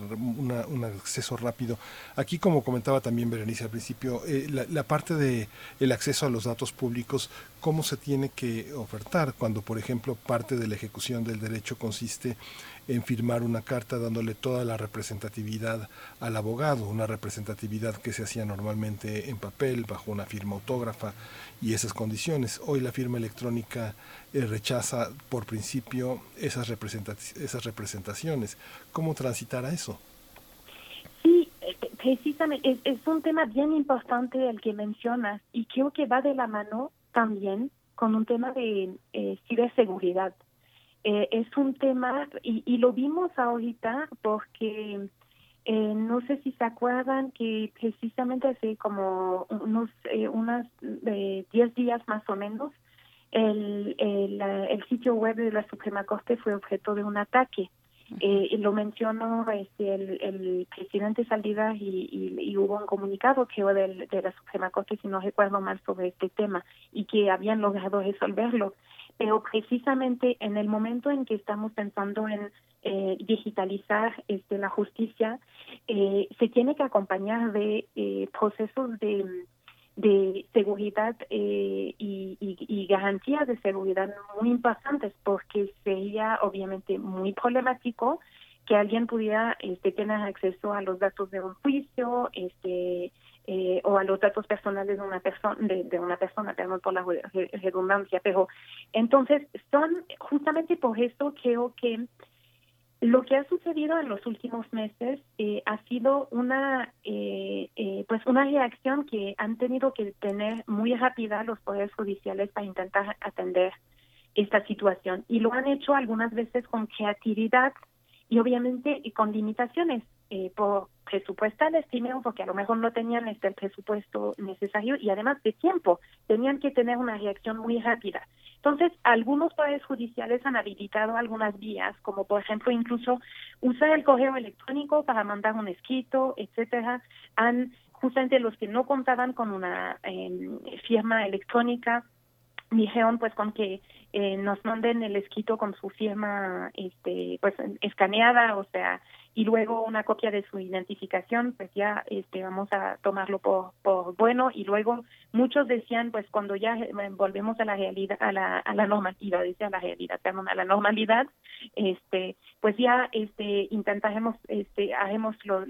un acceso rápido. Aquí, como comentaba también Berenice al principio, eh, la, parte de el acceso a los datos públicos, cómo se tiene que ofertar cuando, por ejemplo, parte de la ejecución del derecho consiste en firmar una carta dándole toda la representatividad al abogado, una representatividad que se hacía normalmente en papel, bajo una firma autógrafa y esas condiciones. Hoy la firma electrónica eh, rechaza por principio esas, esas representaciones. ¿Cómo transitar a eso? Sí, eh, precisamente es, un tema bien importante el que mencionas y creo que va de la mano también con un tema de eh, ciberseguridad. Eh, es un tema, y, y, lo vimos ahorita porque Eh, no sé si se acuerdan que precisamente hace como unos eh, unas 10 días más o menos el, el, el, sitio web de la Suprema Corte fue objeto de un ataque. Eh, lo mencionó este, el, el presidente Saldívar y, y, hubo un comunicado que de, de la Suprema Corte, si no recuerdo mal, sobre este tema y que habían logrado resolverlo. Pero precisamente en el momento en que estamos pensando en eh, digitalizar este, la justicia, eh, se tiene que acompañar de eh, procesos de, seguridad eh, y, y, y, garantías de seguridad muy importantes, porque sería obviamente muy problemático que alguien pudiera este, tener acceso a los datos de un juicio, este eh, o a los datos personales de una persona de, de, una persona perdón por la redundancia pero entonces son justamente por eso creo que lo que ha sucedido en los últimos meses eh, ha sido una eh, eh, pues una reacción que han tenido que tener muy rápida los poderes judiciales para intentar atender esta situación. Y lo han hecho algunas veces con creatividad y obviamente con limitaciones eh, por presupuestales primero porque a lo mejor no tenían este presupuesto necesario y además de tiempo tenían que tener una reacción muy rápida entonces, algunos poderes judiciales han habilitado algunas vías, como por ejemplo incluso usar el correo electrónico para mandar un escrito, etcétera. Han justamente los que no contaban con una eh, firma electrónica dijeron pues con que eh, nos manden el escrito con su firma este pues escaneada o sea y luego una copia de su identificación pues ya este vamos a tomarlo por, por bueno y luego muchos decían pues cuando ya eh, volvemos a la realidad a la a la normalidad dice a la realidad perdón a la normalidad este pues ya este intentaremos este haremos los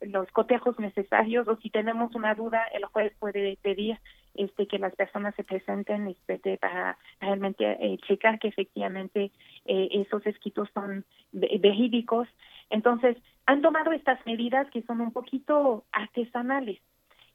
los cotejos necesarios o si tenemos una duda el juez puede pedir este que las personas se presenten este, para realmente eh, checar que efectivamente eh, esos escritos son verídicos. Entonces, han tomado estas medidas que son un poquito artesanales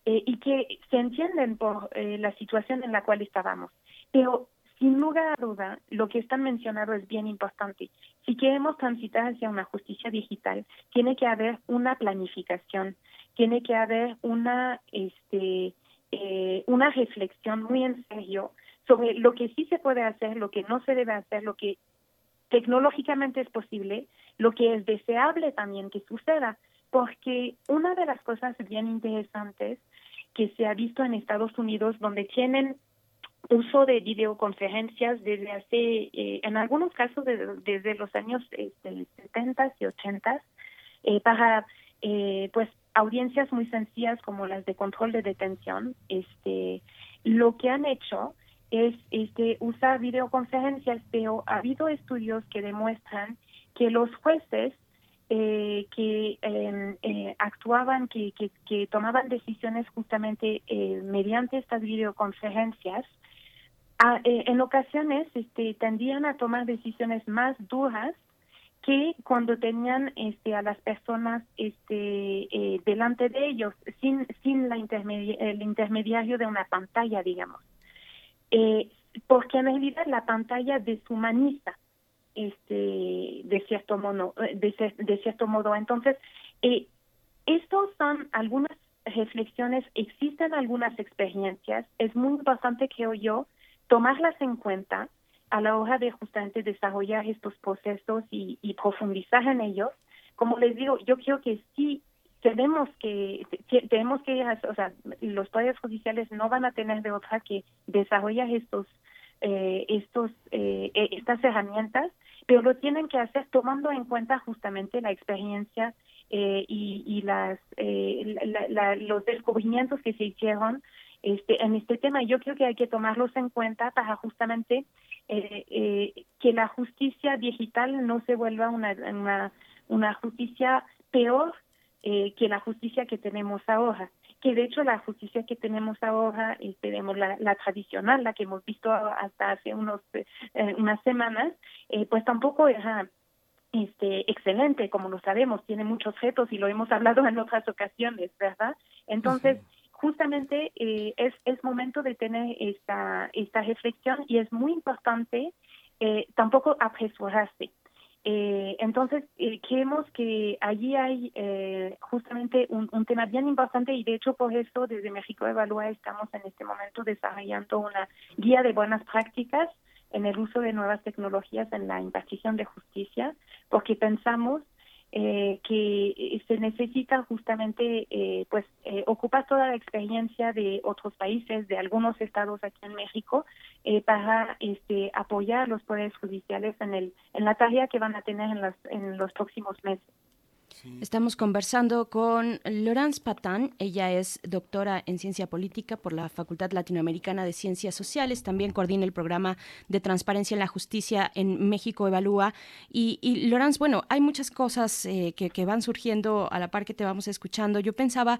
eh, y que se entienden por la situación en la cual estábamos. Pero sin lugar a duda, lo que están mencionando es bien importante. Si queremos transitar hacia una justicia digital, tiene que haber una planificación, tiene que haber una este eh, una reflexión muy en serio sobre lo que sí se puede hacer, lo que no se debe hacer, lo que tecnológicamente es posible, lo que es deseable también que suceda, porque una de las cosas bien interesantes que se ha visto en Estados Unidos, donde tienen uso de videoconferencias desde hace, eh, en algunos casos desde los años este, 70 y 80, eh, para eh, pues audiencias muy sencillas como las de control de detención, este, lo que han hecho es este, usar videoconferencias, pero ha habido estudios que demuestran que los jueces eh, que em, eh, actuaban, que, que, que, tomaban decisiones justamente eh, mediante estas videoconferencias, eh, en ocasiones este, tendían a tomar decisiones más duras que cuando tenían este a las personas este eh, delante de ellos sin sin la el intermediario de una pantalla digamos. Eh, porque en realidad la pantalla deshumaniza este de cierto modo de, de cierto modo. Entonces eh, estos son algunas reflexiones. Existen algunas experiencias. Es muy importante creo yo tomarlas en cuenta a la hora de justamente desarrollar estos procesos y, profundizar en ellos, como les digo, yo creo que sí tenemos que tenemos que o sea los poderes judiciales no van a tener de otra que desarrollar estos eh, estos eh, e, estas herramientas pero lo tienen que hacer tomando en cuenta justamente la experiencia eh, y, y las los descubrimientos que se hicieron este, en este tema. Yo creo que hay que tomarlos en cuenta para justamente eh, eh, que la justicia digital no se vuelva una, una, una justicia peor eh, que la justicia que tenemos ahora. Que de hecho la justicia que tenemos ahora, tenemos la, la tradicional, la que hemos visto hasta hace unos unas semanas, pues tampoco era este excelente, como lo sabemos, tiene muchos retos y lo hemos hablado en otras ocasiones, ¿verdad? Entonces, justamente eh, es, es momento de tener esta, esta reflexión y es muy importante eh, tampoco apresurarse. Eh, entonces, eh, creemos que allí hay eh, justamente un, un, tema bien importante y de hecho por eso desde México Evalúa estamos en este momento desarrollando una guía de buenas prácticas en el uso de nuevas tecnologías en la impartición de justicia, porque pensamos eh, que se necesita justamente eh, pues eh, ocupar toda la experiencia de otros países de algunos estados aquí en México eh, para este apoyar los poderes judiciales en el en la tarea que van a tener en, las, en los próximos meses Estamos conversando con Laurence Patán. Ella es doctora en ciencia política por la Facultad Latinoamericana de Ciencias Sociales. También coordina el programa de transparencia en la justicia en México Evalúa. Y, y Laurence, bueno, hay muchas cosas eh, que, que van surgiendo a la par que te vamos escuchando. Yo pensaba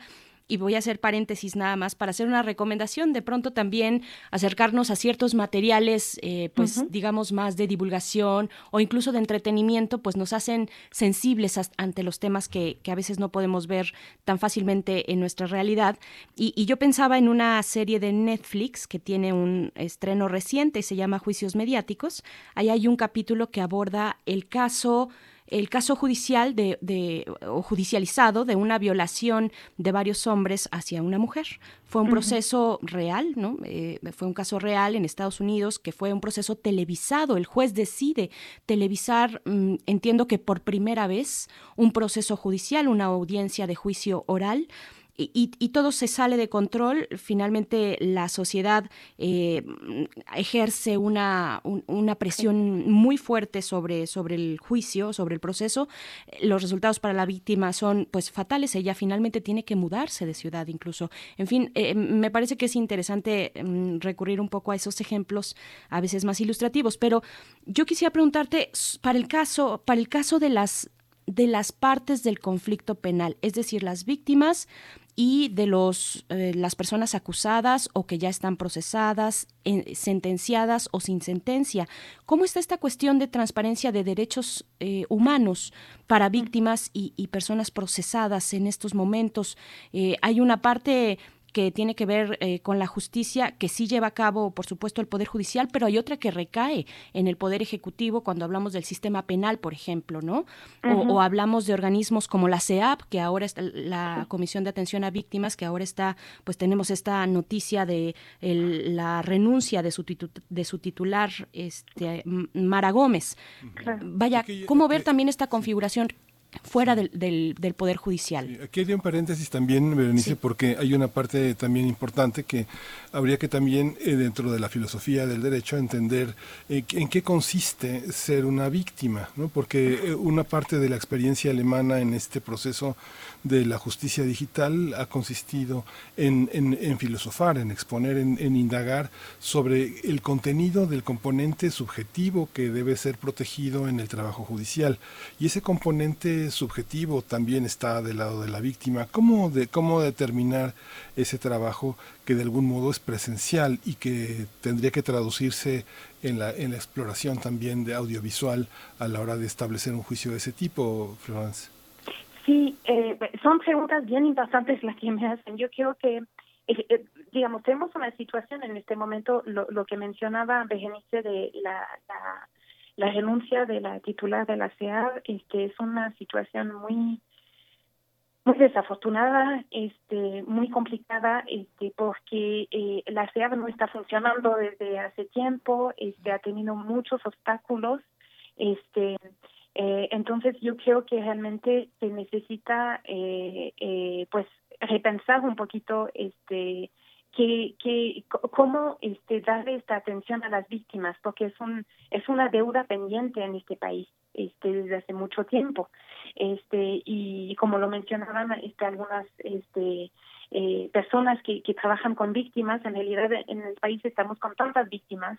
y voy a hacer paréntesis nada más para hacer una recomendación, de pronto también acercarnos a ciertos materiales, eh, pues digamos más de divulgación o incluso de entretenimiento, pues nos hacen sensibles ante los temas que, que, a veces no podemos ver tan fácilmente en nuestra realidad. Y, y yo pensaba en una serie de Netflix que tiene un estreno reciente, se llama Juicios Mediáticos. Ahí hay un capítulo que aborda el caso el caso judicial de, de, o judicializado de una violación de varios hombres hacia una mujer. Fue un proceso real, ¿no? Eh, fue un caso real en Estados Unidos que fue un proceso televisado. El juez decide televisar, mmm, entiendo que por primera vez, un proceso judicial, una audiencia de juicio oral y, y, todo se sale de control. Finalmente la sociedad eh, ejerce una, un, una presión muy fuerte sobre, sobre el juicio, sobre el proceso. Los resultados para la víctima son pues fatales. Ella finalmente tiene que mudarse de ciudad incluso. En fin, eh, me parece que es interesante eh, recurrir un poco a esos ejemplos a veces más ilustrativos. Pero yo quisiera preguntarte para el caso, para el caso de las de las partes del conflicto penal, es decir, las víctimas y de los, eh, las personas acusadas o que ya están procesadas, sentenciadas o sin sentencia. ¿Cómo está esta cuestión de transparencia de derechos eh, humanos para víctimas y, y, personas procesadas en estos momentos? Eh, hay una parte que tiene que ver eh, con la justicia, que sí lleva a cabo, por supuesto, el Poder Judicial, pero hay otra que recae en el Poder Ejecutivo cuando hablamos del sistema penal, por ejemplo, ¿no? Uh -huh. o, o, hablamos de organismos como la CEAP, que ahora está la Comisión de Atención a Víctimas, que ahora está, pues tenemos esta noticia de el, la renuncia de su, de su titular, este, Mara Gómez. Vaya, ¿cómo ver también esta configuración fuera del, del, del, Poder Judicial. Aquí hay un paréntesis también, Berenice, sí. porque hay una parte también importante que habría que también, eh, dentro de la filosofía del derecho, entender eh, en qué consiste ser una víctima, ¿no? porque eh, una parte de la experiencia alemana en este proceso de la justicia digital ha consistido en, en, en filosofar, en exponer, en, en, indagar sobre el contenido del componente subjetivo que debe ser protegido en el trabajo judicial. Y ese componente subjetivo también está del lado de la víctima. ¿Cómo, de, cómo determinar ese trabajo que de algún modo es presencial y que tendría que traducirse en la, en la exploración también de audiovisual a la hora de establecer un juicio de ese tipo, Florence? Sí, eh, son preguntas bien importantes las que me hacen. Yo creo que, eh, eh, digamos, tenemos una situación en este momento, lo, lo que mencionaba Berenice de la, la, la, renuncia de la titular de la CEAR, este, es una situación muy muy desafortunada, este, muy complicada, este, porque eh, la CEAR no está funcionando desde hace tiempo, este, ha tenido muchos obstáculos, este, eh, entonces yo creo que realmente se necesita eh, eh, pues repensar un poquito este que, que cómo este darle esta atención a las víctimas porque es un es una deuda pendiente en este país este desde hace mucho tiempo. Este y como lo mencionaban este algunas este eh, personas que, que trabajan con víctimas en realidad en el país estamos con tantas víctimas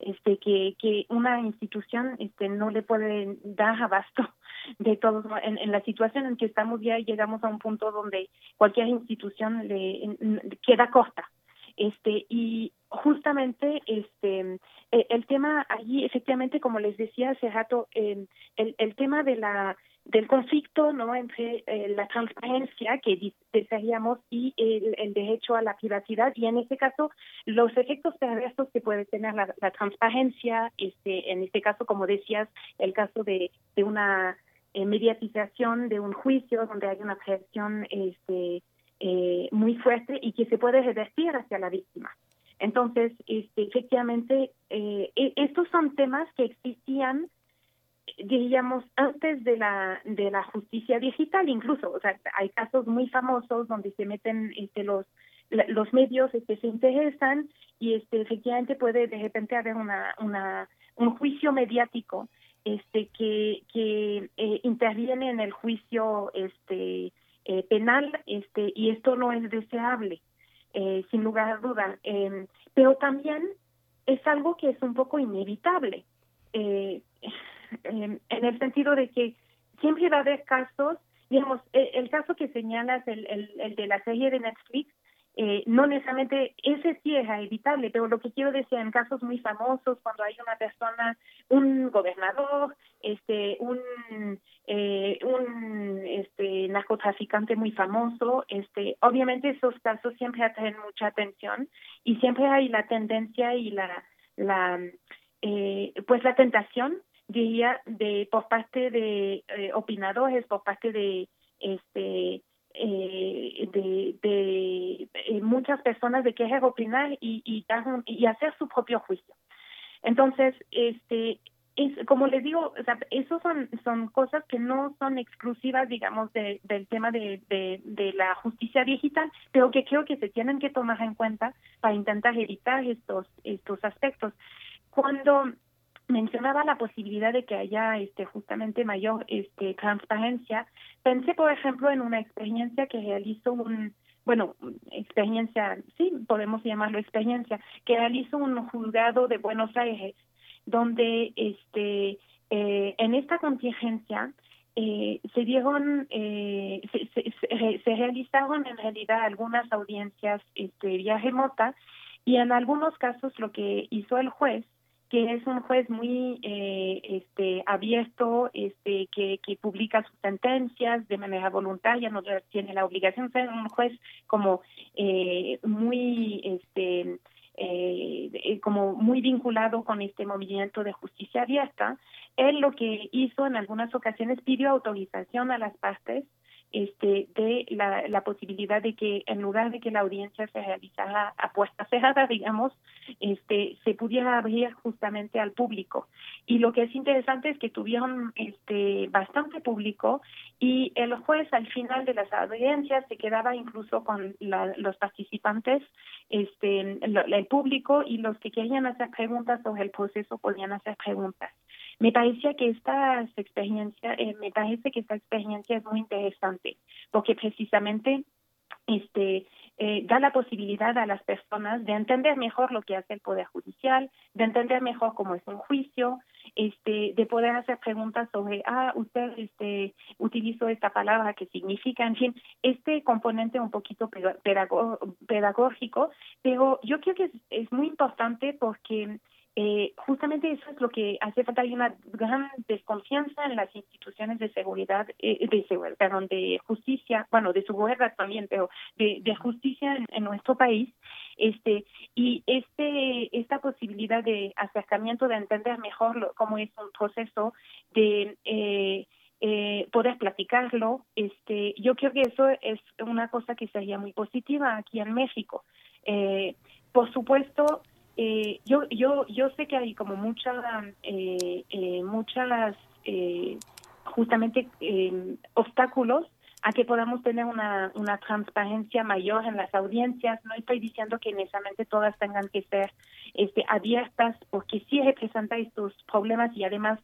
este que que una institución este no le puede dar abasto de todos en, en la situación en que estamos ya llegamos a un punto donde cualquier institución le queda corta. Este y justamente este el, el tema allí efectivamente como les decía hace rato eh, el, el tema de la del conflicto no entre eh, la transparencia que desearíamos y el, derecho a la privacidad y en este caso los efectos perversos que puede tener la, transparencia este en este caso como decías el caso de, una eh, mediatización de un juicio donde hay una presión este eh, muy fuerte y que se puede revertir hacia la víctima. Entonces este efectivamente e, estos son temas que existían diríamos, antes de la, de la justicia digital incluso. O sea, hay casos muy famosos donde se meten este, los, los medios este, se interesan y este, efectivamente puede de repente haber una, una, un juicio mediático este, que, que eh, interviene en el juicio este, eh, penal este, y esto no es deseable, eh, sin lugar a duda. Em, pero también es algo que es un poco inevitable. Eh, en el sentido de que siempre va a haber casos, digamos, el, caso que señalas, el, el, de la serie de Netflix, eh, no necesariamente ese sí es evitable, pero lo que quiero decir en casos muy famosos, cuando hay una persona, un gobernador, este, un, eh, un este, narcotraficante muy famoso, este, obviamente esos casos siempre atraen mucha atención y siempre hay la tendencia y la, la eh, pues la tentación diría de por parte de eh, opinadores por parte de este eh, de, de eh, muchas personas de querer opinar y, y, y hacer su propio juicio entonces este es, como les digo, o esos son, son cosas que no son exclusivas, digamos, de, del tema de, de, de, la justicia digital, pero que creo que se tienen que tomar en cuenta para intentar evitar estos, estos aspectos. Cuando mencionaba la posibilidad de que haya este justamente mayor este transparencia. Pensé por ejemplo en una experiencia que realizó un bueno experiencia sí podemos llamarlo experiencia que realizó un juzgado de Buenos Aires donde este eh, en esta contingencia eh, se dieron eh, se, se, realizaron en realidad algunas audiencias este vía remota y en algunos casos lo que hizo el juez que es un juez muy eh, este, abierto, este, que, que publica sus sentencias de manera voluntaria, no tiene la obligación de ser un juez como eh, muy este, eh, como muy vinculado con este movimiento de justicia abierta, él lo que hizo en algunas ocasiones pidió autorización a las partes este, de la, la, posibilidad de que en lugar de que la audiencia se realizara a puerta cerrada, digamos, este, se pudiera abrir justamente al público. Y lo que es interesante es que tuvieron este, bastante público y el juez al final de las audiencias se quedaba incluso con los participantes, este, el público y los que querían hacer preguntas sobre el proceso podían hacer preguntas. Me parecía que esta experiencia, eh, me parece que esta experiencia es muy interesante, porque precisamente este eh, da la posibilidad a las personas de entender mejor lo que hace el poder judicial, de entender mejor cómo es un juicio, este, de poder hacer preguntas sobre, ah, usted este, utilizó esta palabra, ¿qué significa? En fin, este componente un poquito pedagógico, pero yo creo que es muy importante porque eh, justamente eso es lo que hace falta. Hay una gran desconfianza en las instituciones de seguridad, eh, de perdón, de justicia, bueno, de su también, pero de, justicia en, nuestro país. Este y este esta posibilidad de acercamiento, de entender mejor cómo es un proceso, de eh, eh, poder platicarlo, este, yo creo que eso es una cosa que sería muy positiva aquí en México. Eh, por supuesto, eh, yo, yo, yo sé que hay como muchas, eh, eh, muchas, eh, justamente eh, obstáculos a que podamos tener una, una transparencia mayor en las audiencias. No estoy diciendo que necesariamente todas tengan que ser este, abiertas, porque sí representa estos problemas y además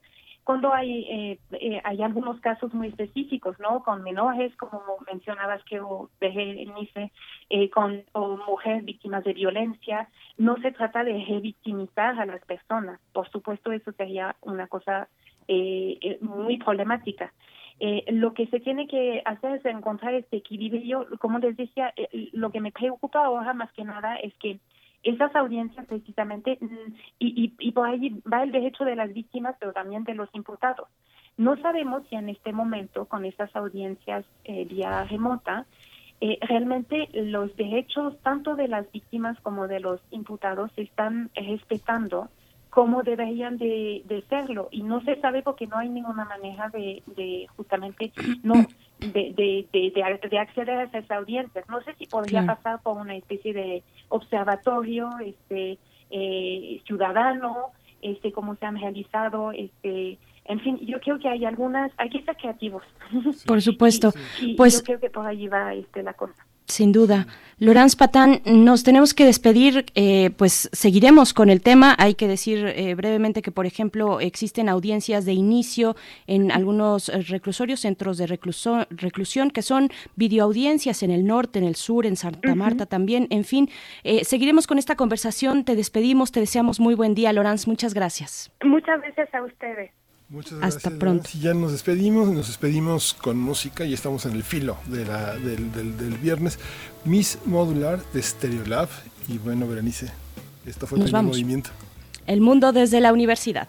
cuando hay eh, eh, hay algunos casos muy específicos, ¿no? Con menores, como mencionabas que o Nice, eh, con o mujeres víctimas de violencia, no se trata de revictimizar a las personas. Por supuesto, eso sería una cosa eh, eh muy problemática. Eh, lo que se tiene que hacer es encontrar este equilibrio. Como les decía, lo que me preocupa ahora más que nada es que esas audiencias precisamente, mm, y, y, y por ahí va el derecho de las víctimas, pero también de los imputados. No sabemos si en este momento, con estas audiencias eh, vía remota, eh, realmente los derechos tanto de las víctimas como de los imputados se están respetando como deberían de, de serlo y no se sabe porque no hay ninguna manera de, de justamente no de, de, de, de, acceder a esas audiencias no sé si podría pasar por una especie de observatorio este eh, ciudadano este cómo se han realizado este en fin, yo creo que hay algunas, hay que ser creativos. Por supuesto. pues yo creo que por allí va este, la cosa. Sin duda. Laurence Patán, nos tenemos que despedir, eh, pues seguiremos con el tema. Hay que decir eh, brevemente que, por ejemplo, existen audiencias de inicio en algunos eh, reclusorios, centros de reclusión, que son videoaudiencias en el norte, en el sur, en Santa Marta también. En fin, seguiremos con esta conversación. Te despedimos, te deseamos muy buen día, Laurence. Muchas gracias. Muchas gracias a ustedes. Muchas gracias. Hasta pronto. ya nos despedimos, nos despedimos con música y estamos en el filo de la, del, del, del, viernes. Miss Modular de Stereolab. Y bueno, Berenice, esto fue el primer movimiento. El mundo desde la universidad.